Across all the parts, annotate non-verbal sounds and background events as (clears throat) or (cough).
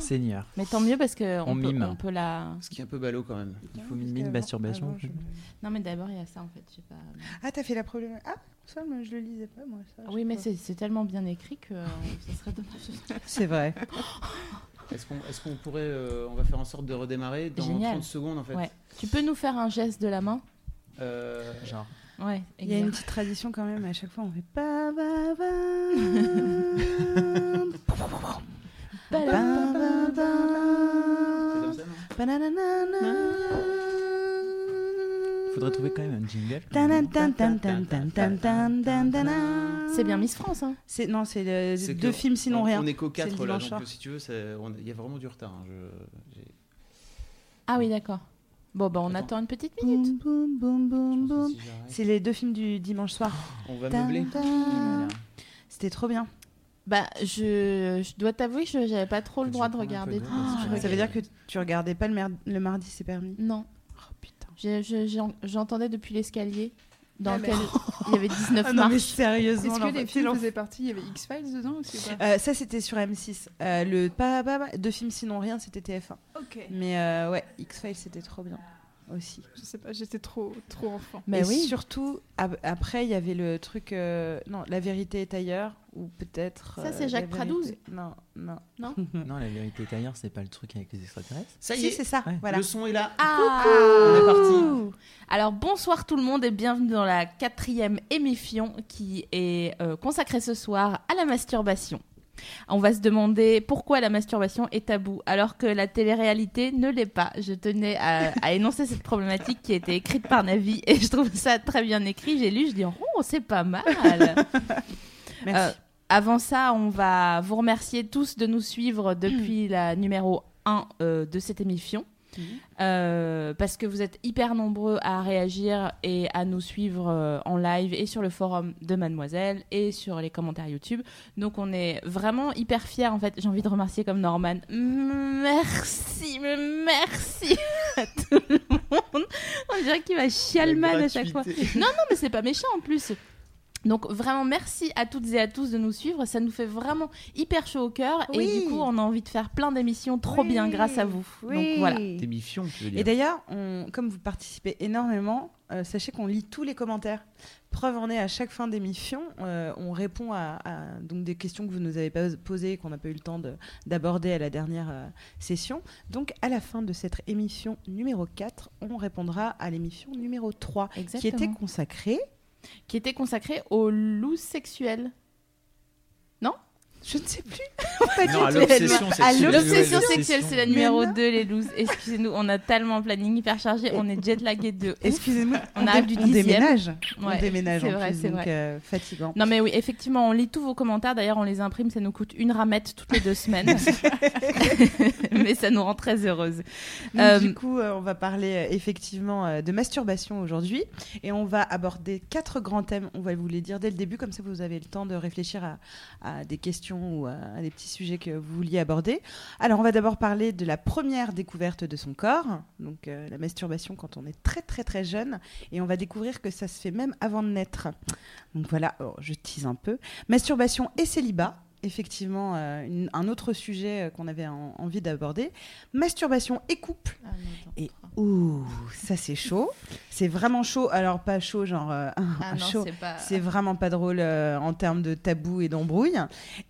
Seigneur. Mais tant mieux parce que On on, peut, mime. on peut la. Ce qui est un peu ballot quand même. Il faut mille masturbation. Avant, je- Non, mais d'abord il y a ça en fait. je sais pas. Ah, t'as fait la problème. Ah, ça, moi, je le lisais pas, moi. Ça, je Oui, sais mais pas. c'est c'est tellement bien écrit que euh, ça serait dommage. C'est vrai. Est-ce qu'on est qu'on pourrait. euh, on va faire en sorte de redémarrer dans Génial. 30 secondes en fait. Ouais. Tu peux nous faire un geste de la main Euh, Genre. Ouais. Il y a une exact. petite tradition quand même. À chaque fois, on fait. Faudrait trouver quand même un jingle. C'est bien Miss France, hein. C'est non, c'est deux films sinon rien. On est qu'au 4 là, dimanche donc si tu veux, il y a vraiment du retard. Hein, ah oui, d'accord. Bon, bah on attend une petite minute. C'est les deux films du dimanche soir. (gasps) on va meubler. C'était trop bien. Bah, je, je dois t'avouer que j'avais pas trop le droit de regarder. truc. Ça veut dire que tu regardais pas le, mer- le mardi, c'est permis? Non. Oh putain. Je- je- j'en- J'entendais depuis l'escalier dans Ah, lequel (laughs) il y avait 19 Ah non, mais marches. sérieusement. Est-ce que les l'enfer- films faisaient partie? Il y avait X-Files dedans aussi ou pas Euh, ça, c'était sur M6. Euh, le pas, pas, pas- deux films sinon rien, c'était TF1. Ok. Mais euh, ouais, X-Files, c'était trop bien aussi. Je sais pas, j'étais trop, trop enfant. Mais Et oui. surtout, ab- après, il y avait le truc. euh, non, la vérité est ailleurs, ou peut-être. Ça, euh, c'est Jacques La Pradouze vérité- Non, non. (laughs) Non, la vérité est ailleurs, c'est pas le truc avec les extraterrestres. Ça y si, est, c'est ça. Ouais. Voilà. le son est là. Ah On est parti. Alors bonsoir tout le monde et bienvenue dans la quatrième émission qui est euh, consacrée ce soir à la masturbation. On va se demander pourquoi la masturbation est tabou alors que la télé-réalité ne l'est pas. Je tenais à, à (laughs) énoncer cette problématique qui a été écrite par Navi et je trouve ça très bien écrit. J'ai lu, je dis oh c'est pas mal. (laughs) Merci. Euh, avant ça, on va vous remercier tous de nous suivre depuis la numéro 1 euh, de cette émission. Euh, parce que vous êtes hyper nombreux à réagir et à nous suivre euh, en live et sur le forum de Mademoiselle et sur les commentaires YouTube. Donc on est vraiment hyper fiers en fait. J'ai envie de remercier comme Norman. Merci, mais merci (laughs) à tout le monde. On dirait qu'il va chialman à chaque fois. Non, non, mais c'est pas méchant en plus. Donc vraiment merci à toutes et à tous de nous suivre, ça nous fait vraiment hyper chaud au cœur et du coup on a envie de faire plein d'émissions trop bien grâce à vous. Oui. Donc voilà. Des mifions, tu veux dire. Et d'ailleurs, comme vous participez énormément, euh, sachez qu'on lit tous les commentaires. Preuve en est, à chaque fin d'émission, euh, on répond à, à, donc des questions que vous nous avez pas posées, qu'on n'a pas eu le temps de- d'aborder à la dernière euh, session. Donc, à la fin de cette émission numéro 4, on répondra à l'émission numéro 3, qui était consacrée. Qui était consacré aux loups sexuels. Je ne sais plus. (laughs) Non, à l'obsession sexuelle. L'obsession Ouais, sexuelle, c'est la numéro non. 2, les looses. Excusez-nous, on a tellement un planning hyper chargé, on est jet lagué de ouf. Excusez-nous, On arrive du on dixième. déménage. Ouais, on déménage c'est en vrai, plus, c'est donc vrai. euh, fatigant. Non mais oui, effectivement, on lit tous vos commentaires. D'ailleurs, on les imprime, ça nous coûte une ramette toutes les deux semaines. (laughs) (laughs) mais ça nous rend très heureuse. Donc, Euh, du coup, euh, on va parler euh, effectivement euh, de masturbation aujourd'hui et on va aborder quatre grands thèmes. On va vous les dire dès le début, comme ça vous avez le temps de réfléchir à, à des questions ou à, à des petits sujets que vous vouliez aborder. Alors, on va d'abord parler de la première découverte de son corps, donc euh, la masturbation quand on est très très très jeune et on va découvrir que ça se fait même avant de naître. Donc voilà, oh, je tease un peu. Masturbation et célibat. Effectivement, euh, une- un autre sujet euh, qu'on avait en- envie d'aborder. Masturbation et couple. Et ouh, ça c'est chaud. C'est vraiment chaud. Alors pas chaud genre euh, (laughs) Ah non, chaud. c'est pas. C'est vraiment pas drôle euh, en termes de tabou et d'embrouille.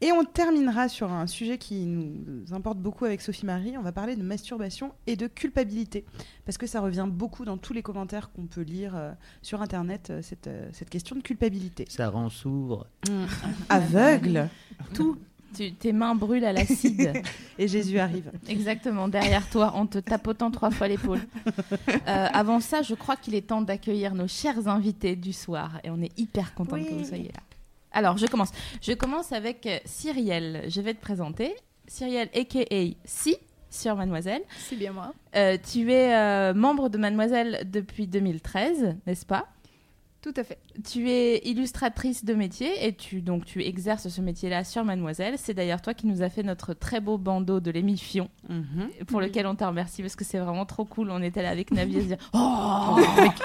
Et on terminera sur un sujet qui nous importe beaucoup avec Sophie Marie. On va parler de masturbation et de culpabilité. Parce que ça revient beaucoup dans tous les commentaires qu'on peut lire euh, sur Internet, euh, cette, euh, cette question de culpabilité. Ça rend sourd. Aveugle (laughs) tout. Tu- tes mains brûlent à l'acide. (laughs) et Jésus arrive. Exactement, derrière toi, en te tapotant trois fois l'épaule. (laughs) Euh, avant ça, je crois qu'il est temps d'accueillir nos chers invités du soir. Et on est hyper content Oui. que vous soyez là. Alors, je commence. Je commence avec euh, Cyrielle. Je vais te présenter. Cyrielle, a.k.a. Si, sur Mademoiselle. C'est bien moi. Euh, tu es euh, membre de Mademoiselle depuis 2013, n'est-ce pas? Tout à fait. tu es illustratrice de métier et tu donc tu exerces ce métier-là sur Mademoiselle. C'est d'ailleurs toi qui nous as fait notre très beau bandeau de l'émission Mhm. pour lequel on te remercie parce que c'est vraiment trop cool. On était là avec Navi à se dire Oh,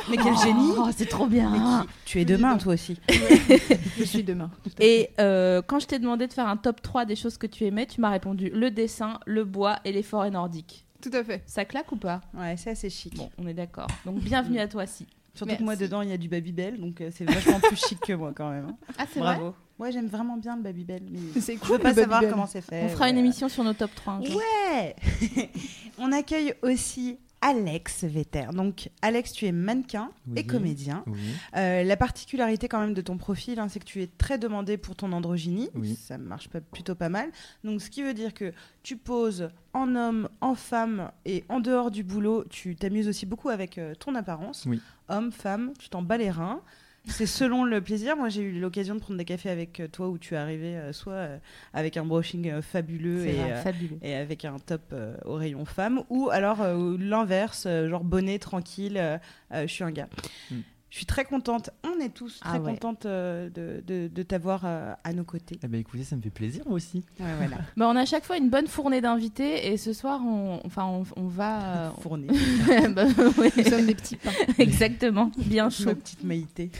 Mais quel génie oh, c'est trop bien qui- Tu es demain, toi aussi. (laughs) Je suis demain. tout à Et euh, quand je t'ai demandé de faire un top 3 des choses que tu aimais, tu m'as répondu le dessin, le bois et les forêts nordiques. Tout à fait. Ça claque ou pas? Ouais, c'est assez chic. Bon, on est d'accord. Donc bienvenue à toi, si. Surtout Merci. que moi, dedans, il y a du Babybel, donc euh, c'est vachement plus chic que moi quand même. hein. Ah, c'est vrai Bravo. Ouais, j'aime vraiment bien le Babybel. Mais (laughs) C'est je cool. veux pas savoir comment c'est fait. On fera une ouais. émission sur nos top 3 un jour. Ouais (laughs) On accueille aussi Alex Vetter. Donc, Alex, tu es mannequin et comédien. Oui. Euh, la particularité quand même de ton profil, hein, c'est que tu es très demandé pour ton androgynie. Oui. Ça marche pas, plutôt pas mal. Donc, ce qui veut dire que tu poses en homme, en femme et en dehors du boulot, tu t'amuses aussi beaucoup avec euh, ton apparence. Oui. Homme, femme, tu t'en bats les reins. C'est selon le plaisir. Moi, j'ai eu l'occasion de prendre des cafés avec euh, toi où tu es arrivé, euh, soit euh, avec un brushing euh, fabuleux et, vrai, euh, fabuleux. et avec un top euh, au rayon femme, ou alors euh, l'inverse, euh, genre bonnet, tranquille, euh, euh, je suis un gars. Mm. Je suis très contente, on est tous Ah très ouais. contentes euh, de, de- de t'avoir euh, à nos côtés. Eh ben écoutez, ça me fait plaisir moi aussi. Ouais, voilà. (laughs) Bah, on a à chaque fois une bonne fournée d'invités et ce soir, on, enfin, on, on va. euh, (laughs) Fournie, (laughs) bah, ouais, Nous sommes des petits pains. exactement, bien chaud. ma petite Maïté.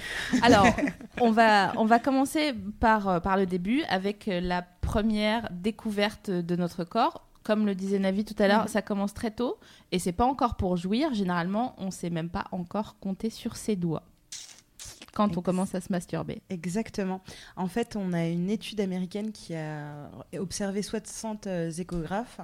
Alors, on va, on va commencer par, par le début avec la première découverte de notre corps. Comme le disait Navi tout à l'heure, ça commence très tôt et c'est pas encore pour jouir. Généralement, on sait même pas encore compter sur ses doigts quand on commence à se masturber. Exactement. En fait, on a une étude américaine qui a observé 60 euh, échographes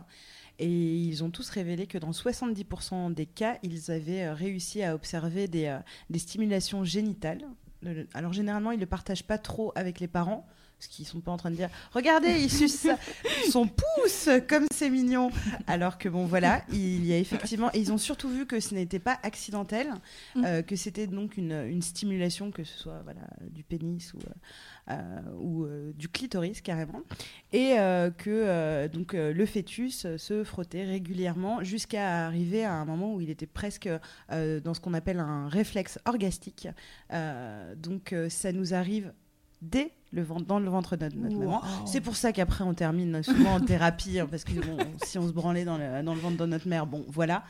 et ils ont tous révélé que dans 70% des cas, ils avaient euh, réussi à observer des, euh, des stimulations génitales. Le- Alors généralement, ils ne le partagent pas trop avec les parents. Parce qu'ils sont pas en train de dire Regardez, il suce son pouce, comme c'est mignon. Alors que bon, voilà, il y a effectivement. Et ils ont surtout vu que ce n'était pas accidentel, Mm. euh, que c'était donc une, une stimulation, que ce soit voilà, du pénis ou, euh, euh, ou euh, du clitoris carrément. Et que donc, le fœtus se frottait régulièrement jusqu'à arriver à un moment où il était presque dans ce qu'on appelle un réflexe orgastique. Donc ça nous arrive dès le ventre, dans le ventre de notre, notre maman. C'est pour ça qu'après on termine souvent en thérapie hein, parce que bon, (laughs) si on se branlait dans le, dans le ventre de notre mère, bon voilà.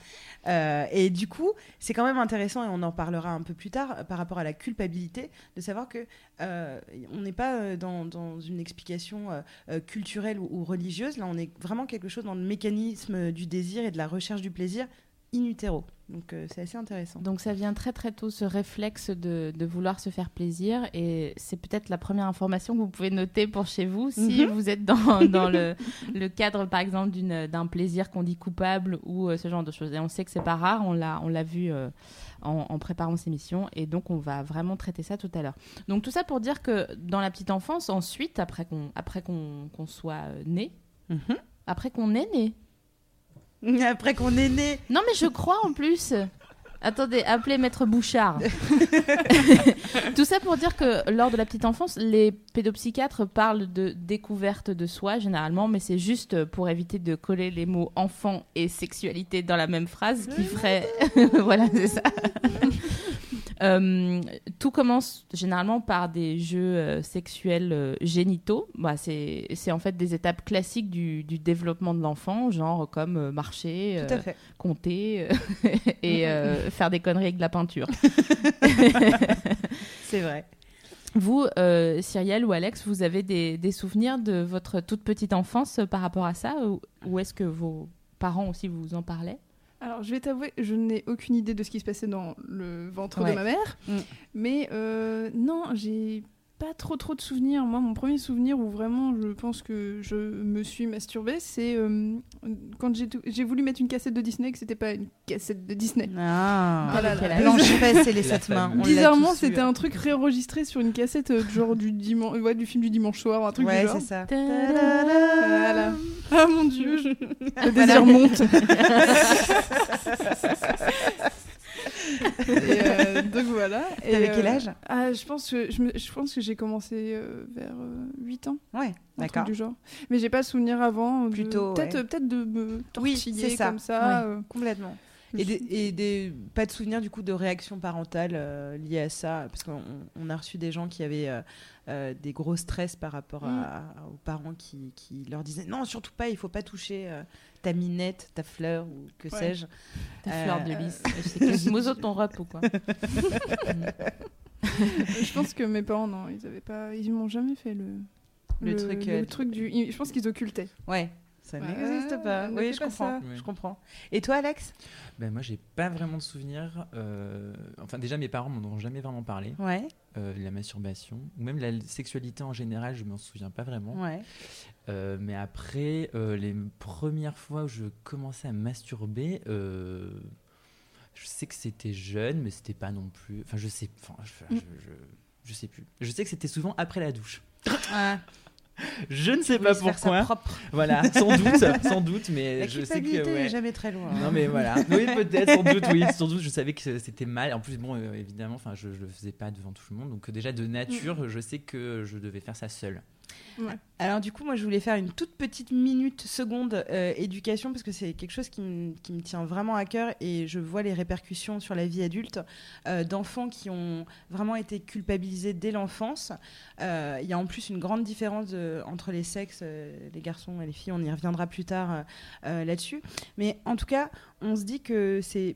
Euh, et du coup, c'est quand même intéressant et on en parlera un peu plus tard par rapport à la culpabilité de savoir que euh, on n'est pas euh, dans, dans une explication euh, culturelle ou, ou religieuse. Là, on est vraiment quelque chose dans le mécanisme du désir et de la recherche du plaisir in utero. Donc euh, c'est assez intéressant. Donc ça vient très très tôt, ce réflexe de, de vouloir se faire plaisir. Et c'est peut-être la première information que vous pouvez noter pour chez vous. Si Mhm. vous êtes dans, dans le, le cadre, par exemple, d'un plaisir qu'on dit coupable ou euh, ce genre de choses. Et on sait que c'est pas rare, on l'a vu euh, en, en préparant ces missions. Et donc on va vraiment traiter ça tout à l'heure. Donc tout ça pour dire que dans la petite enfance, ensuite, après qu'on soit né, Mhm. après qu'on est né, (laughs) Après qu'on est né. non, mais je crois en plus. Attendez, appelez Maître Bouchard. (laughs) Tout ça pour dire que lors de la petite enfance, les pédopsychiatres parlent de découverte de soi généralement, mais c'est juste pour éviter de coller les mots enfant et sexualité dans la même phrase qui ferait. (laughs) voilà, c'est ça. Euh, tout commence généralement par des jeux euh, sexuels euh, génitaux. Bah, c'est en fait des étapes classiques du, du développement de l'enfant, genre comme marcher, euh, compter (laughs) et euh, (laughs) faire des conneries avec de la peinture. (laughs) C'est vrai. Vous, euh, Cyrielle ou Alex, vous avez des, des souvenirs de votre toute petite enfance par rapport à ça Ou, ou est-ce que vos parents aussi vous en parlaient? Alors, je vais t'avouer, je n'ai aucune idée de ce qui se passait dans le ventre Ouais. de ma mère. Mm. Mais euh, non, j'ai pas trop trop de souvenirs. Moi, mon premier souvenir où vraiment je pense que je me suis masturbée, c'est euh, quand j'ai voulu mettre une cassette de Disney, que c'était pas une cassette de Disney. Ah. Voilà, Blanche (laughs) Fesse et les La sept mains. l'a Bizarrement, c'était un truc réenregistré sur une cassette euh, genre du dimanche, ouais, du film du dimanche soir, un truc Ouais, du genre. c'est ça. Voilà. Ah mon dieu, je... (laughs) le désir monte. (laughs) Et, euh, donc voilà. Et, T'avais quel euh, âge? ah, Je pense que je, me- je pense que j'ai commencé euh, vers 8 ans, Ouais, d'accord. du genre. Mais j'ai pas le souvenir avant. Plutôt, peut-être ouais. de me tortiller ça. comme ça. Ouais. Complètement. Et, des, et des- pas de souvenir du coup de réaction parentale euh, liée à ça, parce qu'on on a reçu des gens qui avaient euh, euh, des gros stress par rapport à- aux parents qui, qui leur disaient non surtout pas, il faut pas toucher ta minette, ta fleur ou que Ouais. sais-je. Ta Euh, fleur de lys. C'est Quasimodo ton rep ou quoi (laughs) je pense que mes parents non, ils avaient pas, ils m'ont jamais fait le Le truc, euh, truc du. Je pense qu'ils occultaient. Ouais. Ça Ouais, n'existe pas. ne Oui, je pas comprends. Je comprends. Et toi, Alex? Ben, moi, j'ai pas vraiment de souvenirs. euh, Enfin, déjà, mes parents m'en ont jamais vraiment parlé. Ouais. Euh, la masturbation, ou même la sexualité en général, je m'en souviens pas vraiment. Ouais. Euh, mais après, euh, les premières fois où je commençais à masturber, euh, je sais que c'était jeune, mais c'était pas non plus. Enfin, je sais. Enfin, je, je, je, je sais plus. Je sais que c'était souvent après la douche. Ah, Je ne sais pas pourquoi. Voilà, sans doute, sans doute, mais La je sais que. ouais. est jamais très loin. Non mais voilà, oui peut-être, sans doute, oui, sans doute, je savais que c'était mal. En plus, bon, euh, évidemment, enfin, je, je le faisais pas devant tout le monde, donc euh, déjà de nature, je sais que je devais faire ça Alors du coup, moi, je voulais faire une toute petite minute, seconde euh, éducation, parce que c'est quelque chose qui, me- tient vraiment à cœur et je vois les répercussions sur la vie adulte euh, d'enfants qui ont vraiment été culpabilisés dès l'enfance. Euh, Il y a en plus une grande différence entre les sexes, les garçons et les filles, on y reviendra plus tard là-dessus. Mais en tout cas, on se dit que c'est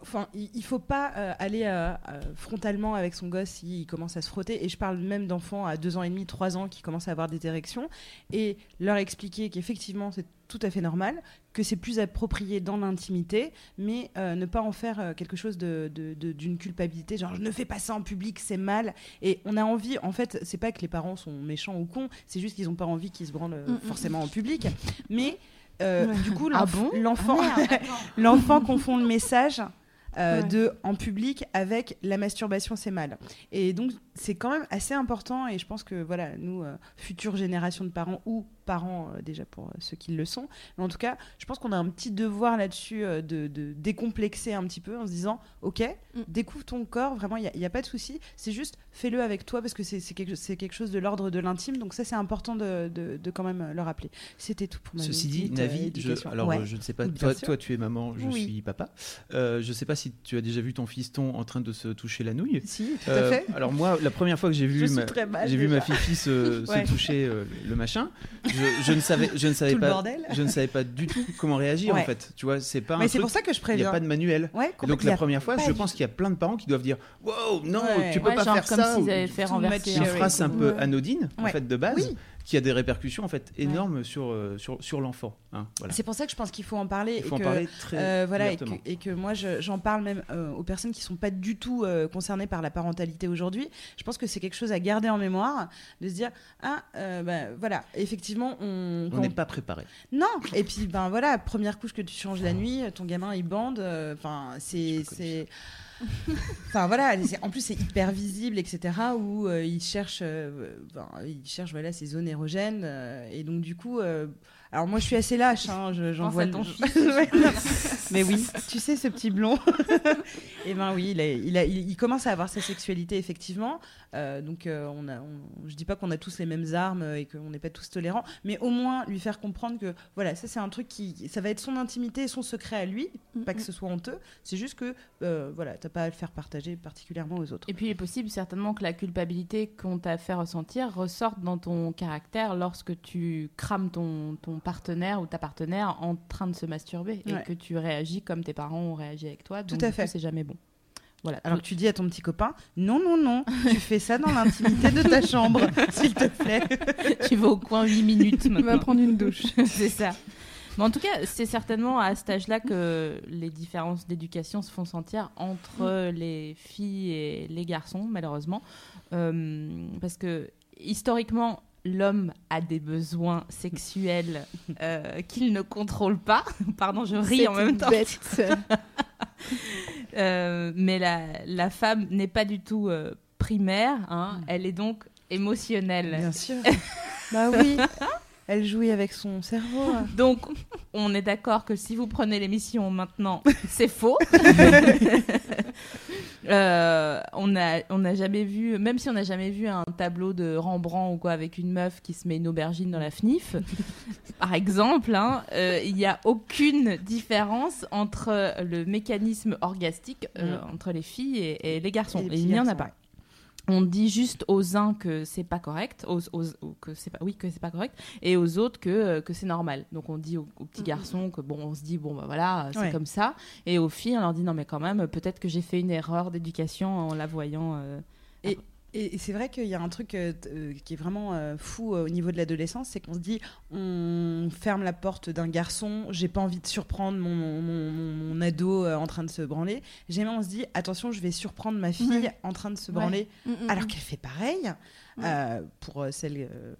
Enfin, il faut pas euh, aller euh, euh, frontalement avec son gosse s'il commence à se frotter. Et je parle même d'enfants à 2 ans et demi, 3 ans qui commencent à avoir des érections. Et leur expliquer qu'effectivement, c'est tout à fait normal, que c'est plus approprié dans l'intimité, mais euh, ne pas en faire quelque chose de- de- de- d'une culpabilité. Genre, je ne fais pas ça en public, c'est mal. Et on a envie, en fait, c'est pas que les parents sont méchants ou cons, c'est juste qu'ils n'ont pas envie qu'ils se branlent Mm, mm, forcément en public. Mais. Euh, Ouais. du coup, Ah bon Ah (laughs) l'enfant confond le message euh, Ouais. de en public avec la masturbation c'est mal et donc c'est quand même assez important et je pense que voilà nous euh, futures générations de parents ou parents euh, déjà pour euh, ceux qui le sont mais en tout cas je pense qu'on a un petit devoir là-dessus euh, de, de décomplexer un petit peu en se disant ok Mm. découvre ton corps vraiment il n'y a, pas de souci c'est juste fais-le avec toi parce que c'est quelque, chose de l'ordre de l'intime donc ça c'est important de, de- de quand même le rappeler c'était tout pour ma Ceci dit, euh, Navi, je, alors Ouais. je ne sais pas, toi, toi, tu es maman, je Oui. suis papa. Euh, je ne sais pas si tu as déjà vu ton fiston en train de se toucher la nouille. si tout Euh, à fait Alors moi, la première fois que j'ai vu ma, j'ai vu ma fifi se, toucher euh, le machin, je, je ne savais, je ne savais tout le pas, bordel je ne savais pas du tout comment réagir Ouais. en fait. Tu vois, c'est pas mais c'est pour ça que je Il n'y préviens a pas de manuel. Ouais, donc la première fois, je du- pense qu'il y a plein de parents qui doivent dire Wow, non, Ouais. tu peux Ouais, pas genre faire comme ça. s'ils ou- avaient fait renverser une phrase un peu anodine en fait de base. Qui a des répercussions en fait énormes sur, euh, sur, sur l'enfant. hein, voilà. C'est pour ça que je pense qu'il faut en parler. Il faut et en que, parler très euh, voilà, et que, ouvertement. et que moi je- j'en parle même euh, aux personnes qui sont pas du tout euh, concernées par la parentalité aujourd'hui. Je pense que c'est quelque chose à garder en mémoire, de se dire ah bah, voilà effectivement on, On quand n'est pas préparé. non et puis ben voilà première couche que tu changes la nuit, ton gamin il bande, enfin c'est (laughs) Enfin voilà, en plus c'est hyper visible, etc. Où euh, il cherche, euh, ben, il cherche voilà ces zones érogènes euh, et donc du coup, euh, alors moi je suis assez lâche, hein, je- j'en vois ton. (laughs) Mais oui, tu sais ce petit blond. (laughs) et ben oui, il, a- il, a- il- il commence à avoir sa sexualité effectivement. Euh, donc euh, on a, on- je dis pas qu'on a tous les mêmes armes et qu'on n'est pas tous tolérants, mais au moins lui faire comprendre que voilà, ça c'est un truc qui, ça va être son intimité, et son secret à lui, pas que ce soit honteux. C'est juste que euh, voilà, t'as pas à le faire partager particulièrement aux autres. Et puis il est possible certainement que la culpabilité qu'on t'a fait ressentir ressorte dans ton caractère lorsque tu crames ton, ton partenaire ou ta partenaire en train de se masturber Ouais. et que tu réagis comme tes parents ont réagi avec toi. Tout à fait. C'est jamais bon. Voilà. Alors que tu dis à ton petit copain, non, non, non, tu fais ça dans l'intimité de ta chambre, (laughs) s'il te plaît. (laughs) tu vas au coin 8 minutes Tu vas prendre une douche. (laughs) c'est ça. Mais en tout cas, c'est certainement à cet âge-là que les différences d'éducation se font sentir entre les filles et les garçons, malheureusement. Euh, parce que historiquement, l'homme a des besoins sexuels euh, qu'il ne contrôle pas. (laughs) Pardon, je ris en même temps. Bête. (laughs) Euh, mais la, la femme n'est pas du tout euh, primaire, hein. elle est donc émotionnelle. Bien sûr. (laughs) bah oui, elle jouit avec son cerveau. (laughs) Donc, on est d'accord que si vous prenez l'émission maintenant, c'est faux. (laughs) Euh, on n'a on n'a jamais vu, même si on n'a jamais vu un tableau de Rembrandt ou quoi avec une meuf qui se met une aubergine dans la FNIF, par exemple, hein, euh, il n'y a aucune différence entre le mécanisme orgastique euh, entre les filles et, et les garçons. Et les Et il n'y en a pas. On dit juste aux uns que c'est pas correct, aux, que c'est pas, oui que c'est pas correct, et aux autres que, euh, que c'est normal. Donc on dit aux, aux petits garçons que bon, on se dit bon bah voilà, c'est Ouais. comme ça, et aux filles on leur dit non mais quand même peut-être que j'ai fait une erreur d'éducation en la voyant. euh, Et, et c'est vrai qu'il y a un truc euh, euh, qui est vraiment euh, fou euh, au niveau de l'adolescence, c'est qu'on se dit, on ferme la porte d'un garçon, j'ai pas envie de surprendre mon, mon, mon- mon ado en train de se branler. Jamais on se dit, attention, je vais surprendre ma fille Ouais. en train de se branler, Mm, mm, alors mm. qu'elle fait pareil. pour euh,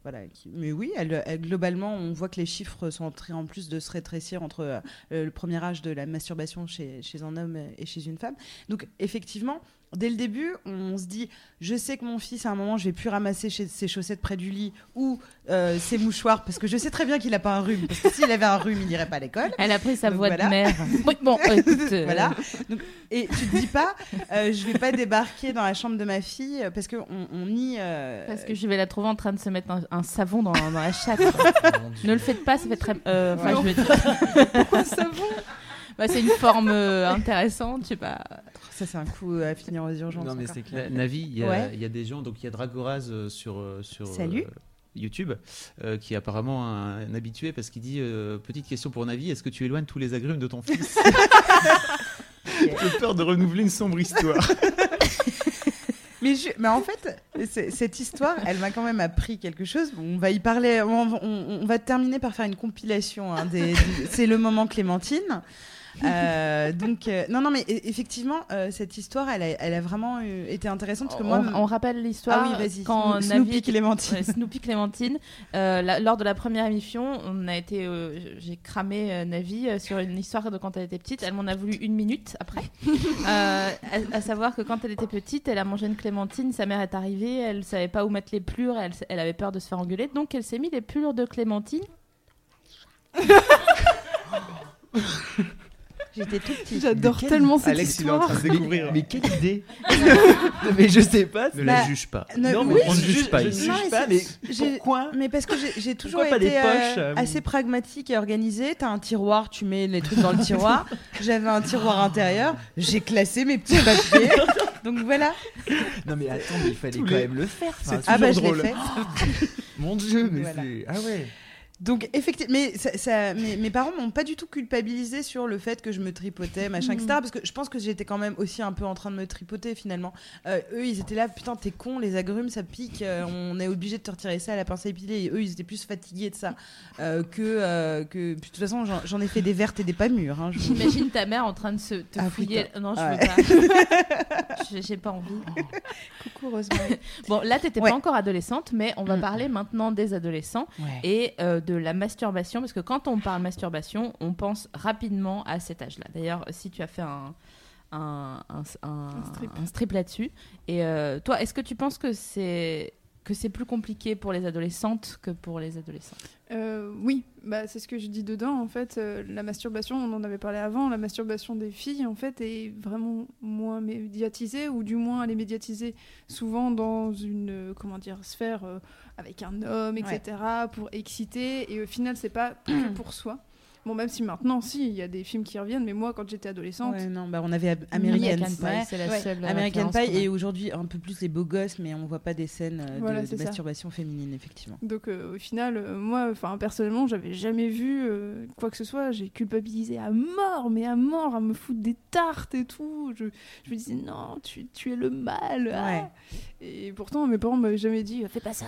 voilà, qui- mais oui, elle, elle- globalement, on voit que les chiffres sont en train en plus de se rétrécir entre le premier âge de la masturbation chez, chez un homme et chez une femme. Donc, effectivement, dès le début, on se dit je sais que mon fils, à un moment, je vais plus ramasser chez- ses chaussettes près du lit ou euh, ses mouchoirs parce que je sais très bien qu'il a pas un rhume. Parce que s'il avait un rhume, il n'irait pas à l'école. Elle a pris sa Donc voix voilà. de mère. (laughs) Oui, bon, écoute, euh, Voilà. Donc, et tu te dis pas, euh, je vais pas débarquer dans la chambre de ma fille parce qu'on on nie. euh, Parce que je vais la trouver en train de se mettre un, un savon dans, dans la chatte. (laughs) Ne le faites pas, ça fait très. euh, Enfin, Ouais. je veux dire. (laughs) Pourquoi ça va Bah, c'est une forme euh, intéressante, je sais pas. Ça, c'est un coup à finir aux urgences. Non, mais c'est clair. Navi, il y, a- Ouais. il y a des gens, donc il y a Dragoraz euh, sur, euh, sur Salut. euh, YouTube, euh, qui est apparemment un, un habitué parce qu'il dit euh, Petite question pour Navi, est-ce que tu éloignes tous les agrumes de ton fils? (laughs) (laughs) J'ai peur de renouveler une sombre histoire. (laughs) Mais, je- mais en fait, cette histoire, elle m'a quand même appris quelque chose. On va y parler. On, on- on va terminer par faire une compilation. hein, c'est le moment Clémentine. Euh, donc euh, non non mais e- effectivement euh, cette histoire elle a, elle a vraiment été intéressante parce que moi on, on rappelle l'histoire. ah oui vas-y Quand Snoopy Navi Clémentine Ouais, Snoopy Clémentine. La- lors de la première émission, on a été, j'ai cramé Navi sur une histoire de quand elle était petite. Elle m'en a voulu une minute après. (laughs) À, à savoir que quand elle était petite, elle a mangé une clémentine. Sa mère est arrivée, elle savait pas où mettre les plures, elle, elle avait peur de se faire engueuler, donc elle s'est mis les plures de clémentine. (laughs) j'étais tout petit J'adore quel- tellement cette Alex, il est en histoire. train de découvrir. Mais quelle idée (laughs) Mais je sais pas. Ne la juge pas. Ne- Non, oui, mais on ne juge pas je ne juge mais pas, mais j'ai- pourquoi mais parce que j'ai- toujours été des poches, euh, euh, assez pragmatique et organisée. T'as un tiroir, tu mets les trucs dans le tiroir. (laughs) J'avais un tiroir intérieur, j'ai classé mes petits papiers. (laughs) Donc voilà. Non mais attends, mais il fallait Tous quand les- même le faire. Enfin, Ah bah je l'ai fait. Mon Dieu, mais Voilà. c'est ah ouais. Donc effectivement, mais ça, ça- mes, mes parents m'ont pas du tout culpabilisé sur le fait que je me tripotais, machin, etc. Parce que je pense que j'étais quand même aussi un peu en train de me tripoter finalement. Euh, eux, ils étaient là, putain, t'es con, les agrumes, ça pique, euh, on est obligé de te retirer ça à la pince à épiler. Et eux, ils étaient plus fatigués de ça euh, que, que. puis de toute façon, j'en- ai fait des vertes et des pas mûres. hein, J'imagine ta mère en train de se te Ah, fouiller. Non, je Ouais. veux pas. (laughs) J'ai- pas envie. (laughs) Coucou Rosemary. Bon, là, t'étais Ouais. pas encore adolescente, mais on va Mm. parler maintenant des adolescents et euh, de la masturbation, parce que quand on parle masturbation, on pense rapidement à cet âge-là. D'ailleurs, si tu as fait un, un, un, un- strip. un strip là-dessus, et euh, toi, est-ce que tu penses que c'est que c'est plus compliqué pour les adolescentes que pour les adolescents Euh, oui, bah, c'est ce que je dis dedans. En fait, euh, la masturbation, on en avait parlé avant, la masturbation des filles, en fait, est vraiment moins médiatisée, ou du moins elle est médiatisée souvent dans une, euh, comment dire, sphère avec un homme, etc., pour exciter, et au final, c'est pas que pour soi. Bon, même si maintenant, si, il y a des films qui reviennent, mais moi, quand j'étais adolescente, Ouais, non, bah, on avait American Pie. C'est la seule American Pie et aujourd'hui un peu plus les beaux gosses, mais on voit pas des scènes euh, de, Voilà, masturbation féminine, effectivement. Donc euh, au final, euh, moi, enfin personnellement, j'avais jamais vu quoi que ce soit. J'ai culpabilisé à mort, mais à mort, à me foutre des tartes et tout. Je, je me disais non, tu, tu es le mal. ah. Ouais. Et pourtant, mes parents m'avaient jamais dit fais pas ça.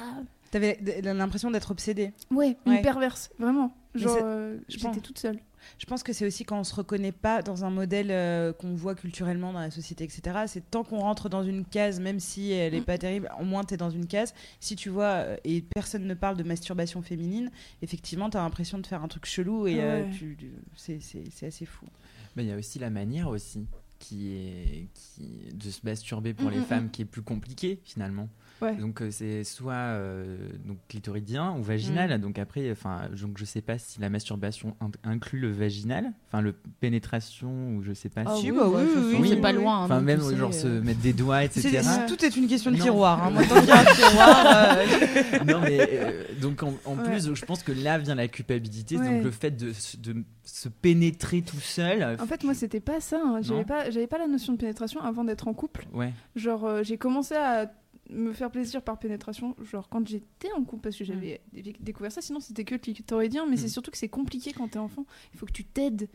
T'avais l'impression d'être obsédée. Ouais, Ouais. une perverse, vraiment. Genre, euh, je j'étais pense- toute seule. Je pense que c'est aussi quand on se reconnaît pas dans un modèle euh, qu'on voit culturellement dans la société, etc. C'est tant qu'on rentre dans une case, même si elle est pas terrible, au moins tu es dans une case. Si tu vois, euh, et personne ne parle de masturbation féminine, effectivement, tu as l'impression de faire un truc chelou et euh, tu- tu- c'est- assez fou. Mais il y a aussi la manière aussi qui est qui de se masturber pour Mm, les mm, femmes mm. qui est plus compliquée finalement. Ouais. Donc euh, c'est soit euh, donc clitoridien ou vaginal. Mm. Donc après, enfin, donc je sais pas si la masturbation in- inclut le vaginal, enfin le pénétration ou je sais pas Ah si. Si, bah oui, oui, façon, oui, c'est oui, pas oui. loin. hein, Enfin donc même genre euh, se mettre des doigts, etc. Tout est une question de Non. tiroir. hein. (laughs) Moi, tant qu'il y a un tiroir. euh, non mais euh, donc en, en Ouais. plus je pense que là vient la culpabilité Ouais. donc le fait de, se- de se pénétrer tout seul En fait, moi, c'était pas ça. hein. J'avais pas, j'avais pas la notion de pénétration avant d'être en couple. ouais Genre, euh, j'ai commencé à me faire plaisir par pénétration, genre quand j'étais en couple, parce que j'avais dé- découvert ça, sinon c'était que le clitoridien, mais c'est Mm. surtout que c'est compliqué quand t'es enfant. Il faut que tu t'aides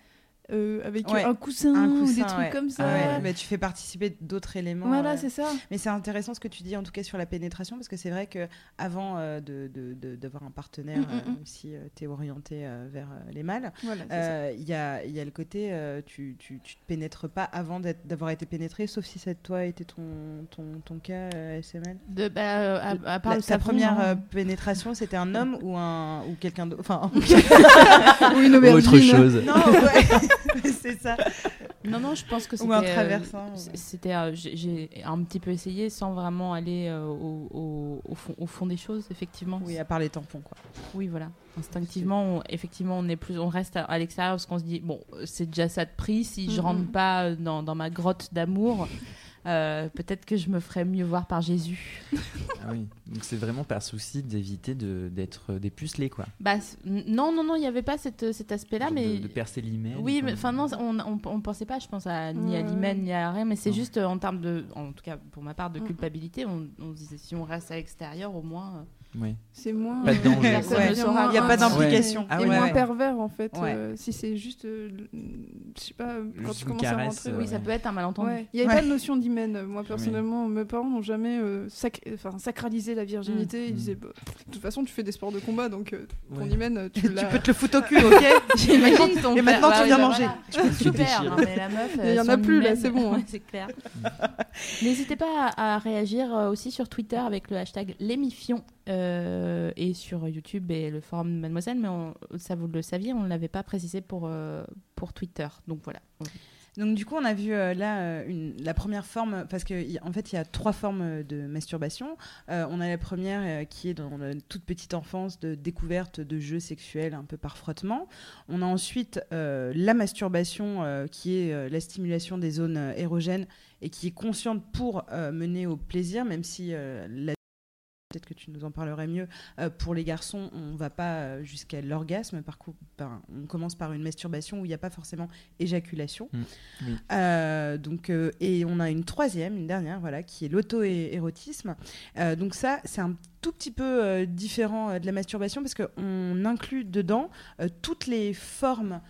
euh, avec Ouais. un coussin, un ou coussin, des trucs ouais. comme ça. Ah ouais, mais tu fais participer d'autres éléments. Voilà, euh, c'est ça. Mais c'est intéressant ce que tu dis, en tout cas sur la pénétration, parce que c'est vrai que avant euh, d'avoir un partenaire, Mm, mm, euh, mm. même si tu es orienté euh, vers euh, les mâles, Voilà, euh, il y, a, il y a le côté, euh, tu, tu, tu te pénètres pas avant d'avoir été pénétré, sauf si ça toi était ton, ton, ton cas euh, SML. De, bah, euh, à, à part La- le ta première euh, pénétration, c'était un homme ou, un, ou quelqu'un d'autre? Enfin, (laughs) Ou une aubergine. autre chose non, ouais, (laughs) (laughs) c'est ça. Non, non, je pense que c'était. Ou un euh. C'était. euh, j'ai- un petit peu essayé sans vraiment aller euh, au, au- fond, au fond des choses, effectivement. Oui, à part les tampons, quoi. Oui, voilà. Instinctivement, on- effectivement, on est plus, on reste à, à l'extérieur parce qu'on se dit bon, c'est déjà ça de prix. Si je Mhm. rentre pas dans, dans ma grotte d'amour, euh, peut-être que je me ferais mieux voir par Jésus. Ah oui, donc c'est vraiment par souci d'éviter de- d'être dépucelé, quoi. Bah non, non, non, il y avait pas cette, cet aspect-là, mais De, de percer l'hymen. Oui, mais enfin, non, on, on, on pensait pas, je pense, à, ni à l'hymen, ni à rien, mais c'est juste euh, en termes de, en tout cas pour ma part, de Mm. culpabilité, on, on se disait si on reste à l'extérieur, au moins. euh, oui. C'est moins. Pas de danger. Il y a pas d'implication. Et Ah ouais, moins ouais. pervers en fait. Ouais. euh, si c'est juste, euh, je sais pas, quand Juste tu commences à rentrer. euh, Oui, ouais. ça peut être un malentendu. Ouais. Il n'y avait Ouais. pas de notion d'hymen. Moi, personnellement, mes parents n'ont jamais euh, sac- enfin, sacralisé la virginité. Ils Mm. disaient, bah, de toute façon, tu fais des sports de combat, donc euh, ton Ouais. hymen, tu (laughs) Tu peux te le foutre au cul, (laughs) ok (laughs) J'imagine ton Et maintenant, bah tu oui, viens bah manger. Super, hein, mais la meuf. Il y euh, en a plus, là, c'est bon, hein. c'est clair. N'hésitez pas à, réagir aussi sur Twitter avec le hashtag l'émifion et sur YouTube et le forum de Mademoiselle, mais ça vous le saviez, on ne l'avait pas précisé pour, euh, pour Twitter. Donc voilà. Donc du coup, on a vu euh, là euh, la première forme, parce qu'en en fait, il y a trois formes euh, de masturbation. Euh, on a la première euh, qui est dans la toute petite enfance de découverte de jeux sexuels un peu par frottement. On a ensuite euh, la masturbation euh, qui est euh, la stimulation des zones euh, érogènes et qui est consciente pour euh, mener au plaisir, même si euh, la Peut-être que tu nous en parlerais mieux. Euh, pour les garçons, on va pas euh, jusqu'à l'orgasme. Par par- on commence par une masturbation où il n'y a pas forcément éjaculation. oui. Euh, donc, euh, et on a une troisième, une dernière, voilà, qui est l'auto-érotisme. Donc ça, c'est un tout petit peu euh, différent euh, de la masturbation parce qu'on inclut dedans euh, toutes les formes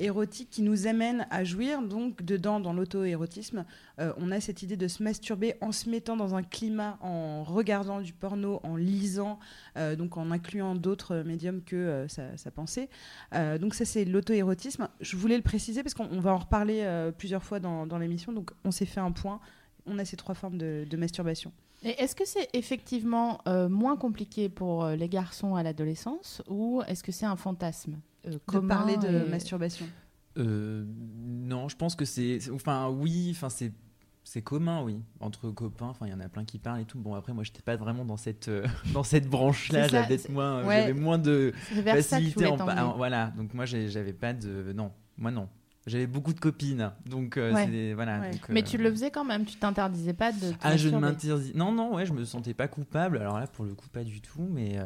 érotiques qui nous amènent à jouir. Donc, dedans, dans l'auto-érotisme, on a cette idée de se masturber en se mettant dans un climat, en regardant du porno, en lisant, donc en incluant d'autres médiums que sa, pensée. Donc, ça, c'est l'auto-érotisme. Je voulais le préciser parce qu'on on va en reparler plusieurs fois dans, l'émission. Donc, on s'est fait un point. On a ces trois formes de masturbation. Et est-ce que c'est effectivement euh, moins compliqué pour euh, les garçons à l'adolescence ou est-ce que c'est un fantasme euh, De parler de et- masturbation. Euh, non, je pense que c'est. Enfin, oui, enfin, c'est. C'est commun, oui, entre copains. Enfin, il y en a plein qui parlent et tout. Bon, après, moi, j'étais pas vraiment dans cette euh, (laughs) dans cette branche-là. J'avais moins, ouais. j'avais moins de facilité en, en- voilà. Donc moi, j'avais pas de non. Moi, non. J'avais beaucoup de copines, donc euh, Ouais. voilà. Ouais. donc, Mais euh, tu le faisais quand même, tu t'interdisais pas de. Ah, je ne m'interdis. Non, non, ouais, je me sentais pas coupable. Alors là, pour le coup, pas du tout. Mais euh,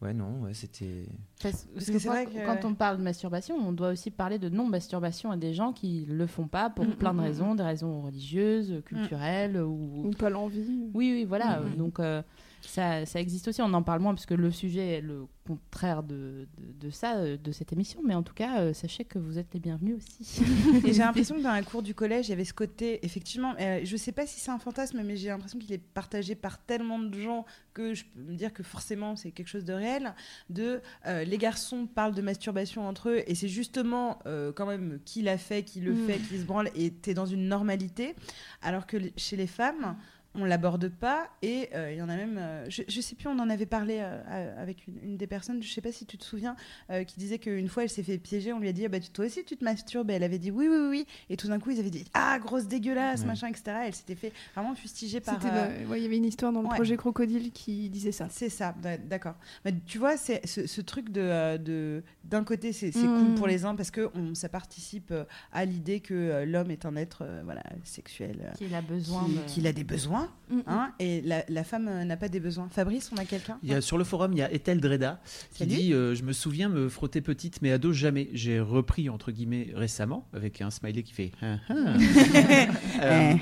ouais, non, ouais, c'était. Parce, que que vrai que- quand on parle de masturbation, on doit aussi parler de non-masturbation à des gens qui le font pas pour Mm, plein de mm, mm, raisons, des raisons religieuses, culturelles ou. Ou pas l'envie. Oui, oui, voilà. Mm, mm. Donc euh, ça, ça existe aussi. On en parle moins parce que le sujet est le contraire de, de, de ça, euh, de cette émission. Mais en tout cas, euh, sachez que vous êtes les bienvenus aussi. Et j'ai (laughs) l'impression que dans un cours du collège, il y avait ce côté, effectivement, euh, je sais pas si c'est un fantasme, mais j'ai l'impression qu'il est partagé par tellement de gens que je peux me dire que forcément c'est quelque chose de réel. De euh, les garçons parlent de masturbation entre eux et c'est justement quand même qui l'a fait, qui le Mm. fait, qui se branle et t'es dans une normalité. Alors que chez les femmes, on l'aborde pas et euh, il y en a même, euh, je, je sais plus, on en avait parlé euh, avec une, une des personnes, je sais pas si tu te souviens, euh, qui disait qu'une fois elle s'est fait piéger, on lui a dit ah bah tu- toi aussi tu te masturbes, et elle avait dit oui oui oui, et tout d'un coup ils avaient dit ah grosse dégueulasse Ouais. machin etc. Elle s'était fait vraiment fustiger par. Euh, ouais, Il y avait une histoire dans le ouais. projet Crocodile qui disait ça. c'est ça, d- d'accord. Mais tu vois, c'est ce, ce truc de, de d'un côté, c'est c'est Mm. cool pour les uns parce que on, ça participe à l'idée que l'homme est un être euh, voilà sexuel, Qu'il a besoin de. qu'il a des besoins, Mm, hein, et la, la femme euh, n'a pas des besoins. Fabrice, on a quelqu'un? Il y a, sur le forum, il y a Ethel Dreda qui Salut. dit euh, Je me souviens me frotter petite, mais ado jamais. J'ai repris, entre guillemets, récemment, avec un smiley qui fait. Ah, (laughs) ah.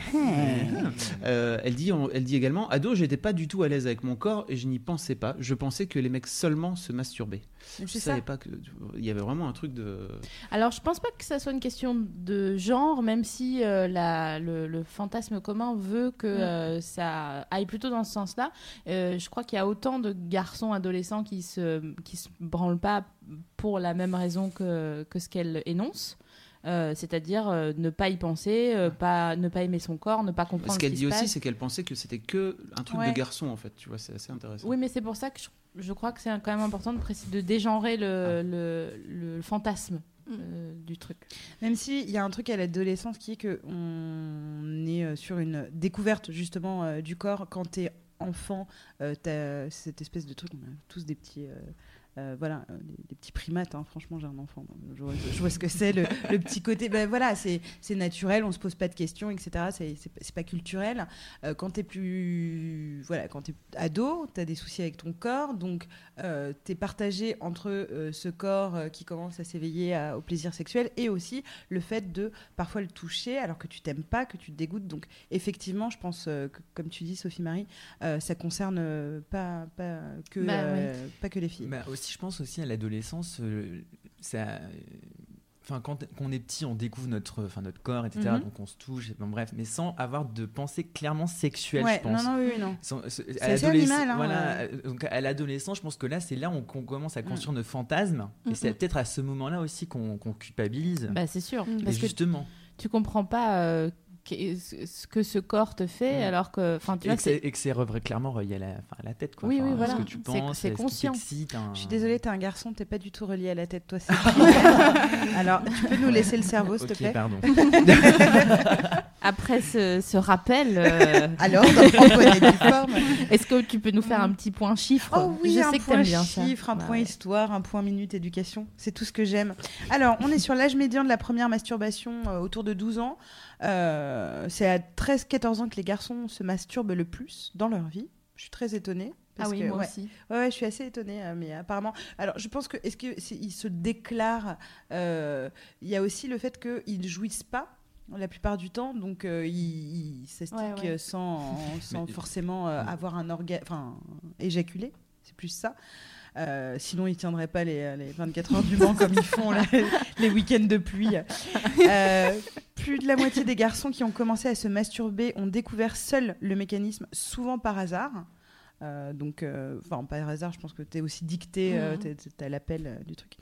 Euh, elle, dit, on- elle dit également Ado, j'étais pas du tout à l'aise avec mon corps et je n'y pensais pas. Je pensais que les mecs seulement se masturbaient. Je savais ça. pas que. Il y avait vraiment un truc de. Alors, je pense pas que ça soit une question de genre, même si euh, la- le, le fantasme commun veut que Mm. Euh, ça aille plutôt dans ce sens-là. Euh, je crois qu'il y a autant de garçons adolescents qui se qui se branlent pas pour la même raison que que ce qu'elle énonce. Euh, c'est-à-dire euh, ne pas y penser, euh, pas, ne pas aimer son corps, ne pas comprendre Ce qu'elle dit se aussi, c'est qu'elle pensait que c'était que un truc Ouais. de garçon, en fait. Tu vois, c'est assez intéressant. Oui, mais c'est pour ça que je, je crois que c'est quand même important de, de dégenrer le, le, le fantasme. Euh, du truc. Même s'il y a un truc à l'adolescence qui est que on est euh, sur une découverte justement euh, du corps quand t'es enfant, euh, t'as cette espèce de truc, on a tous des petits. Euh, voilà, euh, des, des petits primates. hein. Franchement, j'ai un enfant. donc Je vois, je vois ce que c'est, le, le petit côté. Ben voilà, c'est c'est naturel, on se pose pas de questions, etc. C'est c'est pas- culturel. Euh, quand t'es plus. Voilà, quand t'es ado, t'as des soucis avec ton corps. Donc, euh, t'es partagé entre euh, ce corps euh, qui commence à s'éveiller au plaisir sexuel et aussi le fait de parfois le toucher alors que tu t'aimes pas, que tu te dégoûtes. Donc effectivement, je pense euh, que, comme tu dis, Sophie Marie, euh, ça concerne pas, pas, que, Bah, euh, pas que les filles. Bah, aussi, je pense aussi à l'adolescence, euh, ça. Enfin, quand, on est petit, on découvre notre, enfin, notre corps, etc. Mhm. Donc on se touche, bon, bref, mais sans avoir de pensée clairement sexuelle, ouais, je pense. non, non, oui, non. Sans- ce- à assez l'adolescence- animal, hein, voilà, ouais. euh, donc à l'adolescence, je pense que là, c'est là où qu'on commence à Mm. construire nos fantasmes. Et c'est peut-être à ce moment-là aussi qu'on culpabilise. Bah, c'est sûr. Mm. Parce que justement. tu comprends pas euh, ce que ce corps te fait, alors que. Enfin, tu Et vois, que et que c'est re- clairement relié à la, à la tête. Quoi. Oui, oui, voilà. Ce que tu C'est- penses, conscient. un- Je suis désolée, t'es un garçon, t'es pas du tout relié à la tête, toi. (laughs) alors, tu peux nous laisser le cerveau, s'il te Ok, plaît pardon. (laughs) Après ce, ce rappel, euh, (laughs) Alors, est-ce que tu peux nous faire un petit point chiffre? Oh oui, Je un sais que point t'aimes bien ça. chiffre, un Bah point ouais. histoire, un point minute éducation. C'est tout ce que j'aime. Alors, on est sur l'âge médian de la première masturbation euh, autour de 12 ans. Euh, c'est à 13-14 ans que les garçons se masturbent le plus dans leur vie. Je suis très étonnée. Ah oui, que, moi ouais. aussi. Ouais, ouais, je suis assez étonnée, euh, mais apparemment. Alors, je pense que est-ce que c'est- ils se déclarent euh, Il y a aussi le fait qu'ils jouissent pas. la plupart du temps, donc euh, il, il s'astique Ouais, ouais. euh, sans, (laughs) forcément euh, avoir un orgasme, enfin éjaculer, c'est plus ça. Euh, sinon, ils tiendraient pas les, les 24 heures du Mans comme ils font là, (laughs) les week-ends de pluie. Euh, plus de la moitié des garçons qui ont commencé à se masturber ont découvert seuls le mécanisme, souvent par hasard. Euh, donc, enfin, par hasard, je pense que tu es aussi dicté, t'es- t'es à l'appel du truc.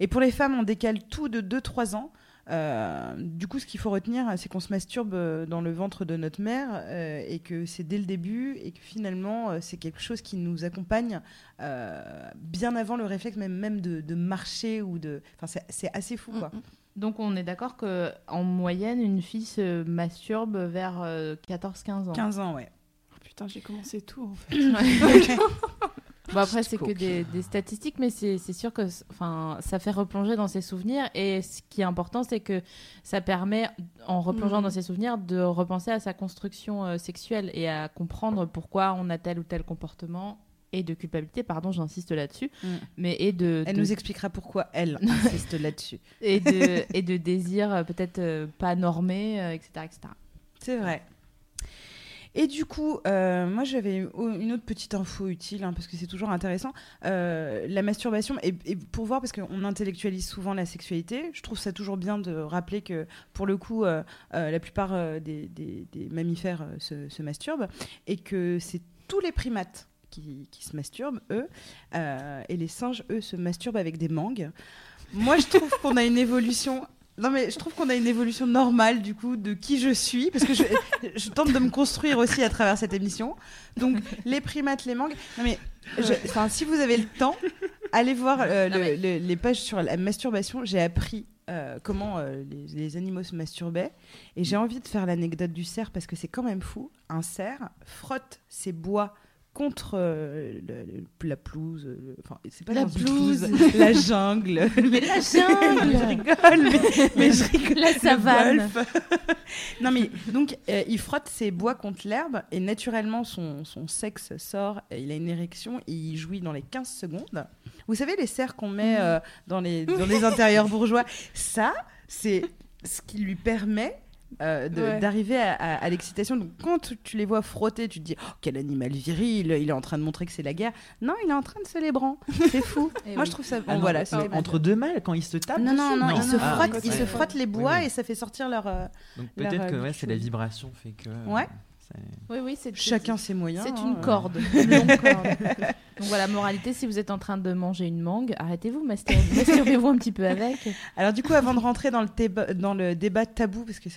Et pour les femmes, on décale tout de 2-3 ans. Euh, du coup, ce qu'il faut retenir, c'est qu'on se masturbe euh, dans le ventre de notre mère euh, et que c'est dès le début et que finalement, c'est quelque chose qui nous accompagne euh, bien avant le réflexe même, même de, de marcher ou de... Enfin, c'est- c'est assez fou, quoi. Donc on est d'accord que en moyenne, une fille se masturbe vers euh, 14-15 ans. 15 ans, ouais. Oh, putain, j'ai commencé tout en fait. (laughs) (laughs) (laughs) Bon après c'est que des, des statistiques, mais c'est c'est sûr que enfin ça fait replonger dans ses souvenirs et ce qui est important c'est que ça permet en replongeant Mhm. dans ses souvenirs de repenser à sa construction euh, sexuelle et à comprendre pourquoi on a tel ou tel comportement et de culpabilité, pardon, j'insiste là-dessus, Mm. mais et de, Elle de- nous expliquera pourquoi elle (laughs) insiste là-dessus. et de et de désir euh, peut-être euh, pas normé, euh, etc., etc. C'est vrai. Et du coup, euh, moi j'avais une autre petite info utile, hein, parce que c'est toujours intéressant. Euh, la masturbation, et, pour voir, parce qu'on intellectualise souvent la sexualité, je trouve ça toujours bien de rappeler que pour le coup, euh, la plupart des, mammifères se, masturbent, et que c'est tous les primates qui, se masturbent, eux, et les singes, eux, se masturbent avec des mangues. Moi, je trouve qu'on a une évolution. Non, mais je trouve qu'on a une évolution normale, du coup, de qui je suis, parce que je, (laughs) je tente de me construire aussi à travers cette émission. Donc, les primates, les mangues. Non, mais je- si vous avez le temps, allez voir euh, Non, le- mais- le- les pages sur la masturbation. J'ai appris euh, comment euh, les, les animaux se masturbaient. Et j'ai envie de faire l'anecdote du cerf, parce que c'est quand même fou. Un cerf frotte ses bois contre euh, le- la pelouse. euh, Enfin, c'est pas La dans une pelouse. (laughs) la jungle. (laughs) Mais la (laughs) jungle je rigole, mais, mais je rigole. La Le savane. golf. non mais donc euh, il frotte ses bois contre l'herbe et naturellement son, son sexe sort, et il a une érection et il jouit dans les 15 secondes. Vous savez les cerfs qu'on met euh, dans, les, dans les intérieurs bourgeois, ça c'est ce qui lui permet euh, Ouais. d'arriver à, à- à l'excitation. Donc quand tu, tu les vois frotter, tu te dis oh, quel animal viril, il est en train de montrer que c'est la guerre. Non, il est en train de se les branler. (laughs) C'est fou. Moi oui. je trouve ça Ah non, voilà, mais c'est- entre deux mâles quand ils se tapent non, non, non, ils se Ah, frottent, ils se frottent les bois Oui, oui. et ça fait sortir leur. euh, Donc peut-être que euh, ouais, c'est la vibration fait que. Ouais. Oui, oui, c'est Chacun ses moyens. C'est hein. une corde, une (laughs) longue corde. Donc voilà, moralité, si vous êtes en train de manger une mangue, arrêtez-vous, mastur- (laughs) masturbez-vous un petit peu avec. Alors du coup, avant de rentrer dans le, débat, dans le débat tabou, parce que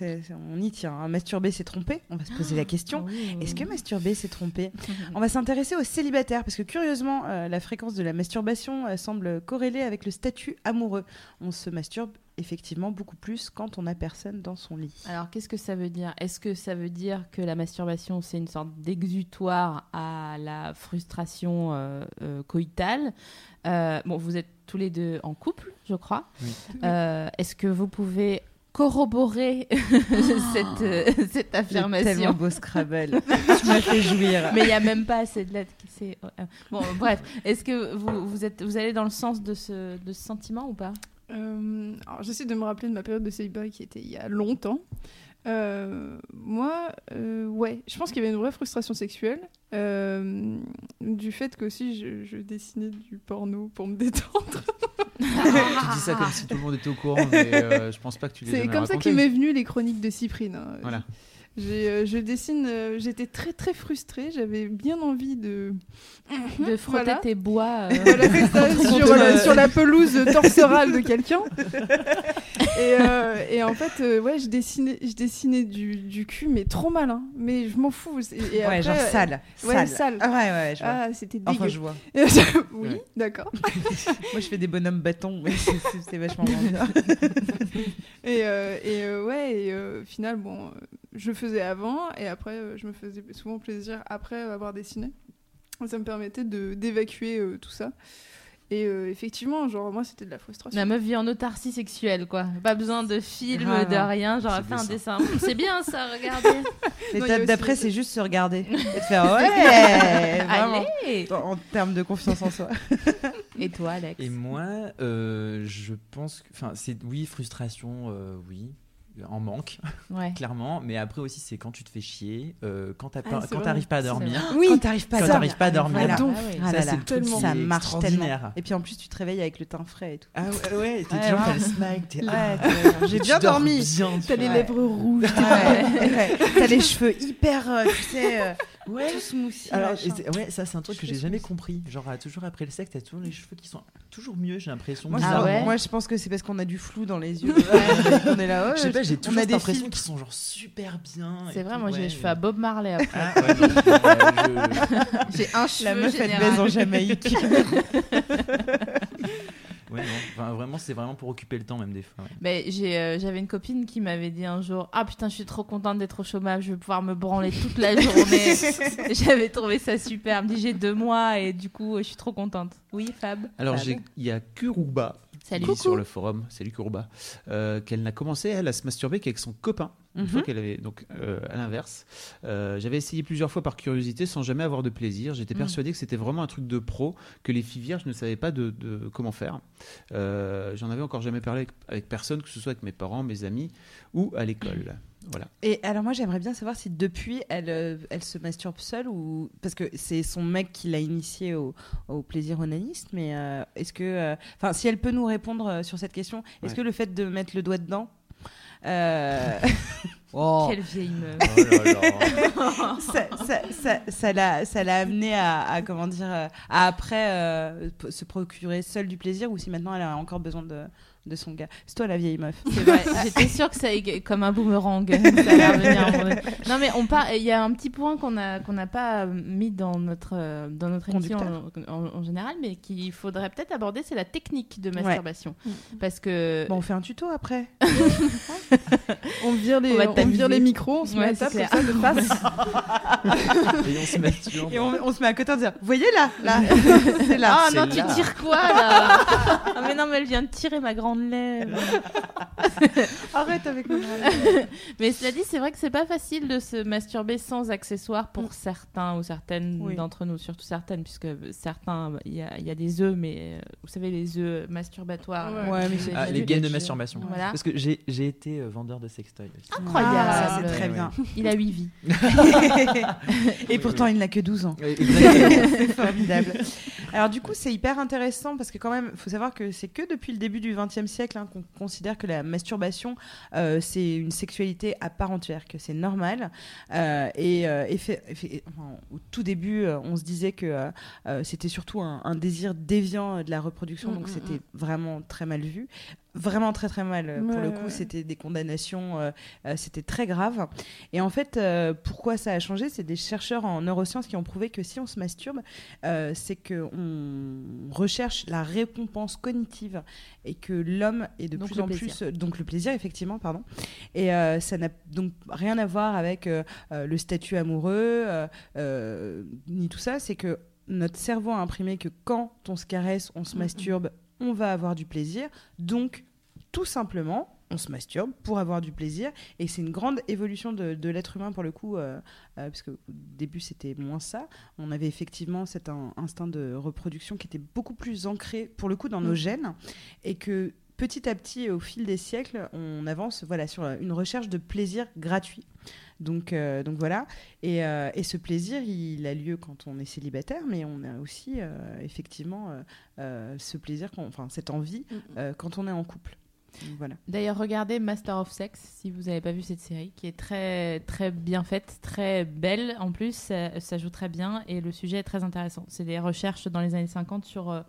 on y tient, hein, masturber c'est tromper, on va se poser la question. Est-ce que masturber c'est tromper? (laughs) On va s'intéresser aux célibataires parce que curieusement, euh, la fréquence de la masturbation euh, semble corrélée avec le statut amoureux. On se masturbe effectivement beaucoup plus quand on n'a personne dans son lit. Alors, qu'est-ce que ça veut dire? Est-ce que ça veut dire que la masturbation, c'est une sorte d'exutoire à la frustration euh, euh, coïtale? Euh, Bon, vous êtes tous les deux en couple, je crois. Oui. Euh, Est-ce que vous pouvez corroborer (laughs) cette, euh, (laughs) cette C'est tellement affirmation beau Scrabble. (laughs) tu m'as fait jouir. mais il n'y a même pas assez de lettres qui c'est bon bref est-ce que vous, vous êtes vous allez dans le sens de ce, de ce sentiment ou pas? Euh, alors, j'essaie de me rappeler de ma période de célibat qui était il y a longtemps. Euh, moi, euh, ouais, je pense qu'il y avait une vraie frustration sexuelle du fait qu'aussi je, je dessinais du porno pour me (laughs) détendre. tu dis ça comme si tout le monde était au courant, mais je pense pas que tu les C'est comme ça qu'il m'est venu les chroniques de Cyprine. hein. Voilà. Euh, je dessine, euh, j'étais très très frustrée, j'avais bien envie de. de frotter Voilà. tes bois euh, Voilà, (laughs) ça, sur, sur la pelouse torsorale de quelqu'un. (laughs) et, euh, et en fait, euh, ouais, je dessinais, je dessinais du, du cul, mais trop mal, hein. Mais je m'en fous. Et, et ouais, après, genre sale. ouais, sale. sale. Ah, ouais, ouais, je vois. Ah, c'était dégueu. enfin, je vois. (laughs) oui, Ouais. d'accord. Moi, je fais des bonhommes bâtons, mais c'est- vachement bien. Et, euh, et euh, ouais, et euh, au final, bon, euh, je faisais avant, et après, euh, je me faisais souvent plaisir après avoir dessiné. Ça me permettait de d'évacuer euh, tout ça. Et euh, effectivement, genre, moi, c'était de la frustration. la meuf vit en autarcie sexuelle quoi pas besoin de film de rien genre elle fait un dessin c'est bien ça (laughs) regardez L'étape d'après, c'est juste se regarder. (laughs) Et de faire ouais vraiment. allez En, en termes de confiance en soi. (laughs) et toi Alex? Et moi, euh, je pense que. Enfin, c'est. Oui, frustration, euh, oui. En manque, (laughs) Ouais. clairement. Mais après aussi, c'est quand tu te fais chier, euh, quand t'as Ah, pas- à dormir. Oui, quand t'arrives pas pas à dormir. Voilà. Donc, Ah ouais. Ah ça, là c'est là. le truc Tellement. ça marche tellement. Et puis en plus, tu te réveilles avec le teint frais et tout. Ah ouais, ouais, t'es Ouais, toujours ouais. t'as le smile, t'es- ah, j'ai tu bien dormi. bien, tu T'as les lèvres rouges. (laughs) T'as les cheveux hyper, euh, tu sais, euh, Ouais. tout smoothie. Alors, ouais, ça c'est un truc que j'ai jamais compris. Genre, euh, toujours après le sexe, t'as toujours les cheveux qui sont toujours mieux, j'ai l'impression. Moi, je, Ah bizarrement. ouais moi, je pense que c'est parce qu'on a du flou dans les yeux. (laughs) on est là, ouais, Je sais pas, j'ai toujours a cette des impression qu'ils sont genre super bien. C'est vrai, moi j'ai les cheveux à Bob Marley après. Ah, (laughs) je- J'ai un cheveu La meuf, elle baise en Jamaïque. (laughs) Ouais, non. Enfin, vraiment, c'est vraiment pour occuper le temps, même des fois. ouais. J'ai, euh, j'avais une copine qui m'avait dit un jour Ah putain, je suis trop contente d'être au chômage, je vais pouvoir me branler toute la journée. (laughs) (laughs) J'avais trouvé ça super. Elle me dit J'ai deux mois et du coup, je suis trop contente. Oui, Fab Alors, Fab. j'ai- il y a Kuruba Salut. qui dit sur le forum, salut Kuruba, euh, qu'elle n'a commencé elle à se masturber qu'avec son copain. Une fois Mhm. qu'elle avait donc euh, à l'inverse. Euh, J'avais essayé plusieurs fois par curiosité sans jamais avoir de plaisir. J'étais Mm. persuadé que c'était vraiment un truc de pro que les filles vierges ne savaient pas de, de comment faire. Euh, J'en avais encore jamais parlé avec, avec personne, que ce soit avec mes parents, mes amis ou à l'école. Voilà. Et alors moi j'aimerais bien savoir si depuis elle, elle se masturbe seule ou parce que c'est son mec qui l'a initiée au, au plaisir onaniste mais est-ce que enfin si elle peut nous répondre sur cette question est-ce Ouais. que le fait de mettre le doigt dedans euh, (laughs) oh, Quelle vieille meuf. Oh là là. (laughs) ça, ça, ça, ça l'a ça l'a amené à, à, comment dire euh, à après euh, se procurer seule du plaisir ou si maintenant elle a encore besoin de, de son gars. C'est toi la vieille meuf. C'est vrai, j'étais sûre que ça comme un boomerang. (laughs) ça. Non mais on part. Il y a un petit point qu'on a qu'on n'a pas mis dans notre euh, dans notre émission en, en- en général, mais qu'il faudrait peut-être aborder, c'est la technique de masturbation, parce que bon on fait un tuto après. (laughs) (laughs) On vire les, On vire les micros, on se Ouais, met à table ça de face. Et on se masturbe. et on, on se met à côté en disant vous voyez là là. C'est là. Ah non, là. tu tires quoi là? Ah mais non, mais elle vient de tirer ma grande lèvre. (laughs) arrête avec le (laughs) Mais cela dit, c'est vrai que c'est pas facile de se masturber sans accessoires pour certains ou certaines Oui. d'entre nous, surtout certaines, puisque certains, il y a, il y a des œufs, mais euh, vous savez, les œufs masturbatoires. Ouais. Ouais, mais c'est- Ah, les gaines de masturbation. Voilà. Parce que j'ai été euh, vendeur de sextoy aussi. Incroyable. Ah, c'est très Ouais, bien. Il a 8 vies. (laughs) Et pourtant, il n'a que 12 ans. C'est formidable. Alors du coup, c'est hyper intéressant parce que quand même, il faut savoir que c'est que depuis le début du XXe siècle hein, qu'on considère que la masturbation, euh, c'est une sexualité à part entière, que c'est normal. Euh, et euh, effe- enfin, au tout début, on se disait que c'était surtout un, un désir déviant de la reproduction, Mm, donc mm, c'était vraiment très mal vu. Vraiment très très mal. Pour le coup, ouais. c'était des condamnations, euh, euh, c'était très grave. Et en fait, euh, pourquoi ça a changé C'est des chercheurs en neurosciences qui ont prouvé que si on se masturbe, c'est qu'on recherche la récompense cognitive et que l'homme est de Donc plus en plaisir. plus donc le plaisir effectivement pardon et ça n'a donc rien à voir avec le statut amoureux ni tout ça c'est que notre cerveau a imprimé que quand on se caresse on se Mhm. masturbe on va avoir du plaisir. Donc tout simplement on se masturbe pour avoir du plaisir. Et c'est une grande évolution de, de l'être humain pour le coup euh, euh, parce qu'au début c'était moins ça. On avait effectivement cet in- instinct de reproduction qui était beaucoup plus ancré pour le coup dans nos Mm. gènes. Et que petit à petit au fil des siècles on avance voilà sur une recherche de plaisir gratuit donc, euh, donc voilà et, euh, et ce plaisir il a lieu quand on est célibataire mais on a aussi euh, effectivement euh, euh, ce plaisir enfin cette envie euh, quand on est en couple Donc, voilà D'ailleurs, regardez Master of Sex si vous n'avez pas vu cette série, qui est très très bien faite, très belle. En plus, ça, ça joue très bien et le sujet est très intéressant. C'est des recherches dans les années 50 sur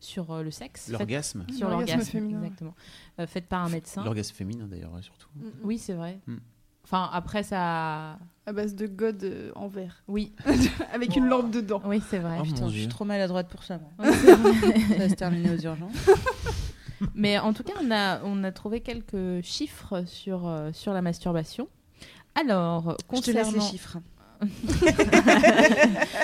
sur le sexe, L'orgasme. sur L'orgasme féminin. exactement, Euh, faites par un médecin. L'orgasme féminin d'ailleurs, surtout. Oui, c'est vrai. Mm. Enfin, après ça, À base de god euh, en verre. oui, (laughs) Avec une lampe dedans. oui, c'est vrai. Oh Putain, je suis trop maladroite pour ça moi. (laughs) Ça va se terminer aux urgences (laughs) Mais en tout cas, on a, on a trouvé quelques chiffres sur, euh, sur la masturbation. Alors, je te laisse les concernant... chiffres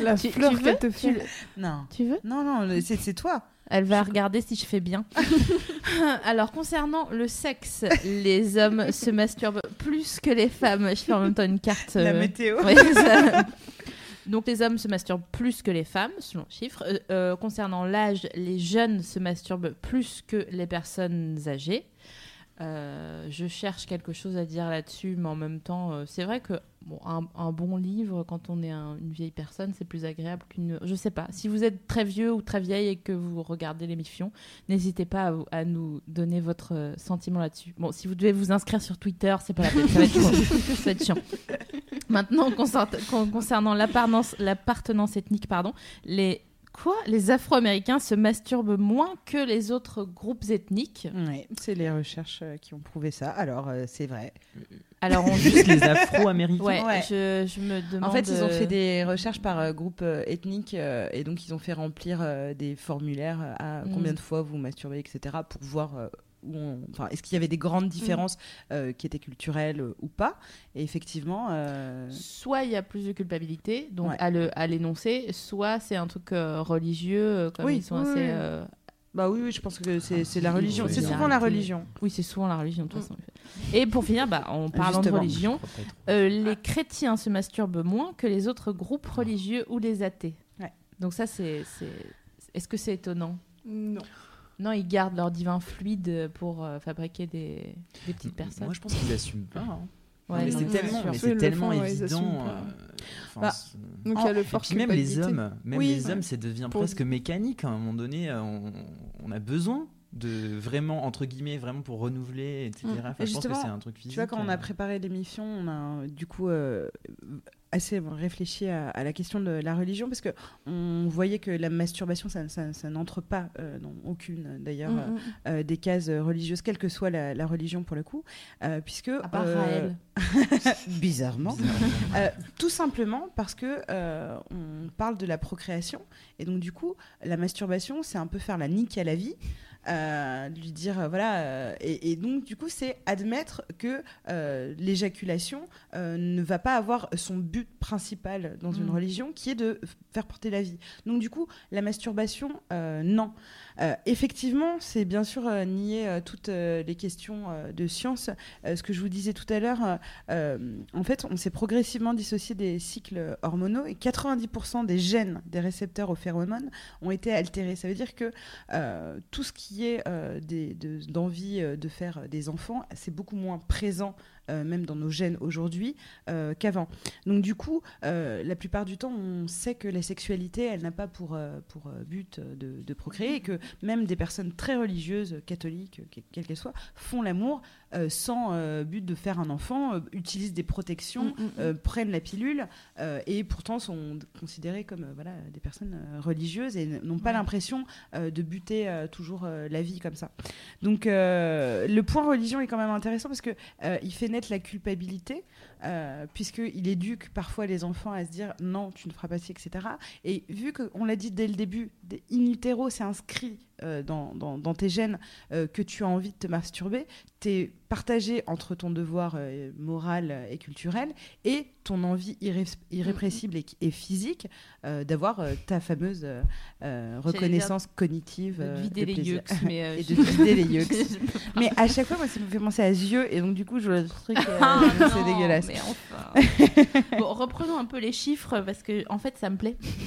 La Tu- fleur tu veux qu'elle te fait. non Tu veux? Non non c'est toi Elle va regarder si je fais bien. (laughs) Alors, concernant le sexe, les hommes (laughs) se masturbent plus que les femmes. Je fais en même temps une carte. la euh, météo ouais, c'est ça. (laughs) Donc, les hommes se masturbent plus que les femmes, selon le chiffre. Euh, euh, concernant l'âge, les jeunes se masturbent plus que les personnes âgées. Euh, je cherche quelque chose à dire là-dessus, mais en même temps, euh, c'est vrai que bon, un, un bon livre, quand on est un- une vieille personne, c'est plus agréable qu'une. Je sais pas. Si vous êtes très vieux ou très vieille et que vous regardez l'émission, n'hésitez pas à, nous donner votre euh, sentiment là-dessus. Bon, si vous devez vous inscrire sur Twitter, c'est pas la peine, ça va être. (laughs) Ça va être chiant. Maintenant, concernant, con- concernant l'appartenance l'appartenance ethnique, pardon, les quoi Les Afro-Américains se masturbent moins que les autres groupes ethniques. Ouais, c'est les recherches euh, qui ont prouvé ça. Alors, euh, c'est vrai. Alors, on (laughs) Juste les Afro-Américains. Ouais, Ouais. Je, je me demande. En fait, ils ont euh, fait des recherches par euh, groupe euh, ethnique euh, et donc ils ont fait remplir euh, des formulaires euh, à Mm. combien de fois vous masturbez, etc. pour voir euh, on... enfin, est-ce qu'il y avait des grandes différences euh, qui étaient culturelles euh, ou pas? Et effectivement, euh, Soit il y a plus de culpabilité, donc Ouais. à l'énoncer, soit c'est un truc euh, religieux, comme Oui, ils sont oui, assez. oui. euh, bah oui, oui, je pense que c'est c'est la religion. oui, C'est souvent la religion. Oui, c'est souvent la religion de toute façon. Et pour finir, bah, en parlant Justement. de religion, euh, les chrétiens se masturbent moins que les autres groupes religieux ou les athées. Ouais. Donc ça, c'est. c'est- Est-ce que c'est étonnant? Non. Non, ils gardent leur divin fluide pour euh, fabriquer des, des petites personnes. Moi, je pense qu'ils assument pas. hein. Ouais, c'est tellement, mais c'est le tellement font, évident. euh, Bah, c'est- Donc il y a le Et fort puis même les hommes, même Oui. les Ouais. hommes, ça devient Pour- presque mécanique. À un moment donné, euh, on, on a besoin de vraiment entre guillemets vraiment pour renouveler, etc. Enfin, Et je pense que justement, c'est un truc physique. Tu vois, quand on a préparé l'émission, on a du coup euh, assez réfléchi à, à la question de la religion parce que on voyait que la masturbation, ça, ça- ça n'entre pas euh, dans aucune d'ailleurs Mm, euh, mm. euh, des cases religieuses, quelle que soit la, la religion pour le coup, euh, puisque À part euh, Raël. (laughs) bizarrement, Bizarre. euh, tout simplement parce que euh, on parle de la procréation et donc du coup la masturbation c'est un peu faire la nique à la vie. Euh, lui dire euh, voilà euh, et, et donc du coup c'est admettre que euh, l'éjaculation ne va pas avoir son but principal dans une Mm. religion qui est de faire porter la vie donc du coup la masturbation non Euh, effectivement c'est bien sûr euh, nier euh, toutes les questions de science ce que je vous disais tout à l'heure en fait, on s'est progressivement dissocié des cycles hormonaux et 90% des gènes des récepteurs aux phéromones ont été altérés. Ça veut dire que tout ce qui est de- d'envie euh, de faire des enfants, c'est beaucoup moins présent. Euh, même dans nos gènes aujourd'hui euh, qu'avant. Donc du coup, euh, la plupart du temps, on sait que la sexualité, elle n'a pas pour, pour but de, de procréer et que même des personnes très religieuses, catholiques, que- quelles qu'elles soient, font l'amour euh, sans euh, but de faire un enfant, euh, utilisent des protections, Mm, mm, mm. prennent la pilule et pourtant sont considérées comme voilà, des personnes religieuses et n'ont pas Ouais. l'impression de buter toujours la vie comme ça. Donc le point religion est quand même intéressant parce euh, il fait naître la culpabilité euh, puisqu'il éduque parfois les enfants à se dire non tu ne feras pas ci etc. Et vu qu'on l'a dit dès le début, in utero c'est inscrit euh, dans, dans- dans tes gènes euh, que tu as envie de te masturber, tu es partagé entre ton devoir moral et culturel et ton envie irré- irrépressible et, et physique d'avoir ta fameuse reconnaissance cognitive. De vider de les yeux, mais (laughs) et de vider les (laughs) yeux. Mais à chaque fois, moi, ça me fait penser à yeux et donc du coup, je vois le truc, (laughs) Ah, c'est dégueulasse. Mais enfin. (laughs) bon, reprenons un peu les chiffres parce que en fait, ça me plaît. (laughs)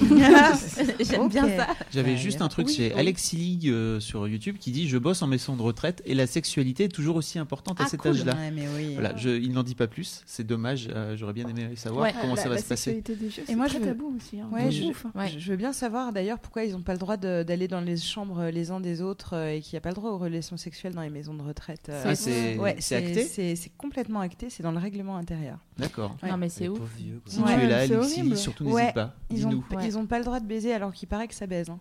J'aime bien ça. J'avais juste un truc Oui, chez oui. Alexis Lee euh, sur YouTube qui dit Je bosse en maison de retraite et la sexualité est toujours aussi importante à Ah, cet cool. âge-là. Ouais, mais oui. Voilà, je, il n'en dit pas plus, c'est dommage, euh, j'aurais bien aimé savoir Ouais. comment la, ça va la se passer. sexualité des jeux, Et moi, très je veux- tabou aussi. hein. Ouais, je- hein. Ouais. Je je veux bien savoir d'ailleurs pourquoi ils n'ont pas le droit d'aller dans les chambres euh, les uns des autres euh, et qu'il n'y a pas le droit aux relations sexuelles dans les maisons de retraite. euh. Ah, c'est acté C'est c'est complètement acté, c'est dans le règlement intérieur. D'accord. Ouais. Non, mais c'est ouf. vieux. Si Ouais, tu es là, Alexis, surtout Ouais. n'hésite pas, Ils n'ont dis-nous. Ouais. pas le droit de baiser alors qu'il paraît que ça baise. hein.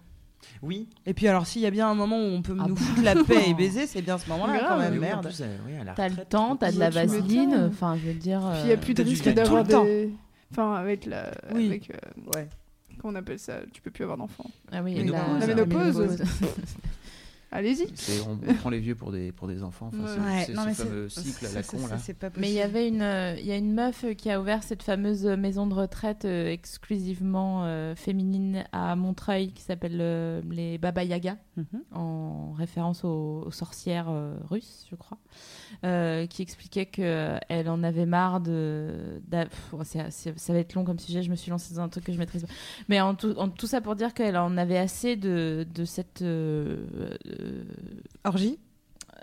Oui. Et puis alors s'il y a bien un moment où on peut Ah nous foutre la paix et (laughs) baiser, c'est bien ce moment-là quand même, merde. euh, T'as le temps, t'as de la vaseline. Enfin, je veux dire. Puis il n'y a euh, plus de risque d'avoir des. Enfin, avec la. Oui. Avec, euh, Ouais. comment on appelle ça? Tu peux plus avoir d'enfants. Ah oui, La ménopause. (laughs) Allez-y. C'est- On, on prend les vieux pour des, pour des enfants, enfin, c'est- Ouais, c'est non, ce mais c'est- fameux cycle à la con là. pas Mais il y avait une, euh, il y a une meuf euh, qui a ouvert cette fameuse maison de retraite euh, exclusivement euh, féminine à Montreuil qui s'appelle euh, les Baba Yaga, Mhm. en référence aux, aux sorcières euh, russes, je crois, euh, qui expliquait qu'elle en avait marre de. d'a- pff, c'est- c'est- ça va être long comme sujet, je me suis lancée dans un truc que je maîtrise pas. Mais en tout, en tout ça pour dire qu'elle en avait assez de, de cette. Orgie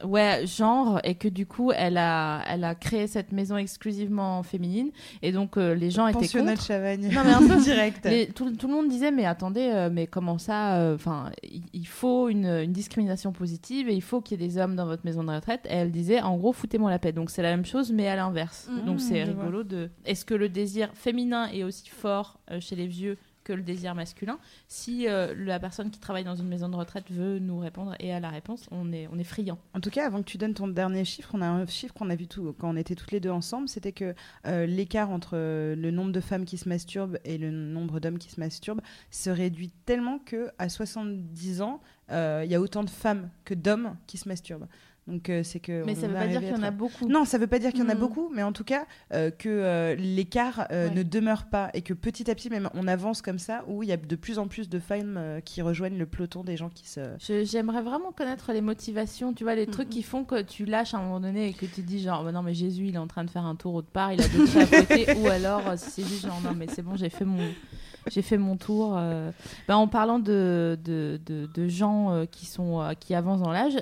ouais, genre, et que du coup, elle a, elle a créé cette maison exclusivement féminine, et donc euh, les gens étaient Pensionnat de contre. Chavagne. Non, mais un peu. (laughs) direct. Les- tout, tout le monde disait mais attendez euh, mais comment ça euh, enfin il il faut une, une discrimination positive et il faut qu'il y ait des hommes dans votre maison de retraite et elle disait en gros foutez-moi la paix donc c'est la même chose mais à l'inverse Mmh, donc c'est vois. rigolo de est-ce que le désir féminin est aussi fort chez les vieux que le désir masculin si euh, la personne qui travaille dans une maison de retraite veut nous répondre et à la réponse on est on est friand En tout cas, avant que tu donnes ton dernier chiffre, on a un chiffre qu'on a vu quand on était toutes les deux ensemble, c'était que euh, l'écart entre euh, le nombre de femmes qui se masturbent et le nombre d'hommes qui se masturbent se réduit tellement que à 70 ans, il y a autant de femmes que d'hommes qui se masturbent. Donc euh, c'est que mais ça veut pas dire qu'il y en a beaucoup Non, ça veut pas dire qu'il y en a Mm. beaucoup, mais en tout cas euh, que euh, l'écart Ouais. ne demeure pas et que petit à petit, même on avance comme ça, où il y a de plus en plus de femmes euh, qui rejoignent le peloton des gens qui se. J'aimerais vraiment connaître les motivations, tu vois, les trucs Mhm. qui font que tu lâches à un moment donné et que tu dis genre, bah non mais Jésus il est en train de faire un tour autre part, il a d'autres à côté, (laughs) ou alors c'est juste genre, non mais c'est bon, j'ai fait mon, j'ai fait mon tour. euh. Ben, en parlant de, de, de, de gens euh, qui, sont, euh, qui avancent dans l'âge,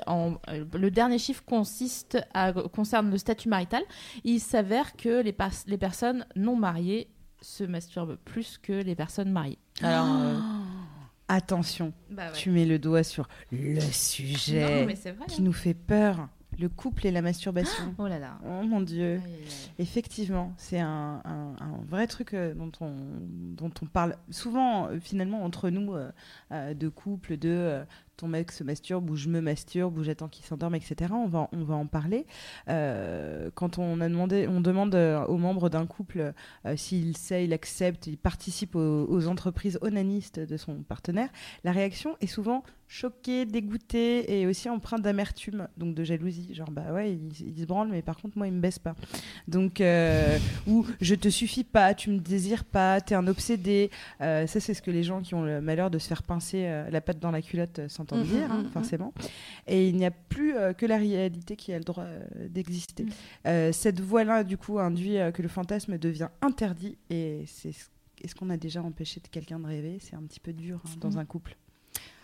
le dernier chiffre consiste à, concerne le statut marital. Il s'avère que les, pas- les personnes non mariées se masturbent plus que les personnes mariées. Alors, Attention, bah ouais. tu mets le doigt sur le sujet qui nous fait peur, le couple et la masturbation. Oh là là. Oh mon dieu. Aïe, aïe, aïe. Effectivement, c'est un, un- un vrai truc euh, dont, on, dont on parle souvent euh, finalement entre nous euh, de couple, de ton mec se masturbe ou je me masturbe ou j'attends qu'il s'endorme, etc. On va, on va en parler. Euh, quand on a demandé, on demande euh, aux membres d'un couple euh, s'il sait, il accepte, il participe aux, entreprises onanistes de son partenaire, la réaction est souvent choquée, dégoûtée et aussi empreinte d'amertume, donc de jalousie. Genre, bah ouais, il, se branle, mais par contre, moi, il me baisse pas. Donc, euh, ou je te suffis pas, tu me désires pas, t'es un obsédé. Ça, c'est ce que les gens qui ont le malheur de se faire pincer la patte dans la culotte s'entendent Mm, dire, mm, hein, mm, mm. forcément. Et il n'y a plus euh, que la réalité qui a le droit euh, d'exister. Mm. Euh, cette voie-là, du coup, induit que le fantasme devient interdit. Et c'est ce- est-ce qu'on a déjà empêché de quelqu'un de rêver? C'est un petit peu dur hein, dans Mm. un couple.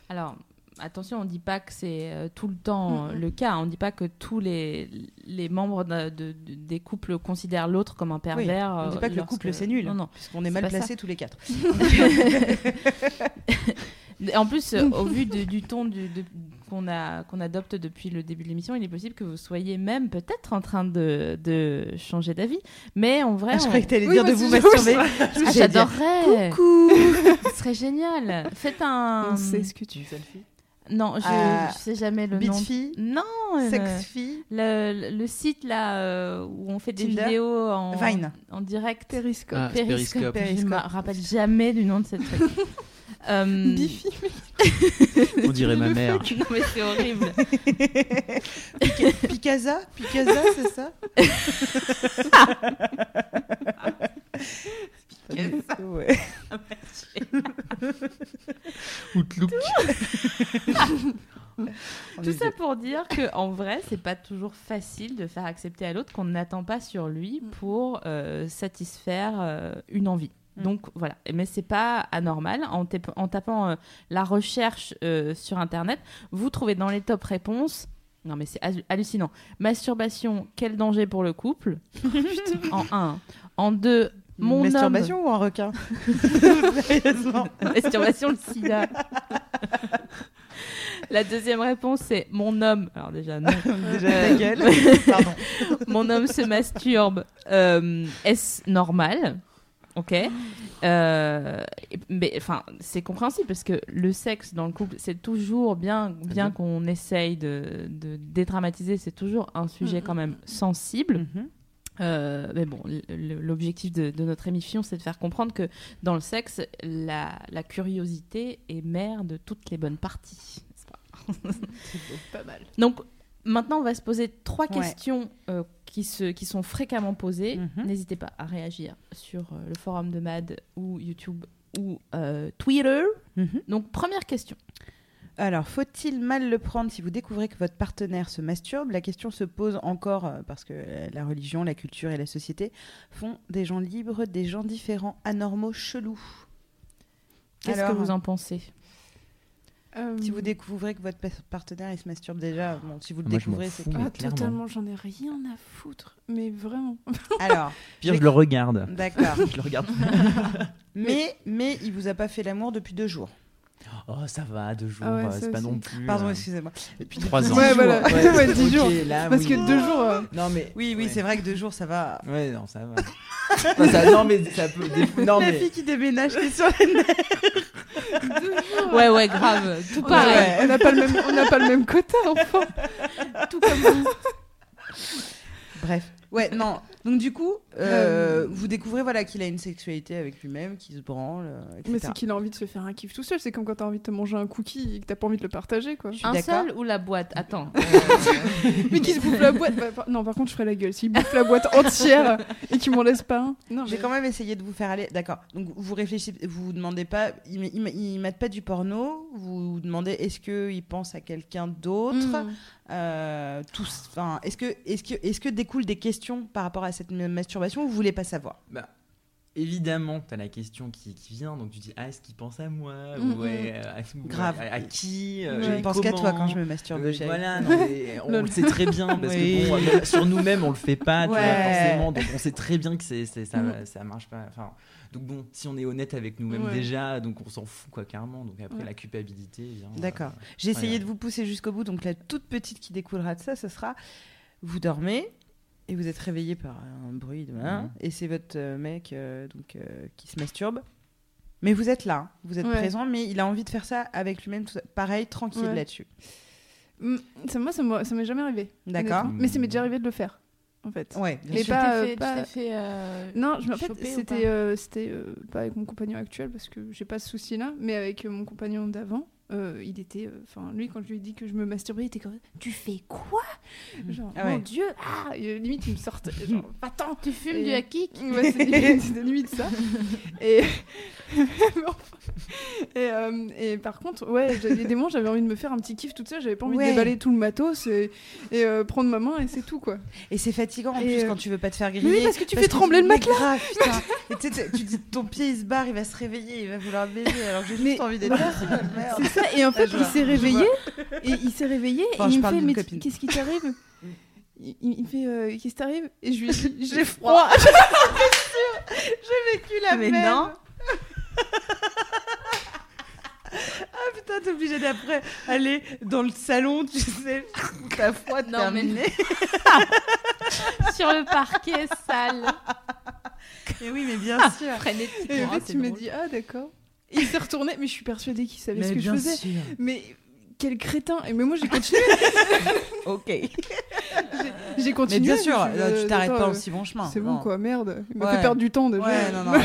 Alors, attention, on ne dit pas que c'est euh, tout le temps le cas. On ne dit pas que tous les, les membres de- de- de- des couples considèrent l'autre comme un Oui, pervers. on ne dit euh, pas que le couple c'est nul, Non, non. puisqu'on est c'est mal placés tous les quatre. (laughs) (laughs) En plus, euh, au (laughs) vu de- du ton du- de- qu'on a- qu'on adopte depuis le début de l'émission, il est possible que vous soyez même peut-être en train de, de changer d'avis. Mais en vrai, Ah, je on- croyais que t'allais Oui, dire de vous masturber. (laughs) Ah, j'adorerais. Coucou (laughs) Ce serait génial. Faites un. On sait ce que tu selfie Non, je, Ah, je sais jamais le nom. fille, Non. euh, sex fille, Le, le site là euh, où on fait des Tinder vidéos en, Vine. en direct. Périscope. Ah, Periscope. Je me Periscope. rappelle jamais du nom de cette truc. Euh, Bifi. (laughs) On dirait ma mère. non mais c'est horrible. (laughs) Picasa Picasa, c'est ça (laughs) Ouais. Outlook. Tout ça pour dire que en vrai, c'est pas toujours facile de faire accepter à l'autre qu'on n'attend pas sur lui pour euh, satisfaire euh, une envie. Mm. Donc voilà, mais c'est pas anormal. En, tap- en tapant euh, la recherche euh, sur internet, vous trouvez dans les top réponses. Non mais c'est hallu- hallucinant. Masturbation, quel danger pour le couple? (laughs) En un. En deux, mon Une homme. masturbation ou un requin? (laughs) Masturbation, le sida. La deuxième réponse, c'est mon homme. Alors déjà, non. (laughs) Déjà Euh, ta gueule. Pardon. mon homme se masturbe. Euh, Est-ce normal? Ok. Euh, mais enfin, c'est compréhensible parce que le sexe dans le couple, c'est toujours bien, bien qu'on essaye de, de dédramatiser, c'est toujours un sujet Mhm. quand même sensible. Mhm. Euh, mais bon, l'objectif de, de notre émission, c'est de faire comprendre que dans le sexe, la, la curiosité est mère de toutes les bonnes parties. pas? (laughs) Pas mal. Donc, maintenant, on va se poser trois Ouais. questions euh, qui, se, qui sont fréquemment posées. Mhm. N'hésitez pas à réagir sur euh, le forum de MAD ou YouTube ou euh, Twitter. Mhm. Donc, première question. Alors, faut-il mal le prendre si vous découvrez que votre partenaire se masturbe? La question se pose encore parce que la religion, la culture et la société font des gens libres, des gens différents, anormaux, chelous. Qu'est-ce que vous en pensez? Si vous découvrez que votre pa- partenaire il se masturbe déjà, bon, si vous le Moi, je m'en découvrez, c'est fous. que- Ah, clairement. totalement, j'en ai rien à foutre. Mais vraiment. (laughs) Alors, Pire, je le regarde. d'accord. (laughs) Je le regarde. (laughs) mais, mais il vous a pas fait l'amour depuis deux jours. Oh, ça va, deux jours, Ah ouais, euh, ça c'est pas aussi. non plus. Pardon, euh, excusez-moi. Depuis trois ans. Ouais, voilà. Ouais, dix jours. là, Parce oui. que deux jours. euh, Non, mais. Oui, oui, ouais. c'est vrai que deux jours, ça va. Ouais, non, ça va. Enfin, ça- non, mais ça peut. des- Non, La mais. fille qui déménage, qui est sur les nerfs. Ouais, ouais, grave. Tout Ouais, pareil. on n'a pas le même, on n'a pas le même quota, enfin. Tout comme vous. Bref. Ouais, (laughs) non. Donc du coup, euh, vous découvrez voilà qu'il a une sexualité avec lui-même, qu'il se branle, euh, etc. Mais c'est qu'il a envie de se faire un kiff tout seul. C'est comme quand t'as envie de te manger un cookie et que t'as pas envie de le partager, quoi. suis Un d'accord. seul ou la boîte? Attends. (laughs) Mais qui se bouffe la boîte Bah, par- Non, par contre, je ferais la gueule. S'il bouffe la boîte entière et qu'il m'en laisse pas un. Non, J'ai mais- quand même essayé de vous faire aller. D'accord. Donc vous réfléchissez, vous vous demandez pas. Il, il, il mate pas du porno. Vous vous demandez est-ce que il pense à quelqu'un d'autre? Mm. Euh, tous. Enfin, est-ce que est-ce que est-ce que découlent des questions par rapport à cette ma- masturbation ou vous voulez pas savoir? Bah, évidemment, tu as la question qui, qui vient, donc tu dis Ah, est-ce qu'il pense à moi Mm, Ou ouais, euh, à, ou Grave. À, à qui euh, Je pense qu'à toi quand je me masturbe. Euh, voilà, (laughs) non, on le sait très bien parce Oui. que bon, même sur nous-mêmes on le fait pas, tu vois, Ouais. forcément. Donc on sait très bien que c'est, ça, Mhm. ça marche pas. Enfin, donc bon, si on est honnête avec nous-mêmes Ouais. déjà, donc on s'en fout quoi, carrément. Donc après Ouais. la culpabilité vient. D'accord. euh, J'ai essayé Ouais. de vous pousser jusqu'au bout. Donc la toute petite qui découlera de ça, ce sera vous dormez et vous êtes réveillé par un bruit de hein, Mhm. et c'est votre euh, mec euh, donc euh, qui se masturbe. Mais vous êtes là, hein. vous êtes Ouais. présent, mais il a envie de faire ça avec lui-même, pareil, tranquille Ouais. là-dessus. Mm, moi, ça m'est jamais arrivé. D'accord. Mais ça m'est déjà arrivé de le faire, en fait. Ouais. Mais tu pas, euh, fait, pas- fait, euh, Non, je, en fait, c'était pas euh, c'était euh, pas avec mon compagnon actuel parce que j'ai pas ce souci-là, mais avec mon compagnon d'avant. Euh, il était, euh, enfin lui quand je lui ai dit que je me masturbais, il était comme tu fais quoi? Genre Ah mon dieu, ah Et, limite il me sortait (laughs) genre attends Tu fumes Et- du hakik? (laughs) Ouais, c'était limite ça. (laughs) Et, Mais euh, et par contre, ouais, il y a des moments, j'avais envie de me faire un petit kiff toute seule, j'avais pas envie Ouais. de déballer tout le matos et, et, euh, prendre ma main et c'est tout quoi. Et c'est fatigant en Et, plus euh, quand tu veux pas te faire Mais griller. oui, parce que tu fais trembler tu- le mais matelas. grave, putain. Et tu dis ton pied il se barre, il va se réveiller, il va vouloir baiser alors j'ai Mais- juste envie d'être. C'est ça, et en fait, je il s'est réveillé, et il s'est réveillé, et il me fait, mais copine. qu'est-ce qui t'arrive? Il, il me fait, euh, qu'est-ce qui t'arrive? Et je lui dis, (laughs) J'ai froid. (laughs) J'ai vécu la Mais même. non. ah putain, t'es obligé d'après aller dans le salon, tu sais, où ta foi Non, mais- terminée. (laughs) sur le parquet sale. Et oui, mais bien sûr. Frénétique. Et en fait, il me dit, ah d'accord. Il s'est retourné, mais je suis persuadée qu'il savait ce Mais que je bien faisais. sûr. Mais quel crétin mais moi, j'ai continué. (laughs) Ok. J'ai Mais continué. bien je sûr, tu t'arrêtes pas euh, aussi bon chemin. C'est bon Non. quoi, merde. Il m'a Ouais. fait perdre du temps déjà. Ouais, non, non. (laughs) ouais,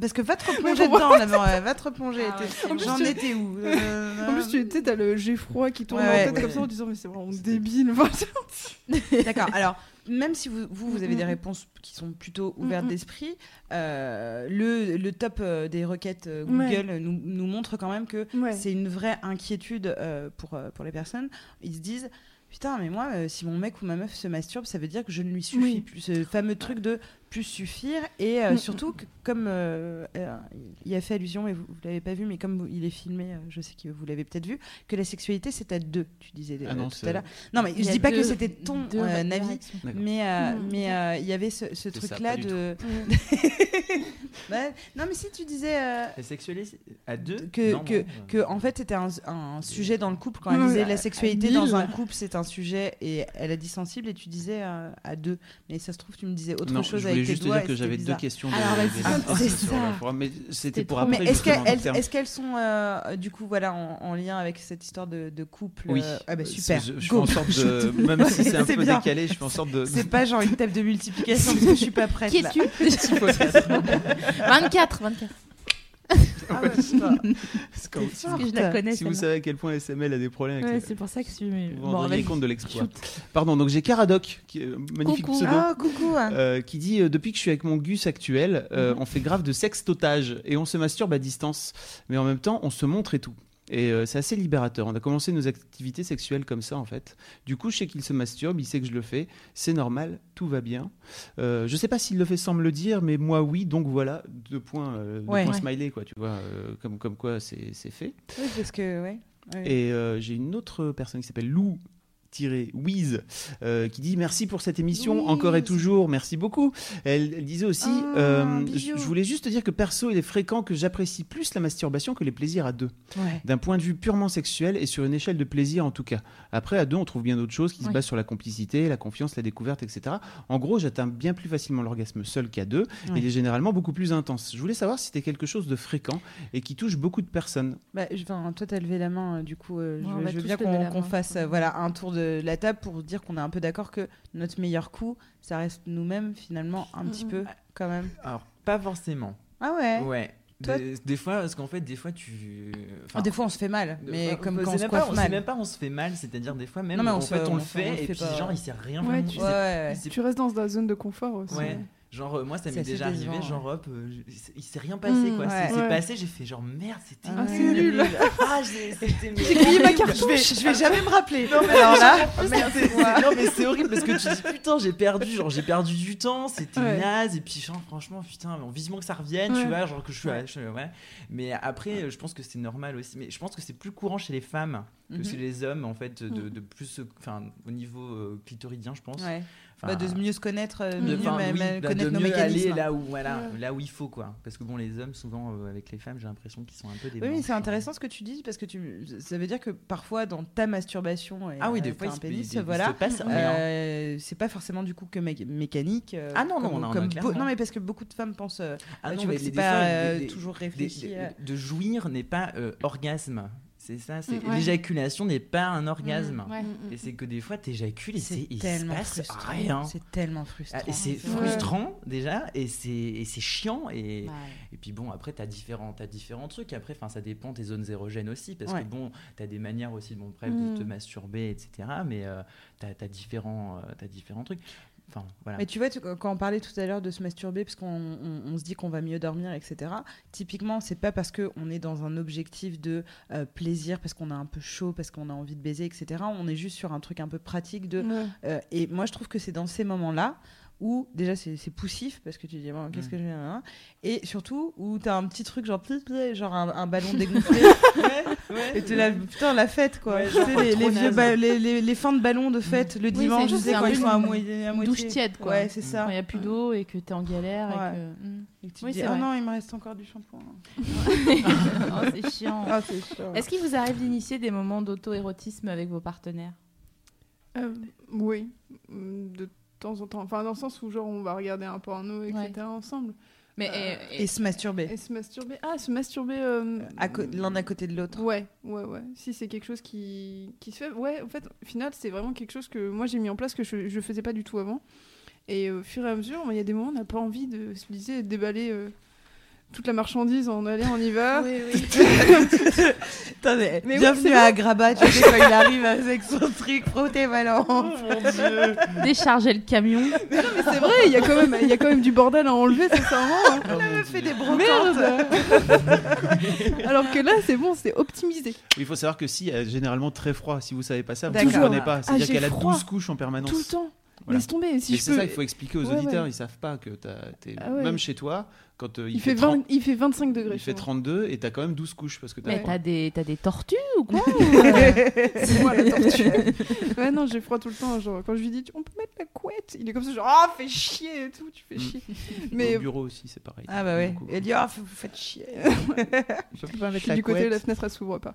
parce que va te replonger (laughs) dedans, là, mais ouais, va te replonger. Ah En J'en tu- étais où Euh, En plus, tu sais, t'as le j'ai froid qui tourne Ouais, en tête ouais. comme ça en disant, mais c'est vraiment débile. D'accord. Alors, même si vous, vous, vous avez des Mm, mm. réponses qui sont plutôt ouvertes Mm, mm. d'esprit, euh, le, le top euh, des requêtes euh, Ouais. Google nous, nous montre quand même que ouais. c'est une vraie inquiétude pour, pour les personnes. Ils se disent. Putain, mais moi, euh, si mon mec ou ma meuf se masturbe, ça veut dire que je ne lui suffis Oui. plus. Ce fameux truc de plus suffire. Et euh, Mm, surtout, que, comme euh, euh, il a fait allusion, et vous ne l'avez pas vu, mais comme il est filmé, euh, je sais que vous l'avez peut-être vu, que la sexualité, c'est à deux, tu disais euh, Ah non, tout à l'heure. Non, mais Il je a dis pas que c'était ton euh, avis, mais euh, Mm. mais euh, il y avait ce, truc-là de. (laughs) (laughs) Ouais. Non, mais si tu disais euh, La sexualité à deux que, Non, que, non, que en fait c'était un, un sujet dans le couple quand elle disait à- la sexualité dans un couple c'est un sujet et elle a dit sensible et tu disais euh, à deux mais ça se trouve tu me disais autre non, chose je avec voulais tes juste doigts dire que j'avais deux questions. Alors, Ah, c'est ça. Mais c'était pour après. mais est-ce qu'elles sont euh, du coup voilà en, en lien avec cette histoire de, de couple Oui. euh, ah bah super Je, je fais en sorte de, (laughs) même si c'est un (laughs) peu décalé, je fais en sorte de. c'est pas genre une table de multiplication parce que je suis pas prête Qui es-tu (laughs) 24, 24. Ah ouais. C'est comme- Parce que je la connais. si vous celle-là. savez à quel point SML a des problèmes avec Ouais, les- c'est pour ça que je suis. vous vous Bon, rendriez vas-y. compte de l'exploit. Pardon, donc j'ai Caradoc, qui est un magnifique Coucou. pseudo. ah coucou hein. euh, qui dit euh, depuis que je suis avec mon gus actuel, euh, Mhm. on fait grave de sextotage et on se masturbe à distance, mais en même temps on se montre et tout. Et euh, c'est assez libérateur. On a commencé nos activités sexuelles comme ça, en fait. Du coup, je sais qu'il se masturbe, il sait que je le fais. C'est normal, tout va bien. Euh, je sais pas s'il le fait sans me le dire, mais moi, oui. Donc voilà, deux points, euh, deux Ouais. points Ouais. smiley, quoi, tu vois, euh, comme, comme quoi c'est c'est fait. Oui, parce que, ouais. ouais. Et j'ai une autre personne qui s'appelle Lou. Wiz euh, qui dit merci pour cette émission encore et toujours merci beaucoup elle, elle disait aussi Ah, euh, je je voulais juste te dire que perso il est fréquent que j'apprécie plus la masturbation que les plaisirs à deux Ouais. d'un point de vue purement sexuel et sur une échelle de plaisir en tout cas. Après, à deux, on trouve bien d'autres choses qui se basent sur la complicité, la confiance, la découverte, etc. En gros, j'atteins bien plus facilement l'orgasme seul qu'à deux. et. Il est généralement beaucoup plus intense. Je voulais savoir si c'était quelque chose de fréquent et qui touche beaucoup de personnes. Bah, je- toi, tu as levé la main, euh, du coup, euh, je, veux- je bien qu'on fasse euh, voilà, un tour de la table pour dire qu'on est un peu d'accord que notre meilleur coup, ça reste nous-mêmes, finalement, un petit Mhm. peu, quand même. Alors, pas forcément. Ah ouais, Ouais. Toi- Des, des fois, parce qu'en fait, des fois, tu. enfin, Des fois, on se fait mal, mais enfin, comme quand on se même pas- mal. même pas on se fait mal, c'est-à-dire des fois même Non, mais on en se- fait on, on le fait et puis pas. genre il sait rien Ouais, vraiment. tu- Ouais, sait- sait Tu restes dans ta zone de confort aussi. Ouais. Genre, euh, moi, ça m'est déjà arrivé, genre, hop, euh, il s'est- rien passé, Mmh, quoi. ouais. C'est Ouais. passé, j'ai fait genre, merde, c'était Ah, c'est nul. nul. (laughs) Ah, j'ai- c'était (laughs) J'ai grillé ma carte. Je vais, je vais jamais me rappeler. Non, mais Alors là, (laughs) non mais c'est horrible parce que tu dis putain j'ai perdu genre j'ai perdu du temps c'était Ouais. naze et puis genre, franchement putain bon, vivement que ça revienne tu vois genre que je suis Ouais. je- ouais. mais après je pense que c'est normal aussi mais je pense que c'est plus courant chez les femmes que Mhm. chez les hommes en fait de, Mhm. de plus enfin au niveau euh, clitoridien je pense ouais. Enfin, Bah, de mieux se connaître, euh, de- mieux oui, bah, connaître de nos mieux aller mécanismes. là où voilà Ouais. là où il faut quoi parce que bon les hommes souvent euh, avec les femmes j'ai l'impression qu'ils sont un peu des Oui, mais c'est intéressant ce que tu dis parce que tu, ça veut dire que parfois dans ta masturbation, et, ah oui euh, des fois un se, pénis, il voilà. Euh, c'est pas forcément du coup que mé- mécanique. euh, Ah non, non, comme- on a- on a comme beau- non, mais parce que beaucoup de femmes pensent. euh, Ah bah, non, tu vois mais que c'est des pas euh, des- toujours des- réfléchi. des- de jouir n'est pas orgasme. C'est ça, c'est Mm, ouais. l'éjaculation n'est pas un orgasme. Ouais. Et c'est que des fois t'éjacules et c'est il se passe frustrant. rien. C'est tellement frustrant. Ah, et c'est frustrant déjà et c'est et c'est chiant et, Ouais. et puis bon après t'as différents t'as différents trucs après enfin ça dépend tes zones érogènes aussi parce Ouais. que bon t'as des manières aussi bon bref Mm. de te masturber etc mais euh, t'as as différents euh, t'as différents trucs enfin voilà Mais tu vois, tu- quand on parlait tout à l'heure de se masturber, parce qu'on on- on se dit qu'on va mieux dormir, etc. Typiquement, c'est pas parce qu'on est dans un objectif de euh, plaisir, parce qu'on a un peu chaud, parce qu'on a envie de baiser, etc. On est juste sur un truc un peu pratique de. Ouais. euh, et moi, je trouve que c'est dans ces moments-là où déjà c'est poussif parce que tu dis bon, qu'est-ce que je vais hein. Et surtout où t'as un petit truc genre pli, pli, genre un, un ballon (laughs) dégonflé. Et t'es là putain la fête quoi. Ouais, Tu sais, genre, les, vieux les, les, les fins de ballon de fête le Oui, dimanche c'est tu sais quand ils sont à, une moitié douche tiède, quoi. ouais c'est ça. Quand il n'y a plus d'eau et que tu es en galère. Ouais. Et que... Mm. Et que tu Oui, dis c'est oh non il me reste encore du shampoing. (laughs) Oh, c'est chiant. ah Est-ce qu'il vous arrive d'initier des moments d'auto-érotisme avec vos partenaires? Euh, oui, de temps en temps. Enfin, dans le sens où genre on va regarder un porno, etc. Ouais. ensemble. Mais Euh, et- et se masturber Et se masturber. Ah, se masturber. euh, l'un à côté de l'autre Ouais, ouais, ouais. Si c'est quelque chose qui, qui se fait. Ouais, en fait, au final, c'est vraiment quelque chose que moi j'ai mis en place que je, je faisais pas du tout avant. Et au fur et à mesure, il y a des moments où on n'a pas envie de se lisser, de déballer euh, toute la marchandise en aller, on y va. Oui, oui. (laughs) Mais oui, bienvenue c'est à Agraba tu sais quand il arrive avec son truc frotter ballon Décharger le camion. Mais non, mais c'est vrai, il y, a quand même- il y a quand même du bordel à enlever, sincèrement. hein. Oh, mon fait Dieu. des brocantes (laughs) Alors que là, c'est bon, c'est optimisé. Il faut savoir que si, il y a généralement très froid. Si vous savez pas ça, vous ne comprenez pas. C'est-à-dire Ah, qu'elle a froid. 12 couches en permanence. Tout le temps. Voilà. Laisse tomber. Si c'est peux... ça, il faut expliquer aux Ouais, auditeurs, ouais. ils savent pas que t'as- t'es Ah ouais. même chez toi quand euh, il, il, fait 30 20 il fait 25 degrés. il fait chez moi. 32 et t'as quand même 12 couches parce que t'as Mais t'as des, t'as des tortues ou quoi (laughs) euh, C'est moi la tortue. (laughs) ouais, non, j'ai froid tout le temps. Genre, quand je lui dis, on peut mettre la couette, il est comme ça, genre, ah, fais chier et tout, tu fais Mm. chier. Mais au bureau aussi, c'est pareil. ah bah ouais il dit ah vous faites chier (laughs) Je peux pas je mettre suis la du côté, couette. la fenêtre, elle s'ouvre pas.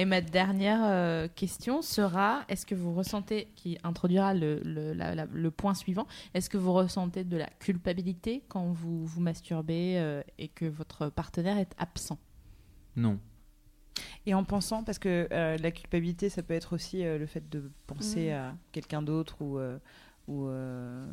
Et ma dernière euh, question sera est-ce que vous ressentez, qui introduira le, le, la- la- le point suivant, est-ce que vous ressentez de la culpabilité quand vous vous masturbez euh, et que votre partenaire est absent? Non. Et en pensant, parce que euh, la culpabilité, ça peut être aussi euh, le fait de penser Mhm. à quelqu'un d'autre ou. euh, ou euh,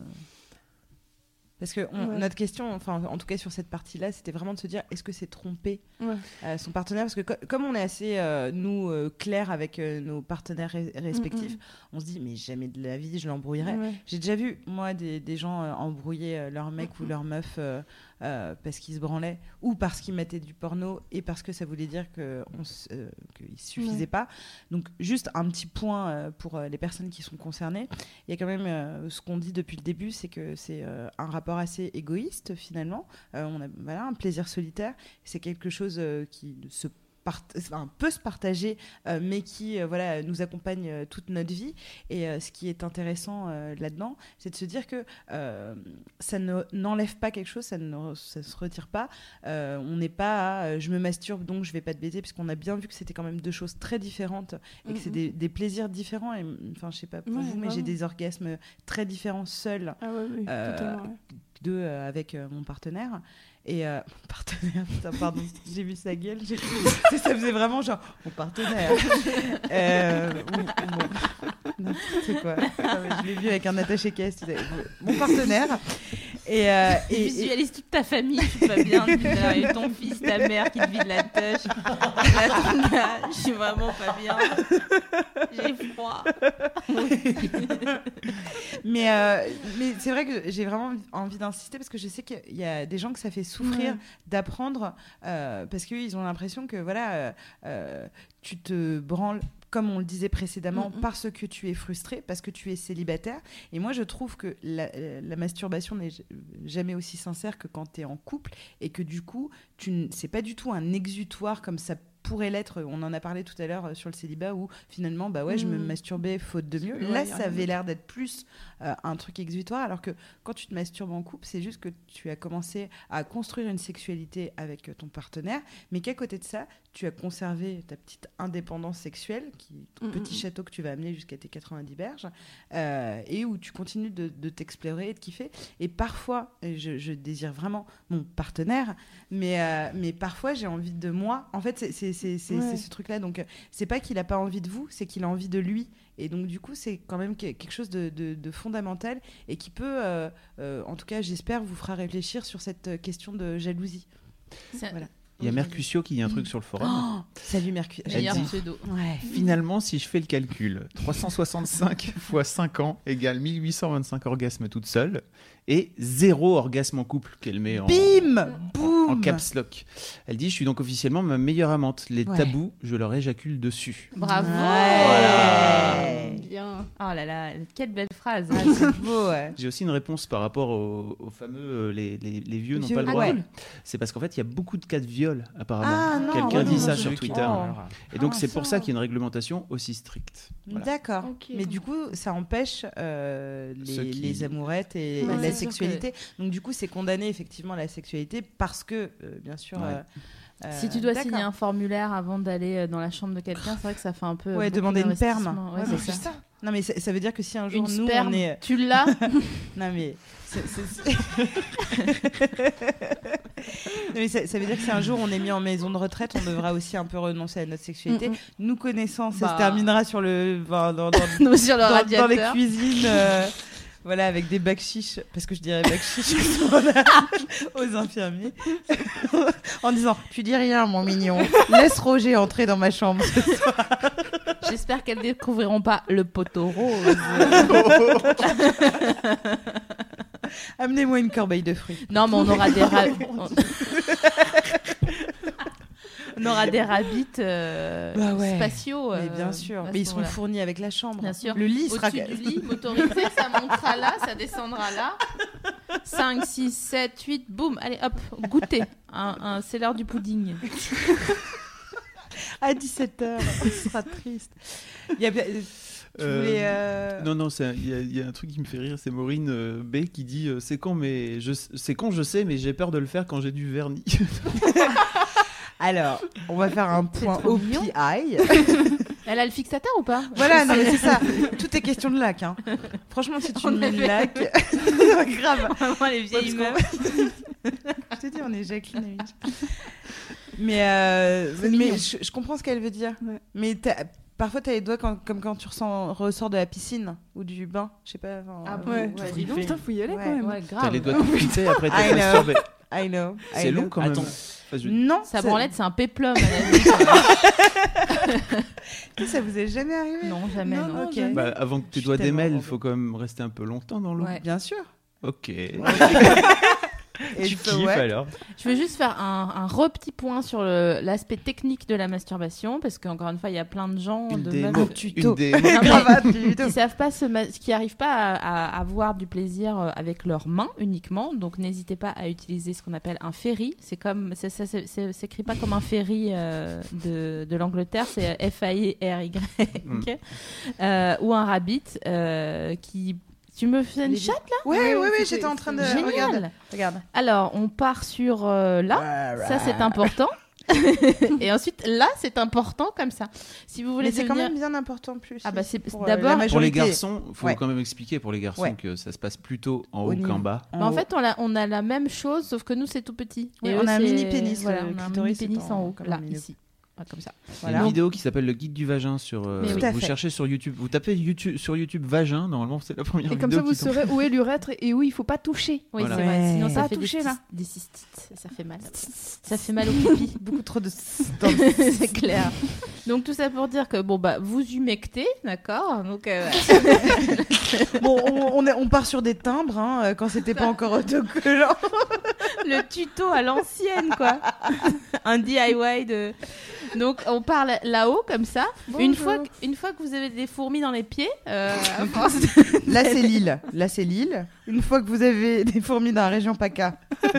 Parce que on- Ouais. notre question, enfin en tout cas sur cette partie-là, c'était vraiment de se dire est-ce que c'est tromper Ouais. euh, son partenaire? Parce que co- comme on est assez, euh, nous, euh, clairs avec nos partenaires respectifs, Mm, on se dit mais jamais de la vie je l'embrouillerais. Ouais. J'ai déjà vu, moi, des, des gens embrouiller leur mec ou leur meuf euh, euh, parce qu'ils se branlaient ou parce qu'ils mettaient du porno et parce que ça voulait dire euh, qu'il ne suffisait Ouais. pas. Donc, juste un petit point euh, pour euh, les personnes qui sont concernées. Il y a quand même euh, ce qu'on dit depuis le début, c'est que c'est euh, un rapport assez égoïste finalement. Euh, on a voilà, un plaisir solitaire. C'est quelque chose euh, qui se enfin, peut se partager, euh, mais qui euh, voilà, nous accompagne euh, toute notre vie. Et ce qui est intéressant là-dedans, c'est de se dire que ça ne- n'enlève pas quelque chose, ça ne ça se retire pas. On n'est pas à, je me masturbe donc je vais pas te baiser, puisqu'on a bien vu que c'était quand même deux choses très différentes et que c'est des, des plaisirs différents. Et enfin, je sais pas pour Ouais, vous, mais j'ai des orgasmes très différents seuls Ah ouais, oui, totalement. ouais. deux euh, avec euh, mon partenaire. Et euh, (laughs) mon partenaire, putain, pardon, j'ai vu sa gueule. j'ai- ça ça faisait vraiment genre mon partenaire. euh, N'importe quoi. Je l'ai vu avec un attaché caisse. Mon partenaire. Et, euh, (laughs) et- et- Visualise toute ta famille, tout va bien. eu ton fils, ta mère qui te vide la. Là, gars, (laughs) je suis vraiment pas bien. J'ai froid. (laughs) mais euh, mais c'est vrai que j'ai vraiment envie d'insister parce que je sais qu'il y a des gens que ça fait souffrir Ouais. d'apprendre euh, parce qu'ils ont l'impression que voilà euh, euh, tu te branles comme on le disait précédemment Mhm. parce que tu es frustré parce que tu es célibataire. Et moi je trouve que la, euh, la masturbation n'est jamais aussi sincère que quand tu es en couple et que du coup c'est pas du tout un exutoire comme ça pourrait l'être. On en a parlé tout à l'heure euh, sur le célibat où finalement bah ouais je me Mhm. masturbais faute de mieux. Là ça avait l'air d'être plus euh, un truc exutoire. Alors que quand tu te masturbes en couple c'est juste que tu as commencé à construire une sexualité avec ton partenaire. Mais qu'à côté de ça tu as conservé ta petite indépendance sexuelle qui ton Mhm. petit château que tu vas amener jusqu'à tes 90 berges euh, et où tu continues de, de t'explorer et de kiffer et parfois je, je désire vraiment mon partenaire mais euh, mais parfois j'ai envie de moi en fait c'est Ouais. ce truc là donc euh, c'est pas qu'il a pas envie de vous c'est qu'il a envie de lui et donc du coup c'est quand même que- quelque chose de, de- de fondamental et qui peut euh, euh, en tout cas j'espère vous fera réfléchir sur cette question de jalousie Voilà. Il y a. Mercutio qui dit un truc sur le forum. Oh, salut pseudo. ouais Finalement, si je fais le calcul, 365 (laughs) fois 5 ans égale 1825 orgasmes toute seule et zéro orgasme en couple qu'elle met en, bim boum en caps lock. Elle dit Je suis donc officiellement ma meilleure amante. Les Ouais. tabous, je leur éjacule dessus. Bravo. Ouais. Bien. Oh là là, quelle belle phrase. Ah, (laughs) c'est beau ouais J'ai aussi une réponse par rapport au, au fameux euh, les, les- les vieux n'ont pas le droit. ouais. C'est parce qu'en fait, il y a beaucoup de cas de viol, apparemment. Ah, non, Quelqu'un ouais, dit non, ça non, sur Twitter. Oh. Et donc, Ah, c'est pour ça. ça qu'il y a une réglementation aussi stricte. Voilà. D'accord. Mais du coup, ça empêche euh, les, qui- les amourettes et Ouais, la sexualité. Donc du coup, c'est condamner effectivement la sexualité parce que, euh, bien sûr. Ouais. euh, Si tu dois signer un formulaire avant d'aller euh, dans la chambre de quelqu'un, c'est vrai que ça fait un peu. Ouais, beaucoup demander une perme. Ouais, Ouais, c'est ça. Non, mais ça, ça veut dire que si un jour Une nous sperme, on est. tu l'as (laughs) (laughs) Non, mais. (laughs) Non, ça, ça veut dire que si un jour on est mis en maison de retraite, on devra aussi un peu renoncer à notre sexualité. Mm, Nous connaissant, ça Bah. se terminera sur le. enfin, dans, dans- Nous sur le dans, dans radiateur. les cuisines. euh, Voilà, avec des bacs chiches, parce que je dirais bacs (laughs) chiches (laughs) aux infirmiers, en disant Tu dis rien, mon mignon, laisse Roger entrer dans ma chambre. ce soir. J'espère qu'elles découvriront pas le poteau rose. Amenez-moi une corbeille de fruits. non, mais on aura des (laughs) ra- on aura des rabbits euh, Bah ouais. spatiaux. Mais euh, bien sûr, à ce mais ils seront fournis avec la chambre. Bien sûr. Le lit sera. Au-dessus du (laughs) lit, motorisé, ça montera là, ça descendra là. 5, 6, 7, 8, boum, allez hop, goûter. Un, un- c'est l'heure du pudding. À 17h, ce sera triste. Il y a... Euh, euh, Non, non, il y, a- il y a un truc qui me fait rire, c'est Maureen euh, B qui dit euh, C'est con, mais je, c'est con, je sais, mais j'ai peur de le faire quand j'ai du vernis. (laughs) Alors, on va faire un point. OPI. (laughs) Elle a le fixateur ou pas? Voilà, non mais c'est ça. Tout est question de lac. Hein. Franchement, si tu On mets le lac, (laughs) grave. Vraiment les vieilles meufs. (laughs) Je te dis, on est Jacqueline. Mais, euh, mais je, je comprends ce qu'elle veut dire. Ouais. Mais parfois, tu as les doigts quand- comme quand tu ressens, ressors de la piscine ou du bain. Je sais pas. enfin, Ah euh, bon Ouais. Ouais, Dis donc, Putain, faut y aller Ouais. quand même. Ouais, T'as les doigts tout après know. masturbé. I know. I C'est know. long quand même. Attends. Non, Sa ça- branlette, c'est un péplum. (laughs) (laughs) Ça vous est jamais arrivé non, jamais. Non, Non, non, Ok. jamais. Bah, avant que doigts tellement démêlent, il faut quand même rester un peu longtemps dans l'eau. Ouais. Bien sûr. Ok. (laughs) (laughs) Et Tu kiffes alors Je veux juste faire un, un petit point sur l'aspect technique de la masturbation, parce qu'encore une fois, il y a plein de gens, Une de démo. meufs tuto. Qui savent pas ma- qui arrivent pas à, à avoir du plaisir euh, avec leurs mains uniquement. Donc n'hésitez pas à utiliser ce qu'on appelle un ferry. C'est comme ça, ça s'écrit pas comme un ferry euh, de, de l'Angleterre, c'est F A I R Y Mm. (laughs) Euh, ou un rabbit euh, qui tu me fais une chatte Ouais, ouais, ouais, c'était- j'étais en train de. là Regarde. Génial. Regarde. Alors on part sur euh, là, ça c'est important. (laughs) Et ensuite là c'est important comme ça. Si vous voulez Mais c'est quand même bien important plus. Ah bah, c'est- euh, d'abord- Pour les garçons, il faut Ouais. quand même expliquer pour les garçons Ouais. que ça se passe plutôt en Au haut qu'en bas. Bah, en fait, on a, on a la même chose, sauf que nous, c'est tout petit. Ouais, Et on eux, a un mini pénis, Voilà, on a un mini pénis en en- haut, comme là, ici. Ah, comme ça. Il y a une vidéo qui s'appelle le guide du vagin sur. euh, oui. Vous cherchez sur YouTube, vous tapez YouTube sur YouTube vagin. Normalement, c'est la première Et comme vidéo ça, vous qui saurez où est l'urètre et où il faut pas toucher. Oui, Voilà. c'est vrai. Ouais. Sinon, ça Pas fait touché, des, là. des cystites. Ça fait mal. (laughs) Ça fait mal au pipi. (laughs) Beaucoup trop de. (laughs) c'est clair. Donc, tout ça pour dire que, bon, bah, vous humectez, d'accord Donc, euh, bon, on, on est- on part sur des timbres hein, euh, quand c'était pas encore autocollant. le tuto à l'ancienne, quoi. Un DIY de. Donc, on parle là-haut, comme ça. Une fois, que, une fois que vous avez des fourmis dans les pieds, euh, à force de- Là, c'est (laughs) l'île. Là, c'est l'île. Une fois que vous avez des fourmis dans la région PACA. (laughs)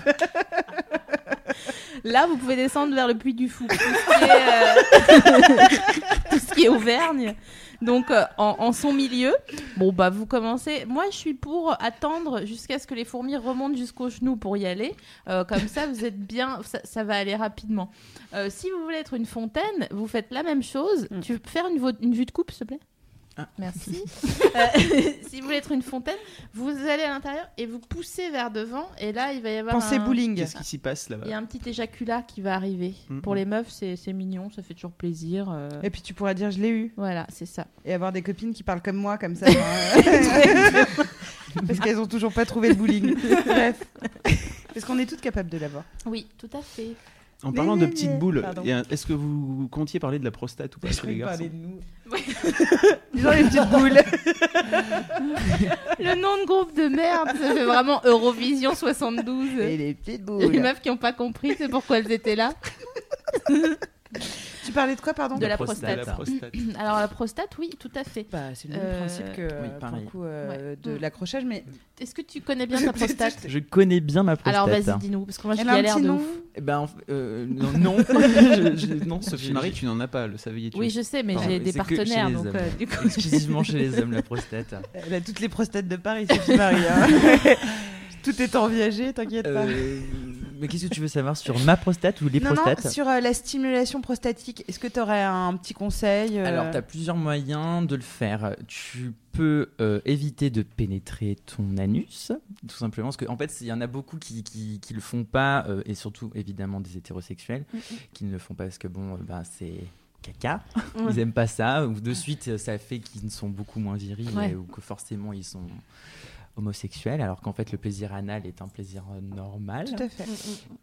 Là, vous pouvez descendre vers le Puy du Fou. Tout ce qui est, euh, (laughs) tout ce qui est Auvergne. Donc, euh, en, en son milieu, bon, bah, vous commencez. Moi, je suis pour attendre jusqu'à ce que les fourmis remontent jusqu'aux genoux pour y aller. Euh, comme ça, vous êtes bien. Ça, ça va aller rapidement. Euh, si vous voulez être une fontaine, vous faites la même chose. Mm. Tu peux faire une, une vue de coupe, s'il te plaît? Ah. Merci. (laughs) Euh, (laughs) si vous voulez être une fontaine, vous allez à l'intérieur et vous poussez vers devant. Et là, il va y avoir. Pensez un... bowling. Qu'est-ce qui s'y passe là-bas Il y a un petit éjaculat qui va arriver. Mhm. Pour les meufs, c'est mignon, ça fait toujours plaisir. euh, Et puis tu pourras dire je l'ai eu. Voilà, c'est ça. Et avoir des copines qui parlent comme moi, comme ça. (laughs) hein. Parce qu'elles ont toujours pas trouvé le bowling. Bref. Parce qu'on est toutes capables de l'avoir. Oui, tout à fait. En parlant de Mais- petites boules, est-ce que vous comptiez parler de la prostate ou pas chez les garçons nous. (laughs) Ils ont les petites boules. Le nom de groupe de merde, ça fait vraiment Eurovision 72. Et les petites Les boules. meufs qui n'ont pas compris, c'est pourquoi elles étaient là. (laughs) Tu parlais de quoi, pardon De la prostate. prostate. La prostate. (clears throat) Alors la prostate, oui, tout à fait. Bah, c'est le même Euh, principe que oui, pour coup, euh, Ouais. de Mm. l'accrochage, mais Est-ce que tu connais bien ta (laughs) prostate Je connais bien ma prostate. Alors vas-y, dis-nous, parce que moi je elle a un galère de ouf. Eh ben, euh, (laughs) non, non. (laughs) Je- je- non, Sophie Marie, tu n'en as pas, le saviez-tu Oui, je sais, mais j'ai des partenaires, donc euh, du coup. Exclusivement chez les hommes, la prostate. Elle a toutes les prostates de Paris, Sophie Marie. hein. Tout est enviagé, t'inquiète pas. Mais qu'est-ce que tu veux savoir sur ma prostate ou les non, prostates non, sur euh, la stimulation prostatique, est-ce que tu aurais un petit conseil euh, Alors, tu as plusieurs moyens de le faire. Tu peux euh, éviter de pénétrer ton anus, tout simplement, parce qu'en en fait, il y en a beaucoup qui, qui, qui le font pas, et surtout, évidemment, des hétérosexuels, qui ne le font pas parce que, bon, ben, c'est caca, ils aiment pas ça, ou de suite, ça fait qu'ils sont beaucoup moins virils, Ouais. ou que forcément, ils sont homosexuels, alors qu'en fait, le plaisir anal est un plaisir euh, normal. Tout à fait.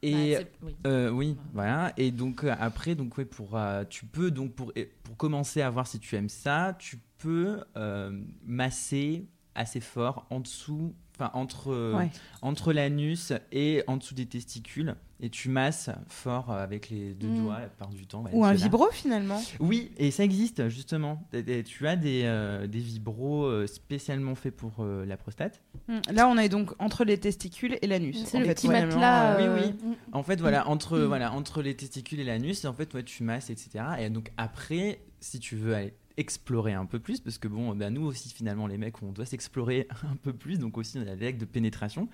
Et Bah, oui. euh, oui, voilà. Et donc euh, après, donc ouais, pour euh, tu peux donc pour pour commencer à voir si tu aimes ça, tu peux euh, masser assez fort en dessous, enfin entre euh, Ouais. entre l'anus et en dessous des testicules, et tu masses fort euh, avec les deux Mm. doigts la plupart du temps. ouais, Ou un vibro finalement. Oui, et ça existe justement. Et- et Tu as des euh, des vibros spécialement faits pour euh, la prostate. Mm. Là, on est donc entre les testicules et l'anus. C'est le fait, petit matelas. euh, oui, oui. En fait, voilà, entre, voilà, entre les testicules et l'anus, en fait, ouais, tu masses, etc. Et donc après, si tu veux aller explorer un peu plus, parce que bon, bah, nous aussi, finalement, les mecs, on doit s'explorer (laughs) un peu plus, donc aussi, on a règles de pénétration.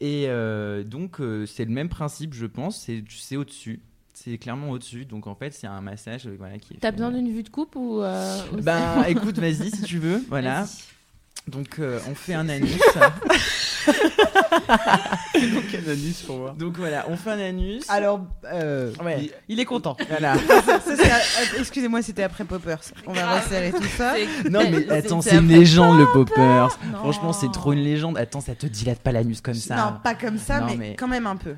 Et euh, donc, euh, c'est le même principe, je pense, c'est au-dessus. C'est clairement au-dessus. Donc en fait, c'est un massage euh, voilà, qui T'as besoin d'une vue de coupe ou. euh, Ben écoute, vas-y si tu veux. Voilà. Donc euh, on fait un anus. (laughs) Quel anus pour voir. Donc voilà, on fait un anus. Alors, euh, Ouais. il, il est content. Voilà. (laughs) Euh, Excusez-moi, c'était après Poppers. On va resserrer tout ça. Non mais attends, c'est une légende le poppers. Non. Franchement, c'est trop une légende. Attends, ça te dilate pas l'anus comme ça. Non, pas comme ça, Non, mais, mais- quand même un peu.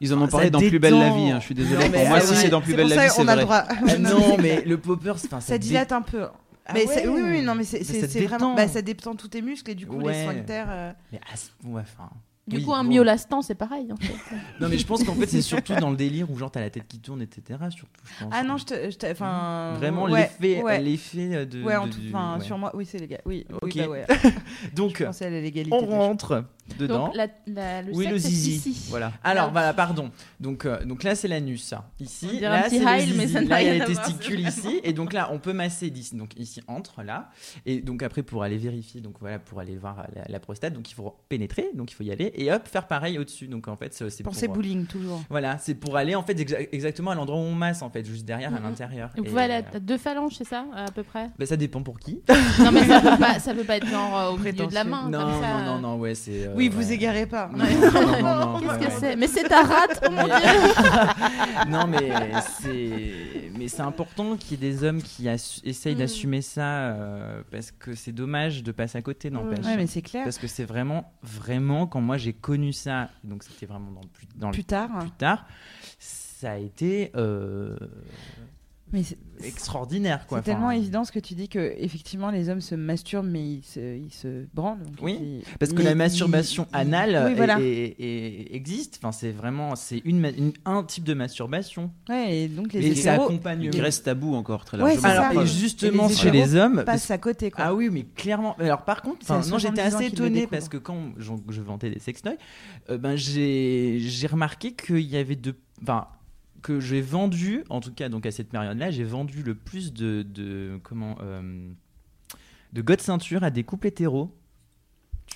Ils en ont Ça parlé dans Plus belle la vie. hein, Je suis désolé. Pour moi, ah si c'est dans Plus belle la vie, c'est on a le vrai. droit. Ah non, (laughs) mais le poppers, Ça dé- dilate un peu. Ah mais ouais. oui, oui, non, mais c'est vraiment. Bah, ça détend tous tes muscles et du coup, les Ouais. sphincters. euh, Mais à ce- ouais, enfin. Du oui, coup, un bon. myolastan, c'est pareil en fait. (laughs) Non, mais je pense qu'en fait, c'est surtout dans le délire où genre t'as la tête qui tourne, etc. Surtout, je pense. Ah non, je te. je te- Enfin. Vraiment ouais, l'effet, Ouais, de. ouais, en de- tout- enfin, ouais. sur moi, oui, c'est légal. Oui, oui, Ok. bah ouais. (laughs) Donc, Je pensais à la légalité. on rentre dedans. Donc, la, la- le oui, le sexe, zizi. ici. Voilà. Alors, Là, voilà, pardon. Donc, euh, donc là, c'est l'anus. ça. Ici, On là, c'est le mais ça Là, il y a les testicules ici. Et donc là, on peut masser d'ici. Donc ici, entre là. Et donc après, pour aller vérifier, donc voilà, pour aller voir la, la prostate, donc il faut pénétrer. Donc il faut y aller. Et hop, faire pareil au-dessus. Donc en fait, c'est Pensez pour. euh, bowling, toujours. Voilà, c'est pour aller en fait exa- exactement à l'endroit où on masse en fait, juste derrière à Mhm. l'intérieur. Vous pouvez aller à deux phalanges, c'est ça, à peu près? Bah, ça dépend pour qui. Non, mais ça peut (laughs) pas, ça peut pas être genre euh, au milieu de la main. non, comme ça. non, non, non, ouais, c'est. euh, Oui, vous ouais. égarez pas. Non, non, non, non, Qu'est-ce ouais, que ouais. c'est? Mais c'est ta rate, oh mon dieu non, mais c'est mais c'est important qu'il y ait des hommes qui assu- essayent Mm. d'assumer ça euh, parce que c'est dommage de passer à côté, n'empêche. Ouais, mais c'est clair. Parce que c'est vraiment, vraiment, quand moi j'ai connu ça, donc c'était vraiment dans le plus, dans le Plus tard. plus tard, ça a été euh, Mais c'est extraordinaire, quoi. c'est tellement Enfin, évident ce que tu dis que effectivement les hommes se masturbent mais ils se, ils se branlent. donc Oui, ils- Parce que mais la masturbation ils- anale Oui, est- voilà. est- est- existe. Enfin, c'est vraiment, c'est une, un type de masturbation. Ouais, et donc les Et ça accompagne. Il reste tabou encore très Ouais, largement. Alors, et Et justement, les chez les hommes, parce passent à côté. Quoi. Ah oui, mais clairement. Alors par contre, non, j'étais 70 ans assez étonné parce que quand je vantais des sextoys, euh, ben j'ai j'ai remarqué qu'il y avait de, enfin que j'ai vendu, en tout cas donc à cette période-là, j'ai vendu le plus de, de comment euh, de God ceinture à des couples hétéros.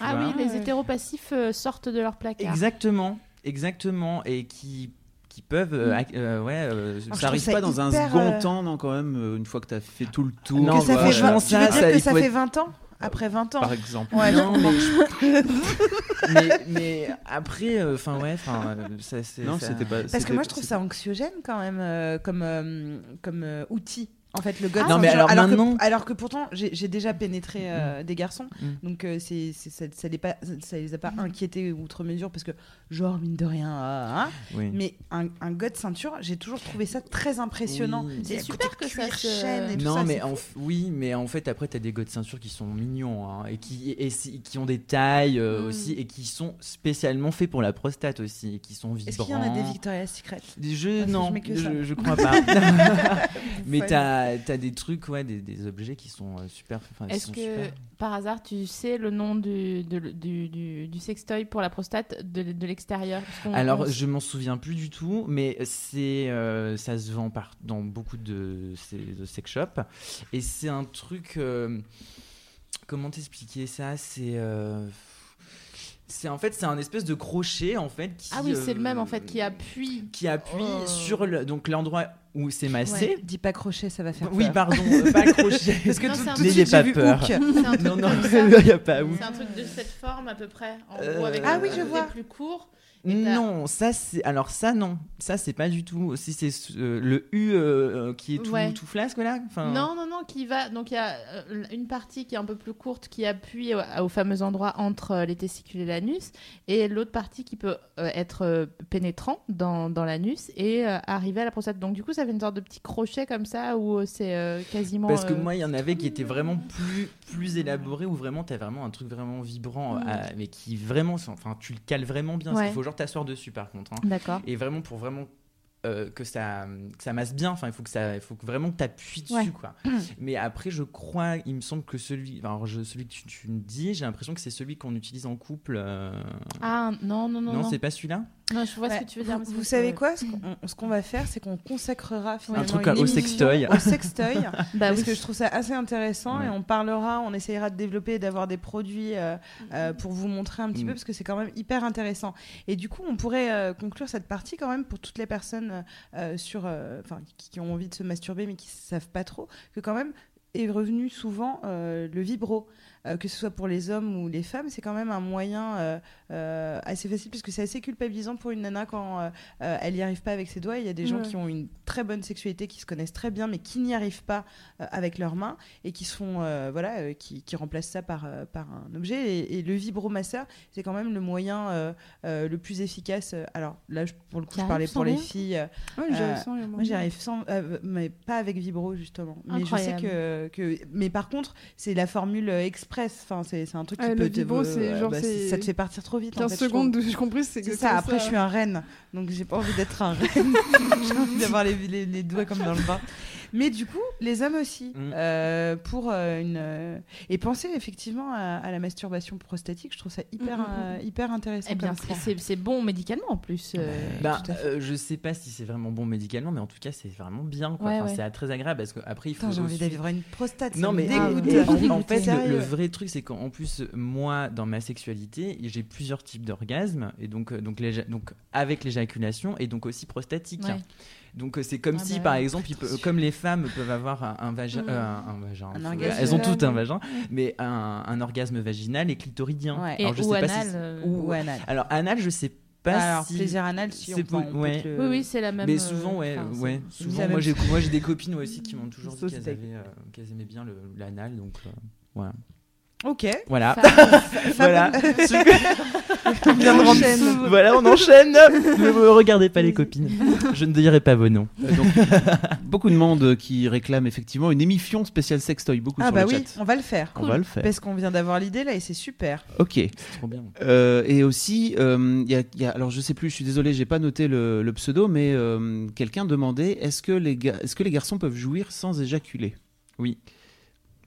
Ah vois oui, les hétéropassifs euh, sortent de leur placard. Exactement, exactement, et qui qui peuvent, euh, ac- euh, ouais, euh, je Ça arrive pas dans un second euh, temps, non, quand même, une fois que tu as fait tout le tour. Non, que ça fait franchement, 20 ça, tu veux dire ça, que fait être- 20 ans? Après 20 ans Par exemple. Ouais, non, mais, (laughs) mais, mais après, enfin ouais, enfin, euh, ça c'est. Non, ça- c'était pas. Parce que moi, je trouve ça anxiogène quand même euh, comme, euh, comme euh, outil. En fait, le god Ah, non, mais ceinture. alors que- alors que pourtant, j'ai déjà pénétré euh, des garçons, Mm. donc euh, c'est ça, ça, les pas, ça les a pas inquiétés outre mesure parce que, genre, mine de rien, ah. Oui. mais un, un god ceinture, j'ai toujours trouvé ça très impressionnant. Oui. C'est super que ça se- chaîne et tout Non, ça, mais en oui, mais en fait, après, t'as des gars de ceinture qui sont mignons hein, et, qui, et, si- qui ont des tailles euh, Mm. aussi et qui sont spécialement faits pour la prostate aussi et qui sont vibrants. Est-ce qu'il y en a des Victoria's Secret? Des que non, je je, je crois pas. (laughs) (laughs) mais Folle. T'as as des trucs, ouais, des, des objets qui sont euh, super. Est-ce que super. par hasard tu sais le nom du, de- du, du, du sextoy pour la prostate de, de l'extérieur? Alors, on- je m'en souviens plus du tout, mais c'est euh, ça se vend par, dans beaucoup de, de sex shops. Et c'est un truc. euh, comment t'expliquer ça? C'est. euh, c'est en fait c'est un espèce de crochet en fait qui, Ah oui, c'est le même en euh, fait qui appuie. qui appuie Oh. sur le, donc l'endroit où c'est massé. Ouais. Dis pas crochet, ça va faire Oui, peur. pardon, euh, pas crochet. (laughs) Parce que Non, tout, tout de N'ayez suite, pas j'ai vu peur. hook. C'est un truc (laughs) non, non, il n'y a pas. C'est un truc de cette forme à peu près, en Euh, gros avec Ah un oui, je vois. plus court. Non, ça c'est alors ça non, ça c'est pas du tout. Si c'est euh, le U euh, euh, qui est tout, Ouais. tout flasque là. Enfin, Non, non, non, qui va. Donc il y a une partie qui est un peu plus courte qui appuie au, au fameux endroit entre les testicules et l'anus, et l'autre partie qui peut euh, être pénétrant dans, dans l'anus et arriver à la prostate. Donc du coup, ça fait une sorte de petit crochet comme ça où c'est quasiment. Parce que moi, il y en avait qui étaient vraiment plus, plus élaborés, où vraiment, t'as vraiment un truc vraiment vibrant, Mm. euh, mais qui vraiment, enfin, tu le cales vraiment bien. Ouais. Il faut genre t'asseoir dessus, par contre. hein. D'accord. Et vraiment, pour vraiment euh, que, ça, que ça masse bien, enfin, il faut que ça, il faut que vraiment que t'appuies dessus, Ouais. quoi. (clears throat) mais après, je crois, il me semble que celui, alors, je- celui que tu, tu me dis, j'ai l'impression que c'est celui qu'on utilise en couple. euh, Ah non, non, non. non, non. c'est pas celui-là? Non, je vois ce que tu veux dire. Vous, savez que- quoi Ce qu'on va faire, c'est qu'on consacrera finalement truc une à- au sextoy. Au sextoy. (laughs) Bah parce oui. que je trouve ça assez intéressant Ouais. et on parlera, on essayera de développer et d'avoir des produits euh, euh, pour vous montrer un petit Mm. peu parce que c'est quand même hyper intéressant. Et du coup, on pourrait euh, conclure cette partie quand même pour toutes les personnes euh, sur, euh, enfin, qui, qui ont envie de se masturber mais qui savent pas trop, que quand même est revenu souvent euh, le vibro. Euh, que ce soit pour les hommes ou les femmes, c'est quand même un moyen euh, euh, assez facile puisque c'est assez culpabilisant pour une nana quand elle n'y arrive pas avec ses doigts. Il y a des gens Ouais. qui ont une très bonne sexualité, qui se connaissent très bien, mais qui n'y arrivent pas avec leurs mains et qui voilà, qui, qui remplacent ça par, par un objet. Et, et le vibromasseur, c'est quand même le moyen le plus efficace. Alors là, je- pour le coup, je parlais pour les filles. Ouais, moi, j'y arrive sans, mais pas avec vibro justement. Mais je sais que, que, mais par contre, c'est la formule euh, express. Enfin, c'est un truc qui Ah, peut le te- vibro, euh, genre, bah, ça te fait partir trop vite. en 15 fait, je secondes, j'ai compris, c'est que ça. Après, je suis un reine, donc j'ai pas envie d'être un reine. (laughs) j'ai envie d'avoir les, les, les doigts comme dans le bain. Mais du coup, les hommes aussi, Mm. euh, pour euh, une euh, et penser effectivement à, à la masturbation prostatique, je trouve ça hyper Mm, mm, euh, hyper intéressant. Eh bien, c'est- bon médicalement en plus. euh. Bah, euh, je sais pas si c'est vraiment bon médicalement, mais en tout cas, c'est vraiment bien. Ouais, Enfin, ouais. C'est très agréable parce qu'après, il faut. J'ai envie d'avoir une prostate. Non mais dégoûté. en, en fait le, vrai truc c'est qu'en plus moi dans ma sexualité j'ai plusieurs types d'orgasmes et donc donc, donc avec l'éjaculation et donc aussi prostatique. Ouais. Donc euh, c'est comme Ah si bah par exemple il peut- comme les femmes peuvent avoir un, un vagin Mm. euh, un, un vagin Un faut- orgasme elles ont toutes un vagin mais un, un orgasme vaginal et clitoridien. Ouais. Et, Alors, je ou sais pas si anal. c'est- euh, ou anal. Alors anal je sais pas Alors, si plaisir anal, si on, c'est peut, on po- peut ouais. te le- Oui, oui, c'est la même. mais euh, souvent, ouais, enfin, ouais. Souvent, moi j'ai, moi j'ai des copines aussi qui m'ont toujours dit qu'elles, avaient, euh, qu'elles aimaient bien le, l'anal, donc euh, voilà. Ok. Voilà. (laughs) Voilà. (laughs) On vient de rentrer. voilà, on enchaîne. ne me regardez pas les copines. Je ne dirai pas vos noms. Euh, donc, (laughs) beaucoup de monde qui réclame effectivement une émission spéciale sextoy, beaucoup Ah sur bah le oui, chat. on va le faire. On va le faire. Parce qu'on vient d'avoir l'idée là et c'est super. Ok. C'est trop bien. Euh, et aussi, euh, il y a, il y a- alors je sais plus, je suis désolé, j'ai pas noté le, le pseudo, mais euh, quelqu'un demandait est-ce que, les est-ce que les garçons peuvent jouir sans éjaculer? Oui.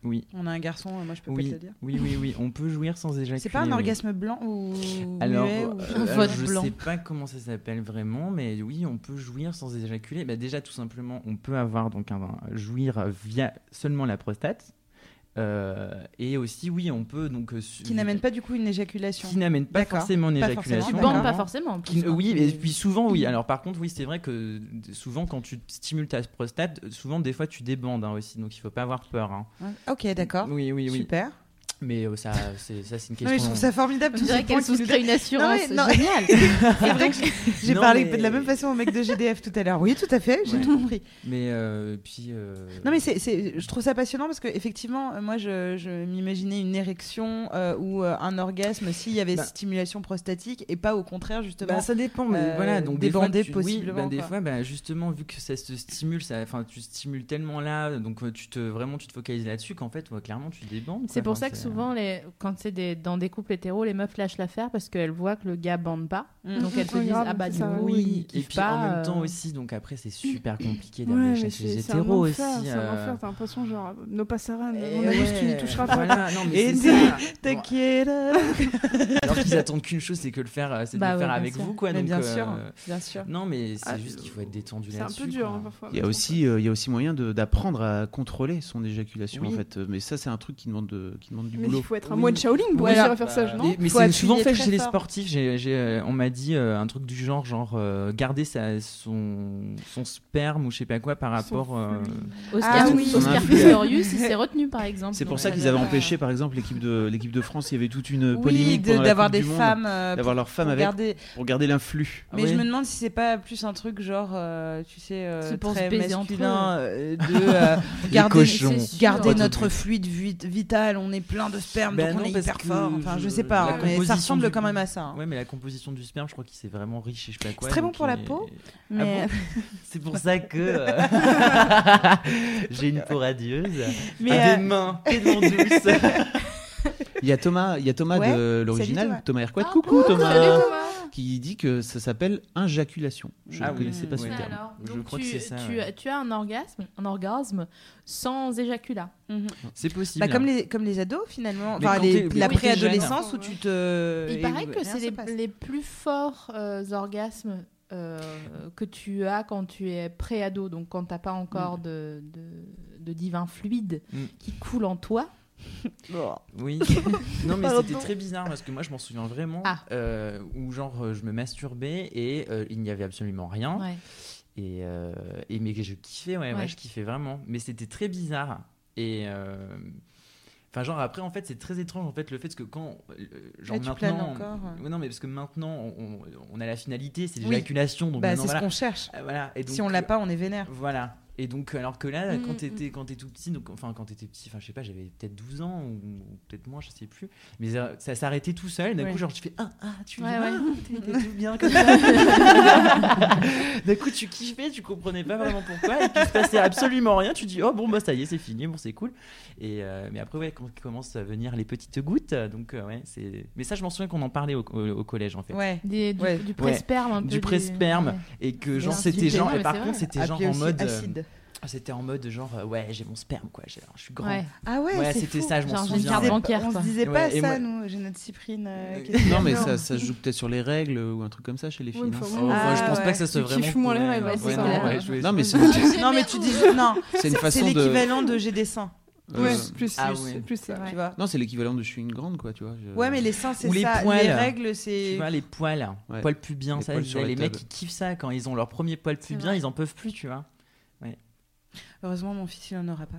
Oui. On a un garçon, euh, moi je peux pas te le dire. oui, oui, oui, on peut jouir sans éjaculer. C'est pas un orgasme blanc ou Alors, muet ou euh, vote je blanc sais pas comment ça s'appelle vraiment, mais oui, on peut jouir sans éjaculer. Bah, déjà, tout simplement, on peut avoir donc un, un- jouir via seulement la prostate. Euh, et aussi, oui, on peut donc euh, qui n'amène pas du coup une éjaculation. qui n'amène pas D'accord. forcément une Pas éjaculation. forcément, Tu bandes d'accord. pas forcément. en plus, Qui- quand oui, et puis souvent, oui. Alors, par contre, oui, c'est vrai que souvent, quand tu stimules ta prostate, souvent, des fois, tu débandes hein, aussi. Donc, il faut pas avoir peur. hein. Ok, d'accord. Oui, oui, oui. Super. Mais euh, ça, c'est ça, c'est une (laughs) Non, question. mais je trouve ça formidable. On dirait qu'elle souscrit une assurance. Non, mais- non. Génial. C'est vrai que j'ai Non, parlé mais- de la même façon au mec de GDF tout à l'heure. Oui, tout à fait, j'ai Ouais. tout compris. Mais euh, puis. euh, Non, mais c'est, c'est- je trouve ça passionnant parce que effectivement, moi, je, je m'imaginais une érection euh, ou euh, un orgasme s'il y avait Bah. stimulation prostatique et pas au contraire justement. Bah, ça dépend, mais euh, voilà, donc des fois, débander tu- possiblement, Oui, bah, des quoi. fois, bah, justement, vu que ça se stimule, ça, enfin, tu stimules tellement là, donc tu te vraiment, tu te focalises là-dessus qu'en fait, ouais, clairement, tu débandes. C'est pour Enfin, ça que souvent, les... quand c'est des... dans des couples hétéros, les meufs lâchent l'affaire parce qu'elles voient que le gars bande pas. Mm. Donc elles (laughs) se Ouais, disent grave, Ah bah du coup, Oui, il et puis pas. en même temps euh, aussi, donc après, c'est super compliqué Ouais, d'aller chercher c'est les hétéros aussi. c'est un euh, enfer, t'as l'impression genre, nos passerelles, eh mon tu n'y ouais, toucheras pas. Et. (laughs) T'inquiète. (laughs) Alors qu'ils attendent qu'une chose, c'est que le faire, euh, c'est de Bah le ouais, faire avec vous, quoi. Bien sûr, bien sûr. Non, mais c'est Ah, juste qu'il faut être détendu C'est un là-dessus. peu dur hein, parfois. Il y a aussi, moyen d'apprendre à contrôler son éjaculation en fait. Mais ça, c'est un truc qui demande, demande du Mais boulot. il faut être un Oui. moine Shaolin pour réussir à faire ça, bah, non mais- mais c'est souvent fait chez les sportifs. J'ai, j'ai, euh, on m'a dit euh, un truc du genre, genre euh, garder sa, son, son sperme ou je sais pas quoi par rapport. euh, Oscar, Ah oui. Oscar. Pistorius, il s'est retenu par exemple. C'est pour ça qu'ils euh, avaient empêché, par exemple, l'équipe de l'équipe de France. Il y avait toute une polémique d'avoir des femmes. euh, d'avoir leurs femmes pour avec garder- pour garder l'influx. Mais Ah je ouais. me demande si c'est pas plus un truc genre, euh, tu sais, euh, C'est pour très masculin, euh, de euh, (laughs) garder, notre fluide vit- vital, on est plein de sperme, Ben donc on non, est parce hyper que fort. Enfin, je je- sais pas, hein, mais ça composition ressemble du- quand même à ça. hein. Ouais, mais la composition du sperme, je crois qu'il c'est vraiment riche et je sais pas quoi. C'est très bon pour la peau, Ah Mais, bon (laughs) c'est pour ça que euh, (laughs) j'ai une peau radieuse, mais, Ah, euh, des mains tellement douces. (laughs) Il y a Thomas, il y a Thomas Ouais, de l'original, Thomas. Thomas Hercouet. Ah, Coucou Thomas. Salut Thomas qui dit que ça s'appelle injaculation. Je Ah ne oui, connaissais pas ce ouais. terme. Alors, Je crois tu, que c'est ça, tu, ouais. tu as un orgasme, un orgasme sans éjaculat. C'est possible. Bah, comme, les, comme les ados finalement, enfin les- la préadolescence où tu te. Il et paraît que c'est les, les plus forts euh, orgasmes euh, que tu as quand tu es pré-ado, donc quand t'as pas encore de, de, de divin fluide Mm. qui coule en toi. (laughs) Oui. (laughs) non, mais c'était très bizarre parce que moi, je m'en souviens vraiment. Ah. euh, où, genre, euh, je me masturbais et euh, il n'y avait absolument rien. Ouais. Et, euh, et mais que je kiffais, ouais, ouais, Ouais. je kiffais vraiment. Mais c'était très bizarre. Et. euh, Enfin, genre, après, en fait, c'est très étrange, en fait, le fait que quand. euh, genre, Ah, maintenant. encore. Ouais, non, mais parce que maintenant, on, on a la finalité, c'est Oui. l'éjaculation. Donc Bah, c'est ce qu'on cherche. Euh, voilà. Et donc, Si on l'a pas, on est vénère. Voilà. Et donc, alors que là, Mm, quand t'étais quand t'es tout petit, donc, enfin, quand t'étais petit, enfin, je sais pas, j'avais peut-être 12 ans ou, ou peut-être moins, je sais plus. Mais ça, ça s'arrêtait tout seul. D'un Ouais. coup, genre, tu fais Ah, ah, tu Ouais, ah, ouais. t'es- t'es tout bien comme ça. (laughs) D'un coup, tu kiffais, tu comprenais pas vraiment pourquoi. Et puis, il se passait absolument rien. Tu dis Oh, bon, bah, ça y est, c'est fini, bon, c'est cool. Et, euh, mais après, ouais, quand commencent à venir les petites gouttes, donc, euh, ouais, c'est. Mais ça, je m'en souviens qu'on en parlait au, au- au collège, en fait. Ouais. Des- du, Ouais. du pré-sperme un peu. Du pré-sperme. ouais. Et que, genre, c'était genre. Et par contre, c'était genre en mode. euh, acide. C'était en mode genre euh, ouais j'ai mon sperme quoi je suis grand Ouais. Ah ouais, Ouais, c'est c'était ça, je m'en souviens. on se disait pas ça, moi- nous. J'ai notre cyprine. euh, Euh, Non, mais ça, ça se joue peut-être sur les règles ou un truc comme ça chez les filles. Oh, enfin, je Ah, pense ouais. pas que ça soit Tu vraiment moins les règles, ouais, c'est non, Non, mais (laughs) c'est Non, mais tu dis. Non, c'est une c'est façon de. l'équivalent de j'ai des seins. Ouais, plus, Ah plus, ouais. plus ça. Tu vois Non, c'est l'équivalent de je suis une grande, quoi, tu vois. je- Ouais, mais les seins, c'est Ou les ça. poils. Les règles, tu c'est. vois les poils Ouais. poils pubiens Les ça poils les, mecs ils kiffent ça quand ils ont leur premier poil C'est pubien vrai. ils en peuvent plus tu vois Heureusement, mon fils, il en aura pas.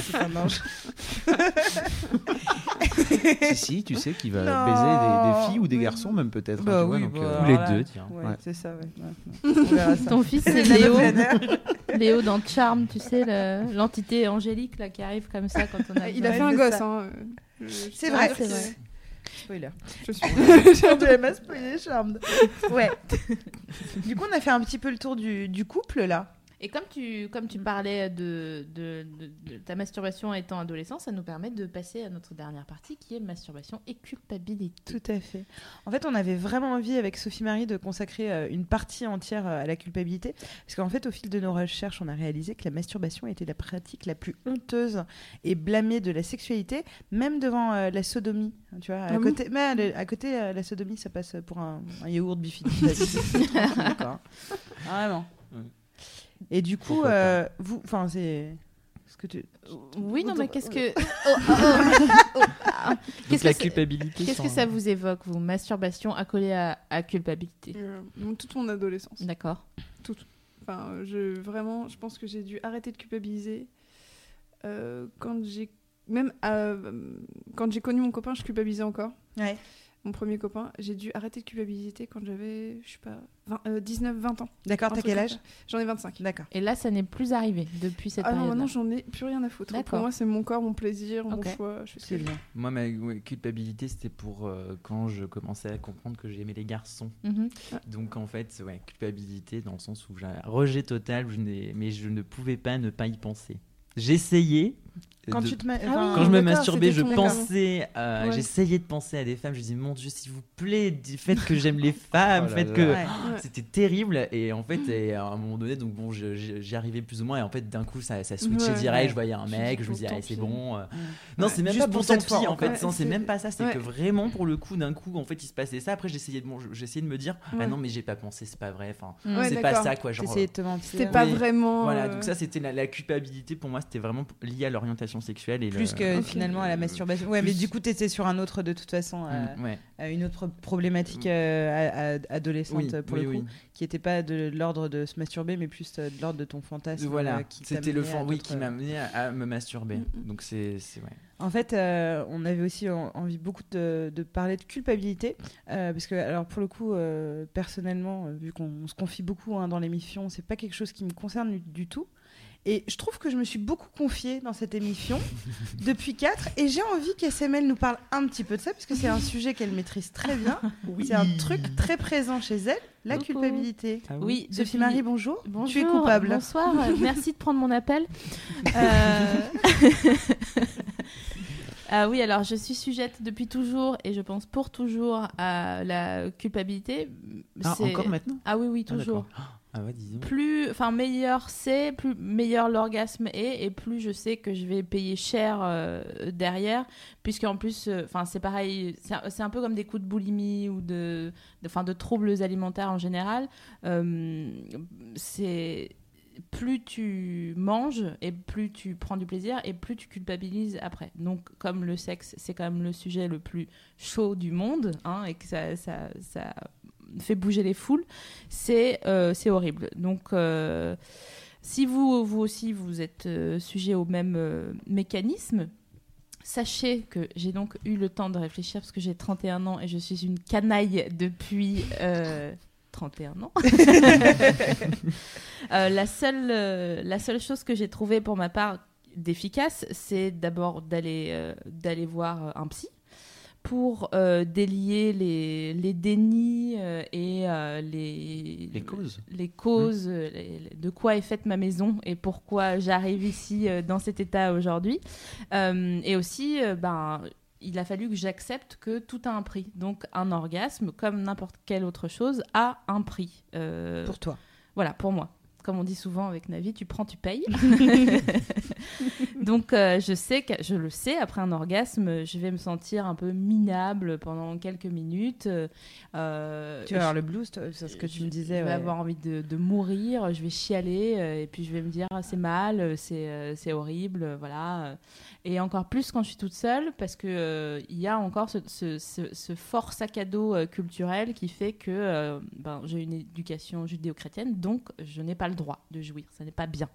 c'est un ange. Si, si, tu sais qu'il va Non. baiser des, des filles ou des garçons, même peut-être. hein, Bah vois, donc, bah, euh, ou les deux tiens Ouais, Ouais. c'est ça, ouais. (laughs) ça. Ton fils, c'est Léo. (laughs) Léo dans Charm, tu sais, le- l'entité angélique là, qui arrive comme ça quand on a. Il a fait un c'est gosse. Hein. Je- je C'est vrai. c'est vrai. Spoiler. Je suis. M'a spoilé, Charmed. Ouais. (laughs) Du coup, on a fait un petit peu le tour du, du couple, là. Et comme tu, comme tu parlais de, de, de- de ta masturbation étant adolescent, ça nous permet de passer à notre dernière partie qui est masturbation et culpabilité. Tout à fait. En fait, on avait vraiment envie avec Sophie Marie de consacrer euh, une partie entière euh, à la culpabilité, parce qu'en fait, au fil de nos recherches, on a réalisé que la masturbation était la pratique la plus honteuse et blâmée de la sexualité, même devant euh, la sodomie. Tu vois, à Ah bon côté, mais à, à côté, euh, la sodomie, ça passe pour un, un yaourt bifide. (laughs) D'accord. Vraiment. Ouais. Et du coup, euh, vous, enfin, c'est ce que tu. Oui, non, mais qu'est-ce que. Oh, oh, Qu'est-ce la que culpabilité Qu'est-ce que ça vous évoque, vous Masturbation accolée à, à culpabilité? Euh, toute mon adolescence. D'accord. Enfin, euh, je vraiment, je pense que j'ai dû arrêter de culpabiliser euh, quand j'ai même euh, quand j'ai connu mon copain, je culpabilisais encore. Ouais. Mon premier copain, j'ai dû arrêter de culpabiliser quand j'avais, je sais pas, 20, euh, 19, 20 ans. D'accord, t'as quel âge. J'en ai 25. D'accord. Et là, ça n'est plus arrivé depuis cette Ah non, période. maintenant j'en ai plus rien à foutre. Pour moi, c'est mon corps, mon plaisir, mon choix. Je bien. moi ma ouais, culpabilité c'était pour euh, quand je commençais à comprendre que j'aimais les garçons Mhm. donc en fait ouais culpabilité dans le sens où j'ai un rejet total je mais je ne pouvais pas ne pas y penser j'essayais Quand de- tu te mets. Ah oui. Quand je me masturbais, je pensais, euh, Ouais. j'essayais de penser à des femmes. Je disais, mon Dieu, s'il vous plaît, faites que j'aime les (laughs) femmes, Oh là faites là. que. Ouais. (gasps) C'était terrible. Et en fait, et à un moment donné, donc bon, j'y arrivais plus ou moins. Et en fait, d'un coup, ça, ça switchait Ouais. direct. Ouais. Je voyais un mec, je me disais, tant c'est bon. euh. Non, c'est même Juste pas pour tant cette fois, pis, en fait. Non, c'est même pas ça. C'est ouais. que vraiment, pour le coup, d'un coup, en fait, il se passait ça. Après, j'essayais de, bon, j'essayais de me dire, ah non, mais j'ai pas pensé, c'est pas vrai. Enfin, Mm. C'est pas ça, quoi. Genre, T'essayais de te mentir. C'était pas vraiment. voilà, euh, donc ça c'était la, la culpabilité pour moi, c'était vraiment lié à l'orientation sexuelle et Plus le- que finalement à la masturbation. Ouais, mais du coup, t'étais sur un autre de toute façon, euh, Mm, ouais. euh, une autre problématique euh, à- à- adolescente Oui, pour oui, le coup, oui. qui n'était pas de l'ordre de se masturber, mais plus euh, de l'ordre de ton fantasme. euh, Voilà, c'était le fond, oui, qui m'a amené à, me masturber. Mm, mm. Donc c'est, c'est ouais. En fait, euh, on avait aussi en- envie beaucoup de, de parler de culpabilité, euh, parce que, alors pour le coup, euh, personnellement, euh, vu qu'on on se confie beaucoup hein, dans l'émission, c'est pas quelque chose qui me concerne du, du tout. Et je trouve que je me suis beaucoup confiée dans cette émission (laughs) depuis 4 et j'ai envie qu'SML nous parle un petit peu de ça parce que c'est un sujet qu'elle maîtrise très bien. (laughs) C'est un truc très présent chez elle, la Coucou. culpabilité. Ah Oui, Sophie depuis- Marie, bonjour. Bonjour, Tu es coupable. Bonsoir, (laughs) merci de prendre mon appel. Euh, Ah oui, alors je suis sujette depuis toujours et je pense pour toujours à la culpabilité. Ah, C'est- encore maintenant? Ah oui, oui, Ah, toujours. d'accord. (gasps) Ah plus, enfin meilleur c'est, plus meilleur l'orgasme est, et plus je sais que je vais payer cher euh, derrière, puisqu'en plus, euh, enfin c'est pareil, c'est un- peu comme des coups de boulimie ou de, de, 'fin, de troubles alimentaires en général. Euh, c'est plus tu manges et plus tu prends du plaisir et plus tu culpabilises après. Donc comme le sexe, c'est quand même le sujet le plus chaud du monde, hein, et que ça, ça, ça fait bouger les foules, c'est euh, horrible. Donc, euh, si vous, vous aussi, vous êtes euh, sujet au même mécanisme, sachez que j'ai donc eu le temps de réfléchir parce que j'ai 31 ans et je suis une canaille depuis euh, 31 ans. (laughs) La, seule, la seule chose que j'ai trouvée pour ma part d'efficace, c'est d'abord d'aller d'aller voir un psy pour euh, délier les, les dénis euh, et euh, les, Les causes. les causes, les- les- de quoi est faite ma maison et pourquoi j'arrive ici euh, dans cet état aujourd'hui. Euh, et aussi, euh, ben, il a fallu que j'accepte que tout a un prix. Donc un orgasme, comme n'importe quelle autre chose, a un prix. Euh, Pour toi. voilà, pour moi. Comme on dit souvent avec Navi, tu prends, tu payes. (laughs) Donc euh, je sais que je le sais après un orgasme, je vais me sentir un peu minable pendant quelques minutes. Euh, Tu vas avoir le blues, c'est ce que tu me disais. je vais ouais. avoir envie de, de mourir, je vais chialer euh, et puis je vais me dire ah, c'est mal, euh, c'est euh, c'est horrible, euh, voilà. Et encore plus quand je suis toute seule parce que euh, il y a encore ce, ce- ce- ce fort sac à dos euh, culturel qui fait que euh, ben, j'ai une éducation judéo-chrétienne, donc je n'ai pas le droit de jouir, ça n'est pas bien.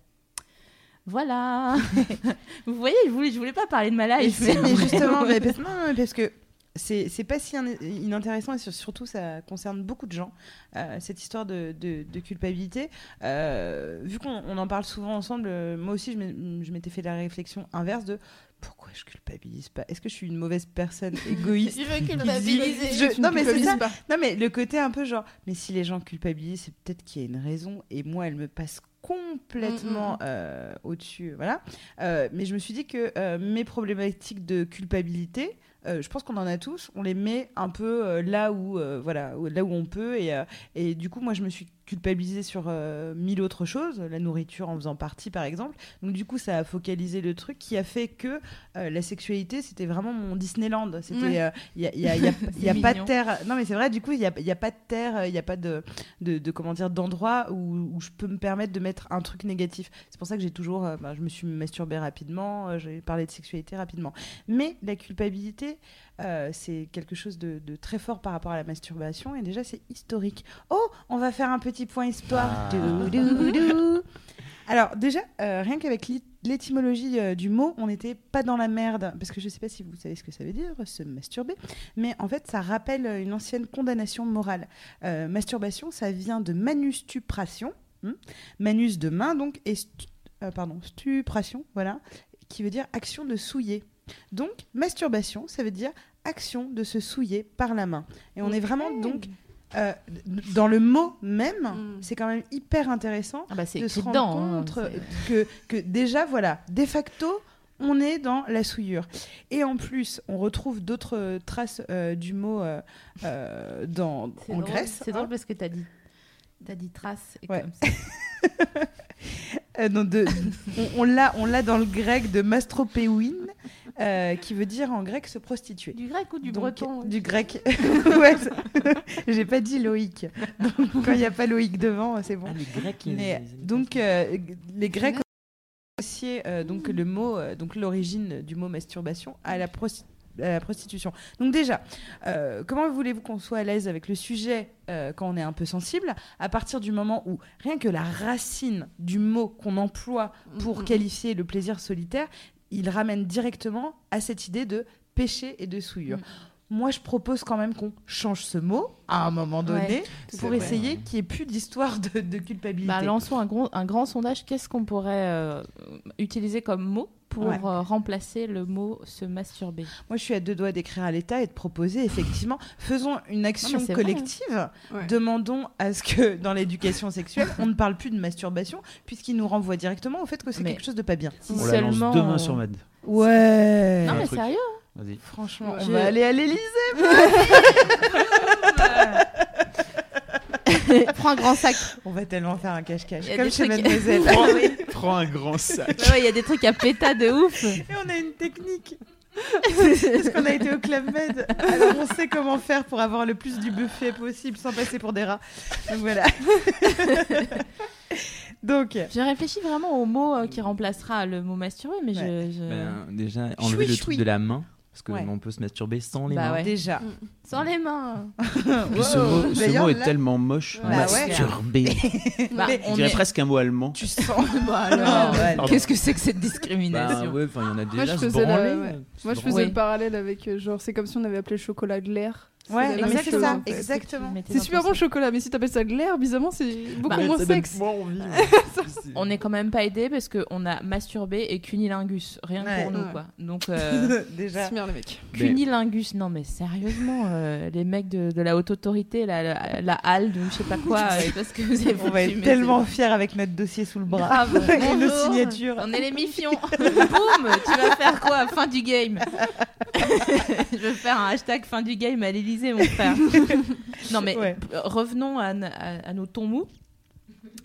Voilà. (laughs) Vous voyez, je voulais, je voulais pas parler de ma life. mais justement, mais parce, (laughs) non, non, parce que c'est pas si in- inintéressant et sur- surtout ça concerne beaucoup de gens euh, cette histoire de, de- de culpabilité. Euh, vu qu'on on en parle souvent ensemble, euh, moi aussi je m'étais fait la réflexion inverse de pourquoi je culpabilise pas? Est-ce que je suis une mauvaise personne égoïste? (laughs) Je veux qui dit- culpabiliser. je- Non ne mais c'est culpabilises ça. pas. Non mais le côté un peu genre, mais si les gens culpabilisent, c'est peut-être qu'il y a une raison et moi elle me passe complètement Mm, mm, euh, au-dessus, voilà. Euh, mais je me suis dit que euh, mes problématiques de culpabilité, euh, je pense qu'on en a tous, on les met un peu euh, là où euh, voilà, là où on peut et, et du coup moi je me suis culpabilisée sur euh, mille autres choses, la nourriture en faisant partie par exemple. Donc du coup ça a focalisé le truc qui a fait que euh, la sexualité c'était vraiment mon Disneyland. C'était euh, il y a, il y a- (laughs) pas de terre. Non mais c'est vrai du coup il y a, y a pas de terre, il y a pas de de, de comment dire d'endroit où, où je peux me permettre de mettre un truc négatif. C'est pour ça que j'ai toujours, euh, bah, je me suis masturbée rapidement, euh, j'ai parlé de sexualité rapidement. Mais la culpabilité, euh, c'est quelque chose de, de très fort par rapport à la masturbation et déjà c'est historique. Oh, on va faire un petit point histoire. Ah. Dou, dou, dou. (laughs) Alors déjà, euh, rien qu'avec l'é- l'étymologie euh, du mot, on n'était pas dans la merde, parce que je ne sais pas si vous savez ce que ça veut dire, se masturber, mais en fait ça rappelle une ancienne condamnation morale. Masturbation, ça vient de manustupration, hmm manus de main donc, et stu- pardon, stupration, voilà, qui veut dire action de souiller. Donc masturbation, ça veut dire action de se souiller par la main. Et on est vraiment donc euh, dans le mot même, Mm. c'est quand même hyper intéressant Ah bah, c'est de se rendre hein, que, que déjà, voilà, de facto, on est dans la souillure. Et en plus, on retrouve d'autres traces euh, du mot euh, dans, en drôle, Grèce. C'est hein. drôle parce que t'as dit, t'as dit trace et Ouais. comme ça. (laughs) Euh, non, de- on on l'a dans le grec de mastropéouine, euh, qui veut dire en grec se prostituer. Du grec ou du Donc, breton Du grec. (laughs) ouais, (laughs) j'ai pas dit Loïc. Donc, quand il n'y a pas Loïc devant, c'est bon. Ah, les Grecs, Mais, aiment donc euh, les Grecs ont associé euh, donc le mot euh, donc l'origine du mot masturbation à la, prosti- à la prostitution. Donc déjà, euh, comment voulez-vous qu'on soit à l'aise avec le sujet euh, quand on est un peu sensible à partir du moment où rien que la racine du mot qu'on emploie pour Mhm. qualifier le plaisir solitaire, il ramène directement à cette idée de péché et de souillure. Mm. Moi, je propose quand même qu'on change ce mot à un moment donné Ouais, pour vrai, essayer ouais. qu'il n'y ait plus d'histoire de, de culpabilité. Bah, lançons un, gros, un grand sondage. Qu'est-ce qu'on pourrait euh, utiliser comme mot pour Ouais. euh, remplacer le mot se masturber Moi, je suis à deux doigts d'écrire à l'État et de proposer, effectivement, (laughs) faisons une action Non, vrai, collective. Ouais. Demandons à ce que, dans l'éducation sexuelle, on ne parle plus de masturbation, puisqu'il nous renvoie directement au fait que c'est quelque chose de pas bien. Si On la lance seulement demain sur Mad. Ouais. Non mais sérieux Vas-y. Franchement, on Je- va aller à l'Élysée. (laughs) (laughs) Prends un grand sac. On va tellement faire un cache-cache. Il y a Comme des chez trucs- Mademoiselle. (laughs) Oui. Prends un grand sac. Ouais, il y a des trucs à péta de ouf. Et on a une technique. Parce qu'on a été au Club Med. Alors on sait comment faire pour avoir le plus du buffet possible sans passer pour des rats. Donc voilà. (laughs) Donc, Je réfléchis vraiment au mot euh, qui remplacera le mot masturber, mais je. je- Ben, déjà, enlever le truc de la main. Parce que Ouais. on peut se masturber sans les Bah mains. ouais. déjà. (laughs) Sans les mains. Puis ce mot, ce D'ailleurs, mot est là- tellement moche. Bah ouais. Masturber. (laughs) Bah, On dirait est- presque un mot allemand. Tu sens. (laughs) Bah Pardon. Qu'est-ce que c'est que cette Bah, discrimination il y en a déjà. je se faisais la- branler, ouais. se Moi, je faisais Oui. le parallèle avec, euh, genre, c'est comme si on avait appelé le chocolat glaire. Ouais, ça, exactement. Mettez C'est super bon le chocolat, mais si t'appelles ça glaire, bizarrement, c'est beaucoup Bah, moins Ça sexe. moins envie, (laughs) On n'est quand même pas aidé parce qu'on a masturbé et cunilingus, rien que Ouais. pour nous Ouais. quoi. Donc euh, (laughs) déjà. C'est bien, les mecs. Mais- cunilingus, non mais sérieusement, euh, les mecs de, de la haute autorité, la, la, la HALD ou je sais pas quoi, euh, parce que vous avez On va être tellement fiers avec notre dossier sous le bras. Grave. (laughs) Et nos signatures. On est les mifions. Boum, tu vas faire quoi? Fin du game. Je vais faire un hashtag fin du game à mon frère. (laughs) non mais Ouais. p- revenons à, n- à- à nos tons mous.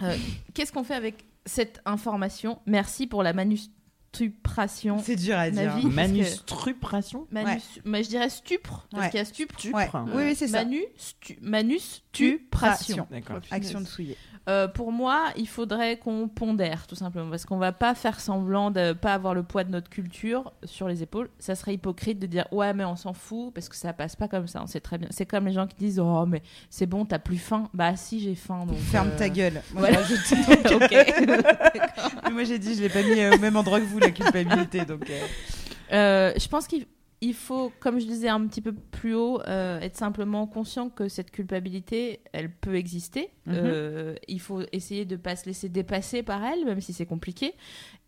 Euh, Qu'est-ce qu'on fait avec cette information? Merci pour la manustupration. C'est dur à dire. Navi. Manustupration? Manus, mais je dirais stupre, parce Ouais. qu'il y a stupre. Ouais. Oui, oui, c'est ça. Manu, stu, manustupration. D'accord. Action de souiller. Euh, pour moi, il faudrait qu'on pondère, tout simplement, parce qu'on va pas faire semblant de pas avoir le poids de notre culture sur les épaules. Ça serait hypocrite de dire ouais, mais on s'en fout parce que ça passe pas comme ça. On sait très bien. C'est comme les gens qui disent oh mais c'est bon, t'as plus faim. Bah si, j'ai faim. Donc Ferme euh, ta gueule. (laughs) Moi, voilà. je rajoute- (laughs) ok. (laughs) Mais moi j'ai dit, je l'ai pas mis euh, au même endroit que vous, la culpabilité. Donc, Euh, je pense qu'il il faut, comme je disais un petit peu plus haut, euh, être simplement conscient que cette culpabilité, elle peut exister. Mhm. Euh, il faut essayer de pas se laisser dépasser par elle, même si c'est compliqué.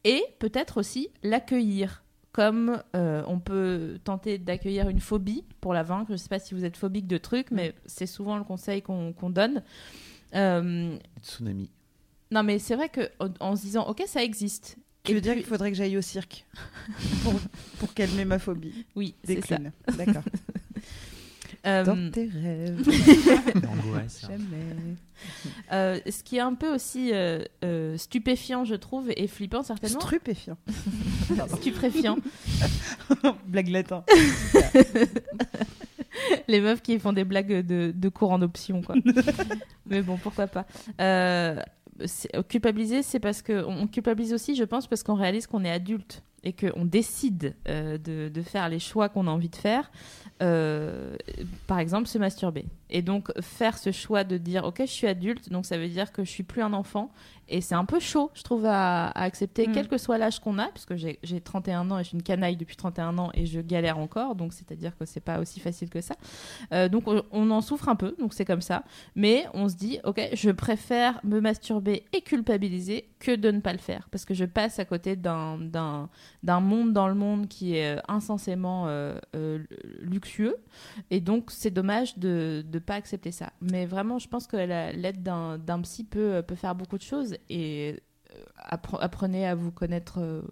Et peut-être aussi l'accueillir. Comme euh, on peut tenter d'accueillir une phobie pour la vaincre. Je ne sais pas si vous êtes phobique de trucs, mais c'est souvent le conseil qu'on qu'on donne. Tsunami. non, mais c'est vrai que en, en se disant, ok, ça existe. Tu Et veux dire puis- qu'il faudrait que j'aille au cirque (laughs) pour, pour calmer ma phobie Oui, c'est ça. D'accord. (laughs) Euh, Dans tes rêves, (laughs) L'angoisse. jamais. Euh, ce qui est un peu aussi euh, euh, stupéfiant, je trouve, et flippant certainement. Stupéfiant. Stupéfiant. Blague latin. Les meufs qui font des blagues de, de cours en option, quoi. Mais bon, pourquoi pas. Euh, culpabiliser, c'est parce que on culpabilise aussi, je pense, parce qu'on réalise qu'on est adulte et qu'on décide euh, de, de faire les choix qu'on a envie de faire. Euh, par exemple, se masturber. Et donc, faire ce choix de dire, OK, je suis adulte, donc ça veut dire que je suis plus un enfant. Et c'est un peu chaud, je trouve, à, à accepter, Mm. quel que soit l'âge qu'on a, puisque j'ai j'ai 31 ans et je suis une canaille depuis 31 ans et je galère encore, donc c'est-à-dire que c'est pas aussi facile que ça. Euh, donc on, on en souffre un peu, donc c'est comme ça. Mais on se dit, ok, je préfère me masturber et culpabiliser que de ne pas le faire, parce que je passe à côté d'un monde dans le monde qui est euh, insensément euh, euh, luxueux, et donc c'est dommage de ne pas accepter ça. Mais vraiment, je pense que la- l'aide d'un d'un psy peut, peut faire beaucoup de choses, et euh, appre- apprenez à vous connaître. euh,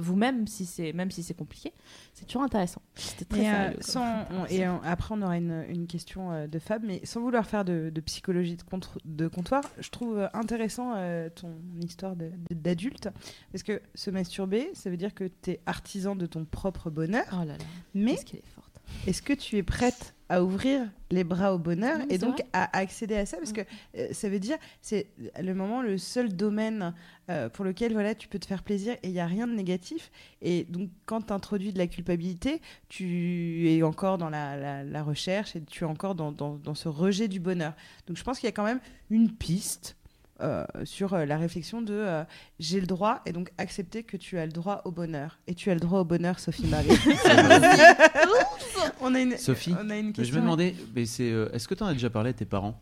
vous-même si c'est même si c'est compliqué c'est toujours intéressant c'était très Et, euh, sans- on- et on- après, on aura une, une question euh, de Fab, mais sans vouloir faire de, de psychologie de, contre- de comptoir, je trouve euh, intéressant euh, ton histoire de- de- d'adulte. Parce que se masturber, ça veut dire que tu es artisan de ton propre bonheur. oh là là Mais qu'elle est est-ce que tu es prête à ouvrir les bras au bonheur Non, et donc à accéder à ça Parce que euh, ça veut dire, c'est le moment, le seul domaine euh, pour lequel voilà, tu peux te faire plaisir et il n'y a rien de négatif. Et donc, quand tu introduis de la culpabilité, tu es encore dans la, la- la recherche et tu es encore dans, dans- dans ce rejet du bonheur. Donc, je pense qu'il y a quand même une piste. Euh, sur euh, la réflexion de euh, j'ai le droit et donc accepter que tu as le droit au bonheur. Et tu as le droit au bonheur Sophie Marie. (laughs) (laughs) On a une Sophie, on a une je question. me demandais, mais c'est, euh, est-ce que tu en as déjà parlé à tes parents?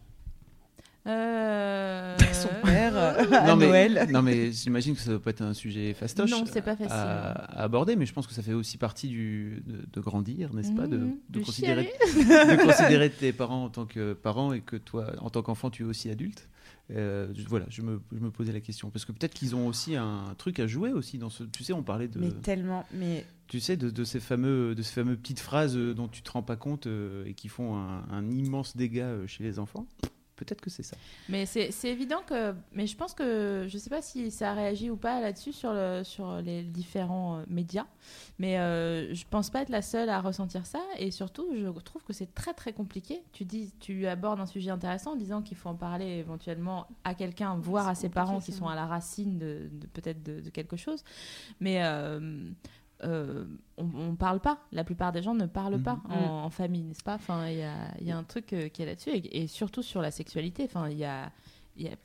Euh, Son père euh, à non, mais, Noël. non, mais j'imagine que ça doit pas être un sujet fastoche Non, c'est pas facile. à, à aborder, mais je pense que ça fait aussi partie du, de, de grandir, n'est-ce pas de, Mhm. de considérer, de considérer (laughs) (laughs) tes parents en tant que parents et que toi, en tant qu'enfant, tu es aussi adulte. Euh, voilà, je me, je me posais la question. Parce que peut-être qu'ils ont aussi un truc à jouer aussi dans ce. Tu sais, on parlait de. Mais tellement. Mais Tu sais, de, de ces fameux, de ces fameuses petites phrases euh, dont tu te rends pas compte euh, et qui font un, un immense dégât euh, chez les enfants. Peut-être que c'est ça. Mais c'est c'est évident que. Mais je pense que. Je sais pas si ça a réagi ou pas là-dessus sur, le, sur les différents euh, médias. Mais euh, je pense pas être la seule à ressentir ça. Et surtout, je trouve que c'est très très compliqué. Tu, dis, tu abordes un sujet intéressant en disant qu'il faut en parler éventuellement à quelqu'un, voire à ses parents qui sont à la racine de, de- peut-être de, de quelque chose. Mais. euh, euh, on, on parle pas. La plupart des gens ne parlent pas Mhm. en, en famille, n'est-ce pas? Enfin, il y a, il y a un truc euh, qui est là-dessus et, et surtout sur la sexualité. Enfin, il y a, il y a-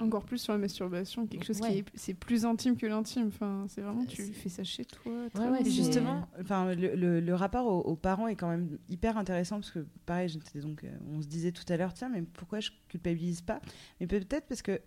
Encore plus sur la masturbation, quelque chose Ouais. qui est, c'est plus intime que l'intime. Enfin, c'est vraiment, tu C'est- fais ça chez toi. Ouais, très ouais, bien. Et c'est- justement, enfin, le, le- le rapport aux, aux parents est quand même hyper intéressant parce que, pareil, donc, euh, on se disait tout à l'heure, tiens, mais pourquoi je culpabilise pas? Mais peut-être parce que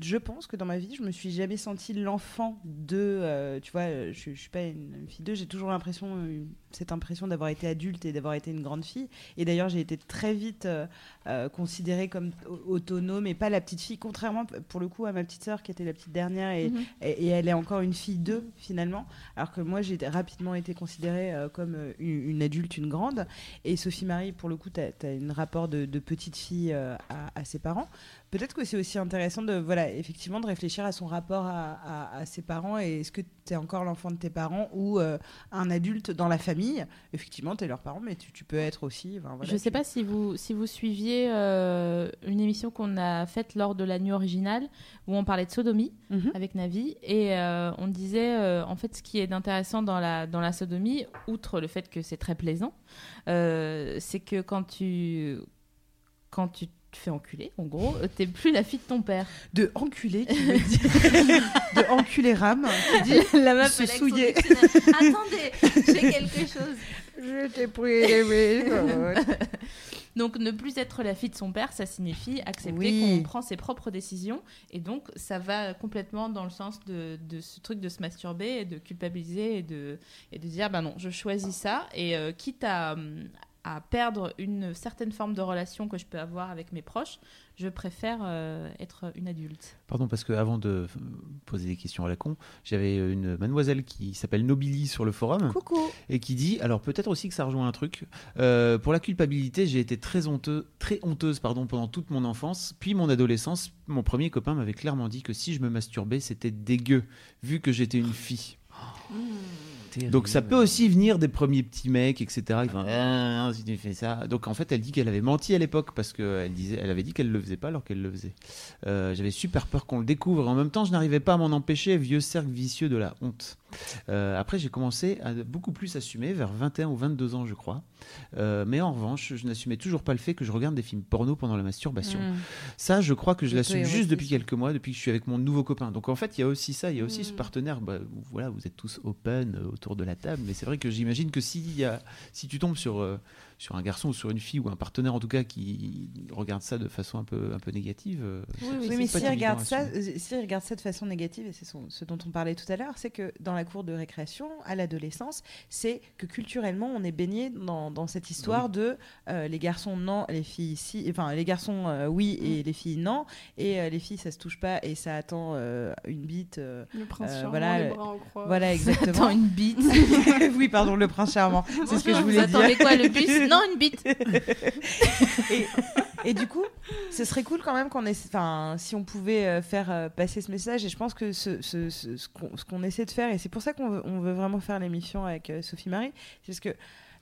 je pense que dans ma vie, je me suis jamais sentie l'enfant de, euh, tu vois, euh, je, je suis pas une, fille d'eux, j'ai toujours l'impression, euh, cette impression d'avoir été adulte et d'avoir été une grande fille. Et d'ailleurs, j'ai été très vite euh, euh, considérée comme au- autonome et pas la petite fille, contrairement pour le coup à ma petite sœur qui était la petite dernière et, Mhm. et, et elle est encore une fille d'eux finalement, alors que moi j'ai rapidement été considérée euh, comme une, une adulte, une grande. Et Sophie Marie, pour le coup, tu as, un rapport de, de petite fille euh, à, à ses parents. Peut-être que c'est aussi intéressant de, voilà, effectivement, de réfléchir à son rapport à, à- à ses parents et est-ce que tu es encore l'enfant de tes parents ou euh, un adulte dans la famille. Effectivement, tu es leurs parents, mais tu, tu peux être aussi. voilà, je sais tu- pas si vous, si vous suiviez euh, une émission qu'on a faite lors de la nuit originale où on parlait de sodomie Mhm. avec Navi et euh, on disait en fait ce qui est intéressant dans la, dans la sodomie, outre le fait que c'est très plaisant, c'est que quand tu, quand tu te fais enculer, en gros, euh, t'es plus la fille de ton père. De enculer, qui veut dire. (laughs) de enculer rame, qui dit la meuf se souiller. Attendez, j'ai (laughs) quelque chose. Je t'ai pris les. Donc ne plus être la fille de son père, ça signifie accepter Oui. qu'on prend ses propres décisions. Et donc ça va complètement dans le sens de, de ce truc de se masturber et de culpabiliser et de, et de dire, ben non, je choisis ça. Et euh, quitte à, à perdre une certaine forme de relation que je peux avoir avec mes proches, je préfère euh, être une adulte. Pardon, parce que avant de poser des questions à la con, j'avais une mademoiselle qui s'appelle Nobili sur le forum Coucou. et qui dit alors peut-être aussi que ça rejoint un truc. euh, pour la culpabilité, j'ai été très honteuse, très honteuse pardon pendant toute mon enfance, puis mon adolescence. Mon premier copain m'avait clairement dit que si je me masturbais, c'était dégueu, vu que j'étais une fille. Donc ça peut aussi venir des premiers petits mecs, etc. Qui font Ah, si tu fais ça. Donc en fait, elle dit qu'elle avait menti à l'époque parce qu'elle disait, elle avait dit qu'elle le faisait pas alors qu'elle le faisait. Euh, J'avais super peur qu'on le découvre. Et en même temps, je n'arrivais pas à m'en empêcher. Vieux cercle vicieux de la honte. Euh, après, j'ai commencé à beaucoup plus assumer vers 21 ou 22 ans, je crois. Euh, mais en revanche, je n'assumais toujours pas le fait que je regarde des films porno pendant la masturbation. Mm. Ça, je crois que je l'assume juste depuis quelques mois, depuis que je suis avec mon nouveau copain. Donc en fait, il y a aussi ça, il y a aussi ce partenaire. Bah, voilà, vous êtes tous open euh, autour de la table, mais c'est vrai que j'imagine que si, y a, si tu tombes sur, sur un garçon ou sur une fille ou un partenaire en tout cas qui regarde ça de façon un peu, un peu négative, euh, Oui, c'est mais s'il regarde, ça, euh, s'il regarde ça de façon négative, et c'est son- ce dont on parlait tout à l'heure, c'est que dans la cour de récréation, à l'adolescence, c'est que culturellement, on est baigné dans, dans cette histoire de euh, les garçons non, les filles si, enfin les garçons euh, oui et les filles non, et euh, les filles ça se touche pas et ça attend euh, une bite. euh, Le prince Euh, charmant, voilà, les bras en croix. voilà (laughs) exactement. Attends, une bite. (laughs) oui, pardon, le prince charmant. C'est ce que je Vous voulais dire. attendez quoi, le bus? (laughs) Non, une bite. (laughs) et, et du coup, ce serait cool quand même qu'on ait, enfin, si on pouvait euh, faire euh, passer ce message. Et je pense que ce, ce, ce, ce qu'on essaie de faire, et c'est pour ça qu'on veut, on veut vraiment faire l'émission avec euh, Sophie Marie, c'est parce que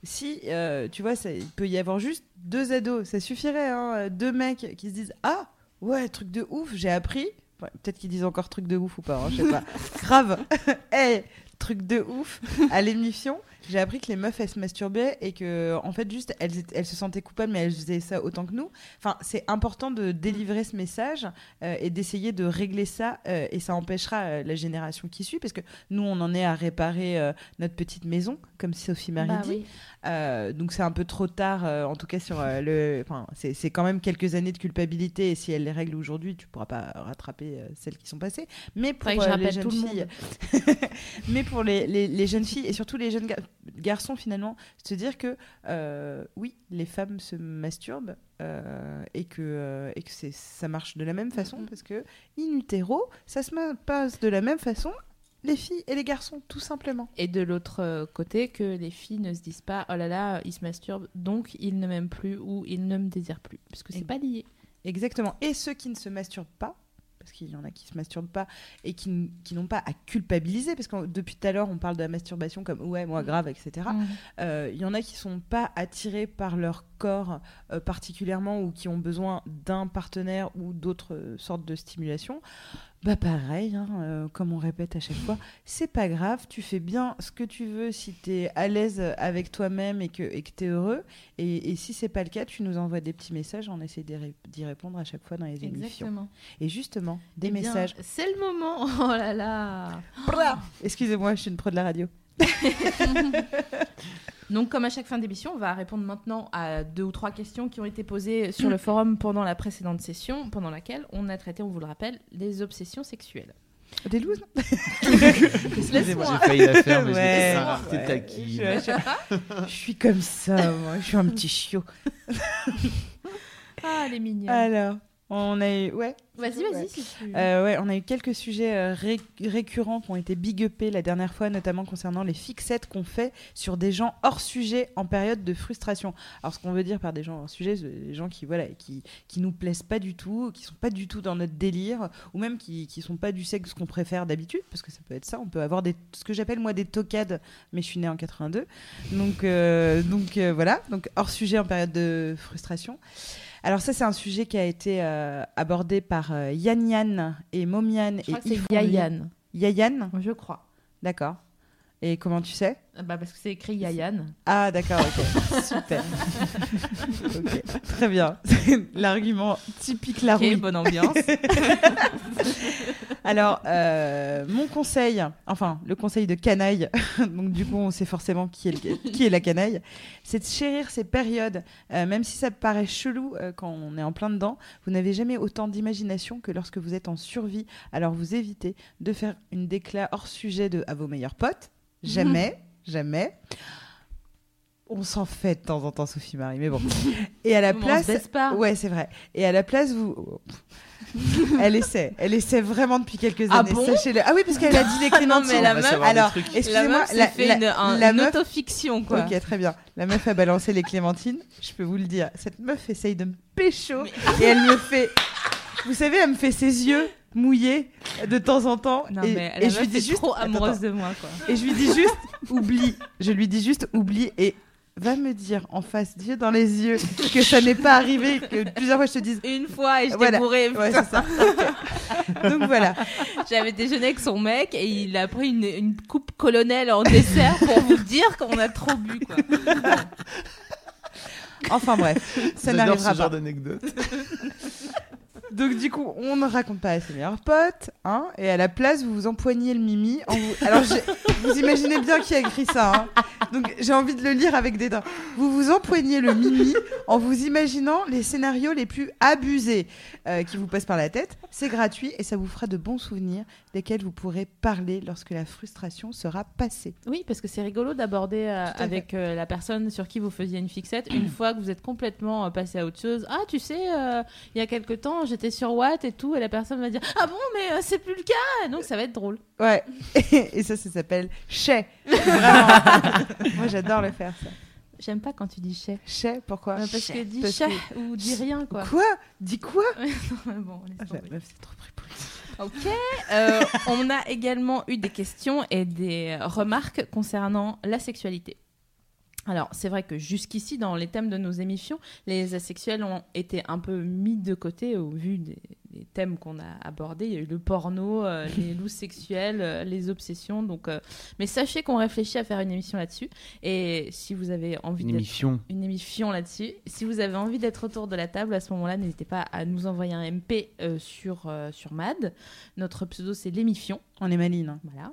si, euh, tu vois, ça, il peut y avoir juste deux ados, ça suffirait, hein, deux mecs qui se disent ah ouais truc de ouf, j'ai appris. Ouais, Peut-être qu'ils disent encore truc de ouf ou pas, hein, je sais pas. (laughs) Grave. (laughs) Eh, truc de ouf (laughs) à l'émission. J'ai appris que les meufs elles se masturbaient et que en fait juste elles, elles se sentaient coupables mais elles faisaient ça autant que nous. Enfin c'est important de délivrer ce message euh, et d'essayer de régler ça euh, et ça empêchera euh, la génération qui suit parce que nous on en est à réparer notre petite maison comme Sophie Marie Bah dit. oui. Donc c'est un peu trop tard, en tout cas sur le. Enfin, c'est quand même quelques années de culpabilité et si elle les règle aujourd'hui, tu pourras pas rattraper celles qui sont passées. Mais pour les jeunes filles, (laughs) mais pour les, les- les jeunes filles et surtout les jeunes gar- garçons finalement, se dire que euh, oui, les femmes se masturbent. euh, et que, euh, et que c'est- ça marche de la même façon parce que in utero ça se passe de la même façon les filles et les garçons tout simplement Et de l'autre côté, que les filles ne se disent pas oh là là, il se masturbe, donc il ne m'aime plus ou il ne me désire plus. Parce que c'est pas lié. Exactement. Et ceux qui ne se masturbent pas, parce qu'il y en a qui se masturbent pas et qui, n'ont pas à culpabiliser, parce que depuis tout à l'heure on parle de la masturbation comme ouais moi grave etc. Mhm. Euh, Il y en a qui sont pas attirés par leur corps euh, particulièrement ou qui ont besoin d'un partenaire ou d'autres euh, sortes de stimulation. Bah pareil, hein, euh, comme on répète à chaque fois, c'est pas grave, tu fais bien ce que tu veux si tu es à l'aise avec toi-même et que et tu es heureux. Et, et si c'est pas le cas, tu nous envoies des petits messages, on essaie d'y ré- d'y répondre à chaque fois dans les émissions. Exactement. Et justement, des Eh bien, messages. C'est le moment. (laughs) Oh là là. Excusez-moi, je suis une pro de la radio. (laughs) Donc, comme à chaque fin d'émission, on va répondre maintenant à deux ou trois questions qui ont été posées sur le forum pendant la précédente session, pendant laquelle on a traité, on vous le rappelle, les obsessions sexuelles. Des looses? Laisse-moi. J'ai failli la faire, mais Ouais, je ouais. taquine. Je, je- je suis comme ça, moi. Je suis un petit chiot. Ah, elle est mignonne. Alors, on a eu... Ouais. Vas-y, vas-y, Ouais. si tu... Euh, ouais, on a eu quelques sujets euh, ré- récurrents qui ont été big upés la dernière fois, notamment concernant les fixettes qu'on fait sur des gens hors sujet en période de frustration. Alors, ce qu'on veut dire par des gens hors sujet, c'est des gens qui, voilà, qui, qui nous plaisent pas du tout, qui sont pas du tout dans notre délire, ou même qui, qui sont pas du sexe qu'on préfère d'habitude, parce que ça peut être ça. On peut avoir des, ce que j'appelle moi des tocades, mais je suis née en 82. Donc, euh, donc euh, voilà, donc hors sujet en période de frustration. Alors ça, c'est un sujet qui a été euh, abordé par euh, Yann Yann et Momian et. Yayan. Yayan? Je crois. D'accord. Et comment tu sais? Bah, parce que c'est écrit Yayan. Ah d'accord, ok. (laughs) Super. (laughs) Très bien. L'argument typique la Ok, bonne ambiance. (laughs) Alors, euh, mon conseil, enfin, le conseil de canaille, donc du coup, on sait forcément qui est, le- qui est la canaille, c'est de chérir ces périodes, euh, même si ça paraît chelou euh, quand on est en plein dedans. Vous n'avez jamais autant d'imagination que lorsque vous êtes en survie. Alors, vous évitez de faire une déclat hors sujet de à vos meilleurs potes. Jamais, jamais. On s'en fait de temps en temps, Sophie Marie, mais bon. (laughs) Et à la On se place, baisse pas. ouais, c'est vrai. Et à la place, vous, (laughs) elle essaie, elle essaie vraiment depuis quelques Ah années. bon? Sachez-le. Ah oui, parce qu'elle a dit les (laughs) Ah non, clémentines. mais la On meuf- savoir des Alors, trucs. La excusez-moi, meuf s'est fait une, un- la une meuf. autofiction, quoi. Ok, très bien. La meuf a balancé les clémentines. Je peux vous le dire. Cette meuf essaye de me pécho et elle me fait. Vous savez, elle me fait ses yeux mouillés de temps en temps. Non, et, mais et je lui dis juste. trop amoureuse attends. de moi, quoi. Et je lui dis juste (laughs) oublie. Je lui dis juste oublie et va me dire en face, Dieu dans les yeux, que ça n'est pas arrivé, que plusieurs fois je te dise. Une fois, et j'étais Voilà. bourrée. Ouais, c'est ça. (laughs) Donc voilà. J'avais déjeuné avec son mec et il a pris une, une coupe colonel en dessert pour vous dire qu'on a trop bu, quoi. Enfin bref, ça J'adore n'arrivera ce genre pas. d'anecdote. (laughs) Donc du coup, on ne raconte pas à ses meilleurs potes, hein, et à la place, vous vous empoignez le mimi. Alors, vous imaginez bien qui a écrit ça. hein. Donc j'ai envie de le lire avec des dents. Vous vous empoignez le mimi en vous imaginant les scénarios les plus abusés euh, qui vous passent par la tête. C'est gratuit et ça vous fera de bons souvenirs desquels vous pourrez parler lorsque la frustration sera passée. Oui, parce que c'est rigolo d'aborder euh, avec euh, la personne sur qui vous faisiez une fixette une (clears throat) fois que vous êtes complètement euh, passé à autre chose. Ah, tu sais, il y a quelque temps, j'étais sur Watt et tout, et la personne va dire Ah bon, mais c'est plus le cas Donc ça va être drôle. Ouais. (laughs) Et ça, ça s'appelle chais. Vraiment. (laughs) Moi, j'adore le faire ça. J'aime pas quand tu dis chais. Chais, pourquoi parce que dis que- ou dis rien, quoi. Quoi? Dis quoi? (laughs) Bon, laisse Ah, tomber. la meuf, c'est trop une- Ok. Euh, on a également eu des questions et des remarques concernant la sexualité. Alors, c'est vrai que jusqu'ici, dans les thèmes de nos émissions, les asexuels ont été un peu mis de côté au vu des, des thèmes qu'on a abordés. Il y a eu le porno, euh, (laughs) les loups sexuels, euh, les obsessions. Donc, euh, mais sachez qu'on réfléchit à faire une émission là-dessus. Et si vous avez envie Une d'être- émission. une émission là-dessus. Si vous avez envie d'être autour de la table, à ce moment-là, n'hésitez pas à nous envoyer un MP euh, sur, euh, sur MAD. Notre pseudo, c'est l'émission. On est maline. hein. Voilà.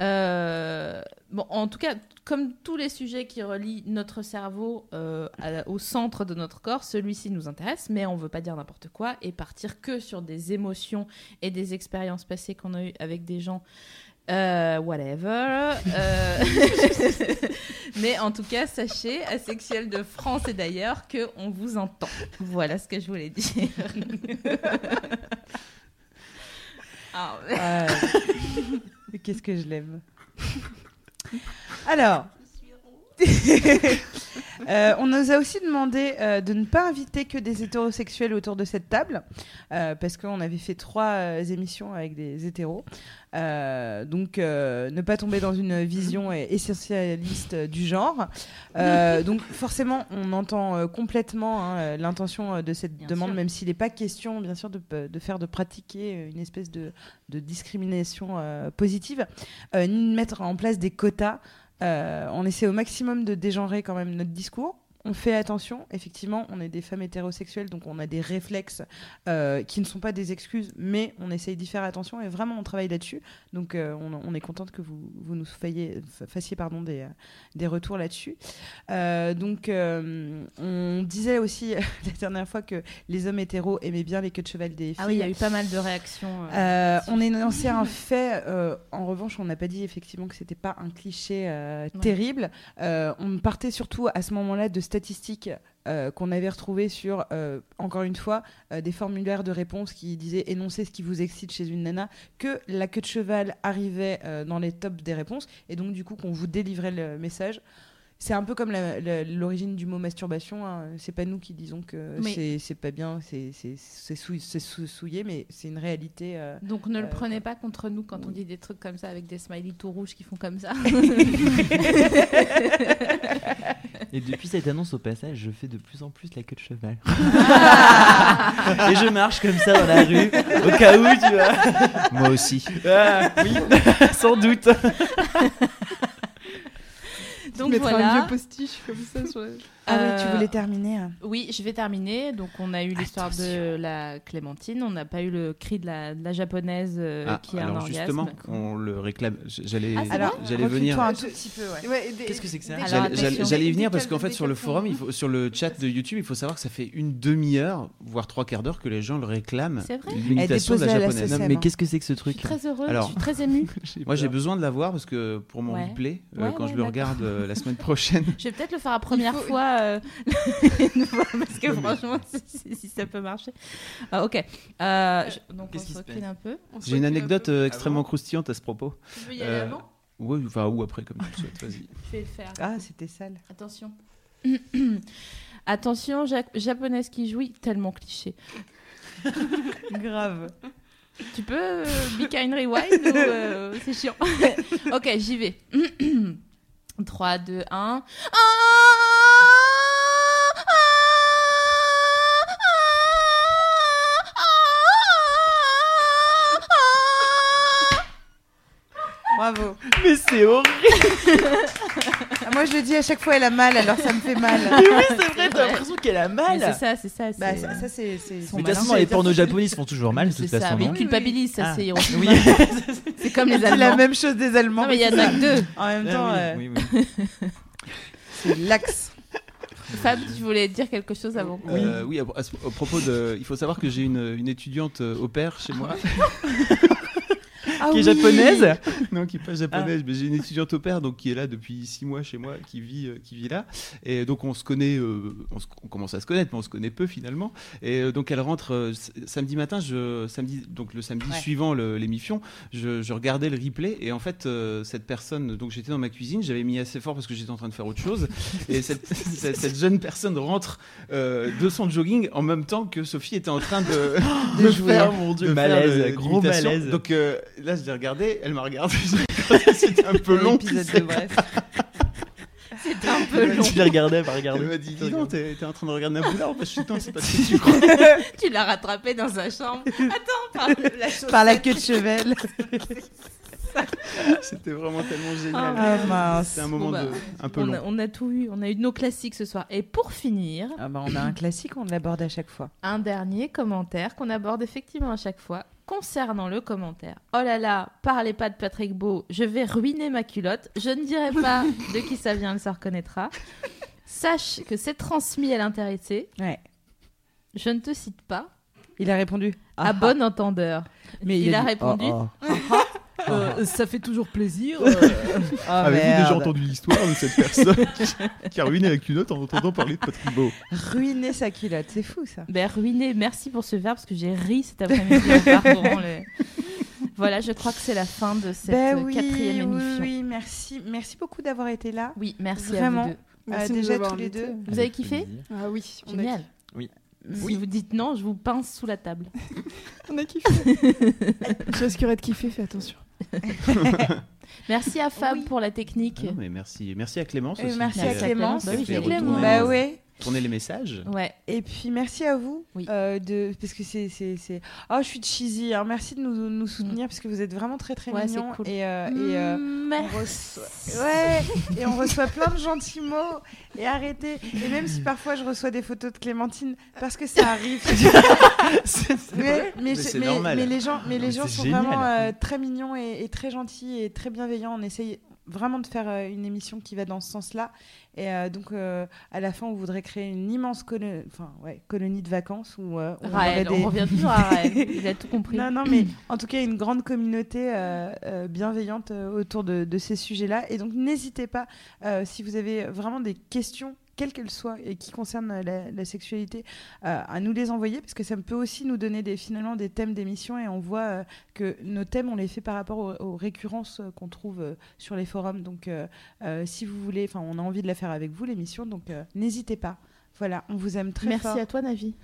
Euh, bon, en tout cas, comme tous les sujets qui relient notre cerveau euh, à- au centre de notre corps, celui-ci nous intéresse, mais on veut pas dire n'importe quoi et partir que sur des émotions et des expériences passées qu'on a eues avec des gens. euh, whatever. (laughs) Mais en tout cas, sachez, asexuel de France et d'ailleurs, que on vous entend. Voilà ce que je voulais dire. (laughs) Ah, mais- Qu'est-ce que je l'aime? Alors, (laughs) euh, on nous a aussi demandé euh, de ne pas inviter que des hétérosexuels autour de cette table, euh, parce qu'on avait fait trois émissions avec des hétéros. Donc, ne pas tomber dans une vision (laughs) essentialiste du genre. Donc, forcément, on entend complètement hein, l'intention de cette Bien demande, sûr. même s'il n'est pas question, bien sûr, de, de faire de pratiquer une espèce de, de discrimination positive, ni de mettre en place des quotas. Euh, on essaie au maximum de dégenrer quand même notre discours. On fait attention, effectivement, on est des femmes hétérosexuelles, donc on a des réflexes euh, qui ne sont pas des excuses, mais on essaye d'y faire attention et vraiment on travaille là-dessus. Donc euh, on, on est contente que vous, vous nous fassiez, fassiez pardon, des, euh, des retours là-dessus. Euh, donc on disait aussi (laughs) la dernière fois que les hommes hétéros aimaient bien les queues de cheval des filles. Ah oui, il y a eu pas mal de réactions. on énoncé un (laughs) fait. en revanche, on n'a pas dit effectivement que c'était pas un cliché Ouais. terrible. On partait surtout à ce moment-là de statistiques euh, qu'on avait retrouvées sur, euh, encore une fois, euh, des formulaires de réponse qui disaient énoncer ce qui vous excite chez une nana, que la queue de cheval arrivait dans les tops des réponses, et donc du coup qu'on vous délivrait le message. C'est un peu comme l'origine du mot masturbation. hein. C'est pas nous qui disons que Mais- c'est- pas bien, c'est c'est- c'est sou- c'est sou- souillé, mais c'est une réalité. euh, Donc ne le Euh, prenez pas contre nous quand on dit des trucs comme ça avec des smileys tout rouges qui font comme ça. (laughs) Et depuis cette annonce au passage, je fais de plus en plus la queue de cheval. Ah. Et je marche comme ça dans la rue, au cas où, tu vois. Moi aussi. Ah, oui, (laughs) sans doute. Donc Mettre un vieux postiche comme ça sur la- Ah oui, tu Euh, voulais terminer. hein. Oui, je vais terminer. Donc, on a eu l'histoire de la Clémentine. On n'a pas eu le cri de la, de la japonaise euh, Ah, qui a un alors orgasme. justement, on le réclame. J'allais, Ah, j'allais venir. un tout petit peu, ouais. Ouais, et des- Qu'est-ce que c'est que ça J'allais- y venir parce qu'en fait sur le forum, calmes. il faut, sur le chat de YouTube, il faut savoir que ça fait une demi-heure, voire trois quarts d'heure que les gens le réclament. C'est vrai L'imitation de la Elle est déposée à la japonaise. Non, mais qu'est-ce que c'est que ce Je suis truc très heureuse, Alors- je suis très émue. (laughs) Moi j'ai besoin de la voir parce que pour mon replay, euh, quand je le regarde euh, la semaine (laughs) prochaine. Je vais peut-être le faire la première faut- euh, (laughs) parce que franchement, si, si- si ça peut marcher. Ah, ok. Euh, je- donc on se recule un peu. J'ai une un anecdote euh, extrêmement croustillante à ce propos. Tu veux y aller Euh, avant? Ouais, enfin ou après comme tu le souhaites. Vas-y. Je vais le faire. Ah, c'était sale. Attention. (coughs) Attention, ja- japonaise qui jouit, tellement cliché. (laughs) Grave. Tu peux euh, be kind rewind ou euh, c'est chiant (laughs) Ok, j'y vais. (coughs) 3, 2, 1. Bravo. Mais c'est horrible. (laughs) Ah, moi, je le dis à chaque fois, elle a mal, alors ça me fait mal. Mais oui, c'est vrai, t'as l'impression qu'elle a mal. c'est ça, c'est ça. Bah, c'est- ça, ça, c'est. de toute façon, les pornos japonais se font toujours mal, de C'est toute ça, façon. mais non ils culpabilisent, ça Ah. c'est. Oui. (laughs) C'est comme les C'est la Allemands. même chose des Allemands. Non, mais il y en a que deux. En même Ah temps, oui, euh, oui, oui. (laughs) c'est l'axe. Fab, tu voulais dire quelque chose avant Euh, oui, à, à propos de, il faut savoir que j'ai une, une étudiante euh, au pair chez moi. (laughs) Ah Qui est japonaise (laughs) non, qui est pas japonaise, mais j'ai une étudiante au pair donc qui est là depuis six mois chez moi, qui vit, euh, qui vit là. Et donc on se connaît, euh, on, se- on commence à se connaître, mais on se connaît peu finalement. Et euh, donc elle rentre samedi matin, je, samedi, donc le samedi Ouais. suivant l'émission, je, je regardais le replay et en fait cette personne, donc j'étais dans ma cuisine, j'avais mis assez fort parce que j'étais en train de faire autre chose. et (laughs) cette, cette, cette jeune personne rentre de son jogging en même temps que Sophie était en train de, (laughs) De me jouer. faire mon dieu, malaise, gros malaise. Donc euh, là, je l'ai regardé, elle m'a (laughs) regardé. C'était un peu long. De bref. (laughs) C'était un peu long. Tu les regardais, pas Elle regarder. m'a dit, dis donc, t'es en train de regarder un boulard Bah, Je suis non, c'est pas ce que tu crois. (laughs) tu l'as rattrapé dans sa chambre. Attends, par la. Par la queue de chevel. C'était vraiment tellement génial. Ah, mince. C'était un moment Bon, bah, de... un peu on, long. a, on a tout eu, on a eu nos classiques ce soir. Et pour finir, Ah bah, on a un classique, on l'aborde à chaque fois. un dernier commentaire qu'on aborde effectivement à chaque fois concernant le commentaire. Oh là là, parlez pas de Patrick Beau, je vais ruiner ma culotte. Je ne dirai pas (laughs) de qui ça vient, elle se reconnaîtra. Sache que c'est transmis à l'intéressé. Ouais. Je ne te cite pas. Il a répondu. À Ah, bon entendeur. Mais il, a a, dit, répondu. oh, (laughs) Euh, ça fait toujours plaisir. (laughs) Ah, Avez-vous déjà entendu l'histoire de cette personne qui- qui a ruiné la culotte en entendant parler de Patrick Beau Ruiner sa culotte, c'est fou ça. Ben, ruiné, merci pour ce verbe parce que j'ai ri cet après-midi en parcourant le- Voilà, je crois que c'est la fin de cette Ben euh, oui, quatrième oui, émission. oui, merci, merci beaucoup d'avoir été là. Oui, merci Vraiment. à vous deux. Merci Euh, de nous déjà tous les deux. Vous avez kiffé? Ah oui, on a, Génial. Oui. Si vous dites non, je vous pince sous la table. (laughs) on a kiffé. (laughs) je risquerais de kiffer, fais attention. (laughs) Merci à Fab Oui. pour la technique. Ah non, mais merci. merci à Clémence Euh, aussi. merci à Clémence. Bah oui, Clémence. Bah ouais. Tourner les messages. Ouais. Et puis merci à vous Oui. euh, de parce que c'est c'est c'est oh je suis cheesy hein. merci de nous, nous soutenir parce que vous êtes vraiment très très Ouais, mignons cool. et euh, et euh, on reçoit ouais et on reçoit plein de gentils mots et arrêtez et même si parfois je reçois des photos de Clémentine parce que ça arrive (laughs) mais, mais, c'est mais- normal. mais les gens mais les gens c'est sont génial. vraiment euh, très mignons et, et très gentils et très bienveillants on essaye vraiment de faire euh, une émission qui va dans ce sens-là et euh, donc euh, à la fin on voudrait créer une immense colo- enfin ouais colonie de vacances où on Raël, aurait des- on revient toujours à (laughs) Raël. Il a tout compris. non, non, mais en tout cas, une grande communauté bienveillante autour de, de ces sujets-là. Et donc, n'hésitez pas, si vous avez vraiment des questions, quelles qu'elles soient, et qui concernent euh, la, la sexualité, euh, à nous les envoyer, parce que ça peut aussi nous donner des, finalement des thèmes d'émission. Et on voit euh, que nos thèmes, on les fait par rapport aux, aux récurrences euh, qu'on trouve euh, sur les forums. Donc, euh, euh, si vous voulez, enfin, on a envie de la faire avec vous, l'émission. Donc, euh, n'hésitez pas. Voilà, on vous aime très Merci fort. à toi, Navi.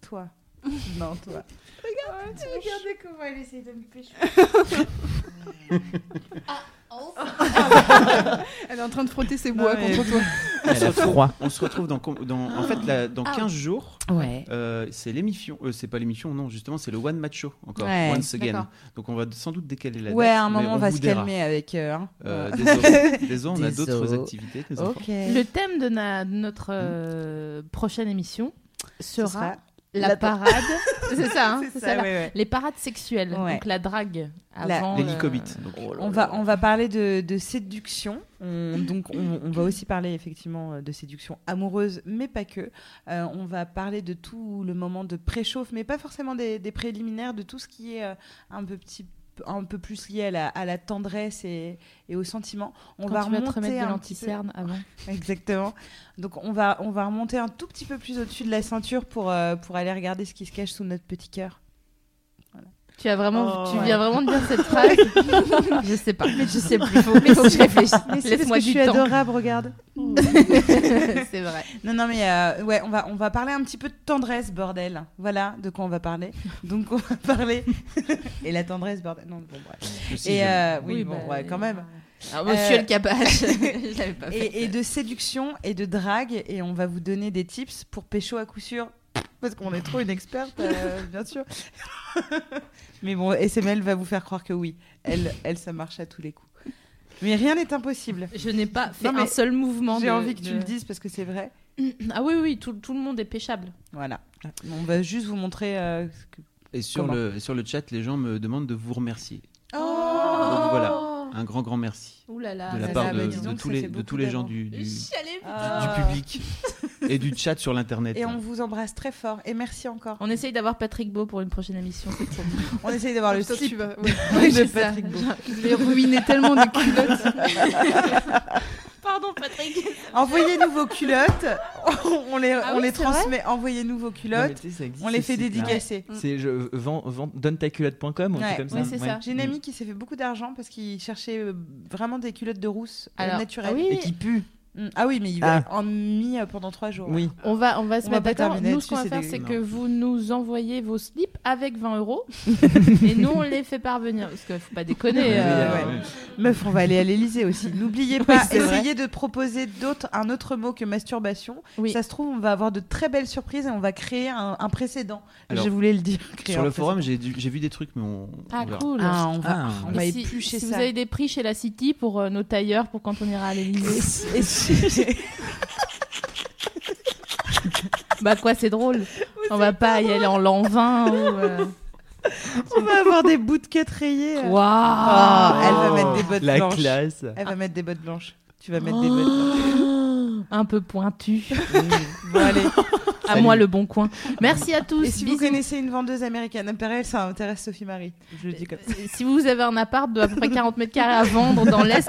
toi. (laughs) non, toi. Regarde, regardez comment elle essaie de me (laughs) (laughs) (laughs) Elle est en train de frotter ses Non, bois mais- contre toi. (laughs) Elle a froid. On se retrouve dans, en fait là, dans 15 jours. Ouais. euh, c'est l'émission, euh, c'est pas l'émission, non, justement, c'est le One Match Show encore, Ouais, Once Again. Donc on va sans doute décaler la Ouais, date. à un moment, on on va se dira. calmer avec eux. hein. Euh, Ouais. désolé, (laughs) désolé, on a d'autres Désolé. activités. Le thème de na- notre euh, prochaine émission sera la, la- parade. (laughs) c'est ça, hein, C'est c'est ça, ça, la- ouais, ouais. Les parades sexuelles, Ouais. donc la drague La- avant. L'hélicobite. le- donc. Oh là On va, on va parler de, de séduction. On- donc, on, on va aussi parler effectivement euh, de séduction amoureuse, mais pas que. Euh, on va parler de tout le moment de préchauffe, mais pas forcément des, des préliminaires, de tout ce qui est euh, un peu petit un peu plus lié à la, à la tendresse et, et au sentiment. On Quand va tu vas te remonter remettre de l'anticerne avant. (laughs) Exactement. Donc on va, on va remonter un tout petit peu plus au-dessus de la ceinture pour, euh, pour aller regarder ce qui se cache sous notre petit cœur. Tu as vraiment, Oh, tu ouais. viens vraiment de dire cette phrase. (laughs) je sais pas, mais je sais plus. Faut, mais faut que je réfléchisse. Mais c'est parce Laisse-moi que je du suis temps. adorable, regarde. (laughs) c'est vrai. Non, non, mais euh, ouais, on va, on va parler un petit peu de tendresse, bordel. Voilà de quoi on va parler. Donc, on va parler. (laughs) Et la tendresse, bordel. Non, bon, bref. Et euh, oui, Oui, bon, bah, ouais, quand même. Alors, monsieur Euh, le capache, je l'avais pas fait. Et, et de séduction et de drague. Et on va vous donner des tips pour pécho à coup sûr. Parce qu'on est trop une experte, (laughs) euh, bien sûr. (laughs) mais bon, SML va vous faire croire que oui. Elle, elle, ça marche à tous les coups. Mais rien n'est impossible. Je n'ai pas fait Non, un seul mouvement. J'ai envie que tu le dises parce que c'est vrai. (clears throat) Ah oui, oui, tout, tout le monde est pêchable. Voilà. On va juste vous montrer. euh, ce que- Et sur Comment le, sur le chat, les gens me demandent de vous remercier. Oh, Donc voilà, un grand, grand merci Ouh là là. de la part de, tous les, fait de beaucoup tous les gens du, du, Chialer, putain. Ah. du public et du chat sur l'internet. Et on vous embrasse très fort. Et merci encore. On essaye d'avoir Patrick Beau pour une prochaine émission. (laughs) On essaye d'avoir le slip tu vas. (laughs) de ça. Patrick Beau. Je vais ruiner tellement de culottes. (laughs) Pardon, Patrick. (laughs) Envoyez-nous vos culottes. on les, Ah on oui, les transmet. Envoyez-nous vos culottes. on les fait dédicacer. C'est je vends, vends un Ouais. truc comme ça. Ouais, c'est ça. J'ai une amie qui s'est fait beaucoup d'argent parce qu'il cherchait euh, vraiment des culottes de rousse euh, Alors, naturelles. ah oui. Et qui pue. Mm. Ah oui, mais il va Ah. en mis euh, pendant trois jours. Oui. On va, on va se On mettre d'accord. terminer Nous, ce qu'on va faire, c'est que vous nous envoyez vos slips avec 20 euros (laughs) et nous, on les fait parvenir. Parce qu'il faut pas déconner. euh, Ouais, ouais. Meuf, on va aller à l'Elysée aussi. N'oubliez pas, vrai. essayez de proposer d'autres, un autre mot que masturbation. Oui. Ça se trouve, on va avoir de très belles surprises et on va créer un, un précédent. Alors, Je voulais le dire. créer Sur le forum, j'ai du- j'ai vu des trucs, mais on. Ah, on cool. Ah, on va, Ah. on va si, éplucher si ça. vous avez des prix chez la City pour euh, nos tailleurs pour quand on ira à l'Elysée. Si- (laughs) bah quoi, c'est drôle. On va pas y aller en l'an 20 ou. euh, on va avoir des bouts de quête rayés. Waouh Oh, elle va mettre des bottes La blanches. classe. Elle va mettre des bottes blanches. Tu vas mettre des bottes blanches. Un peu pointu. Bon, allez. À moi le bon coin. Merci à tous. Et si vous connaissez une vendeuse américaine appareil, ça intéresse Sophie Marie. Je le dis comme ça. Si vous avez un appart de à peu près 40 mètres carrés à vendre dans l'Est,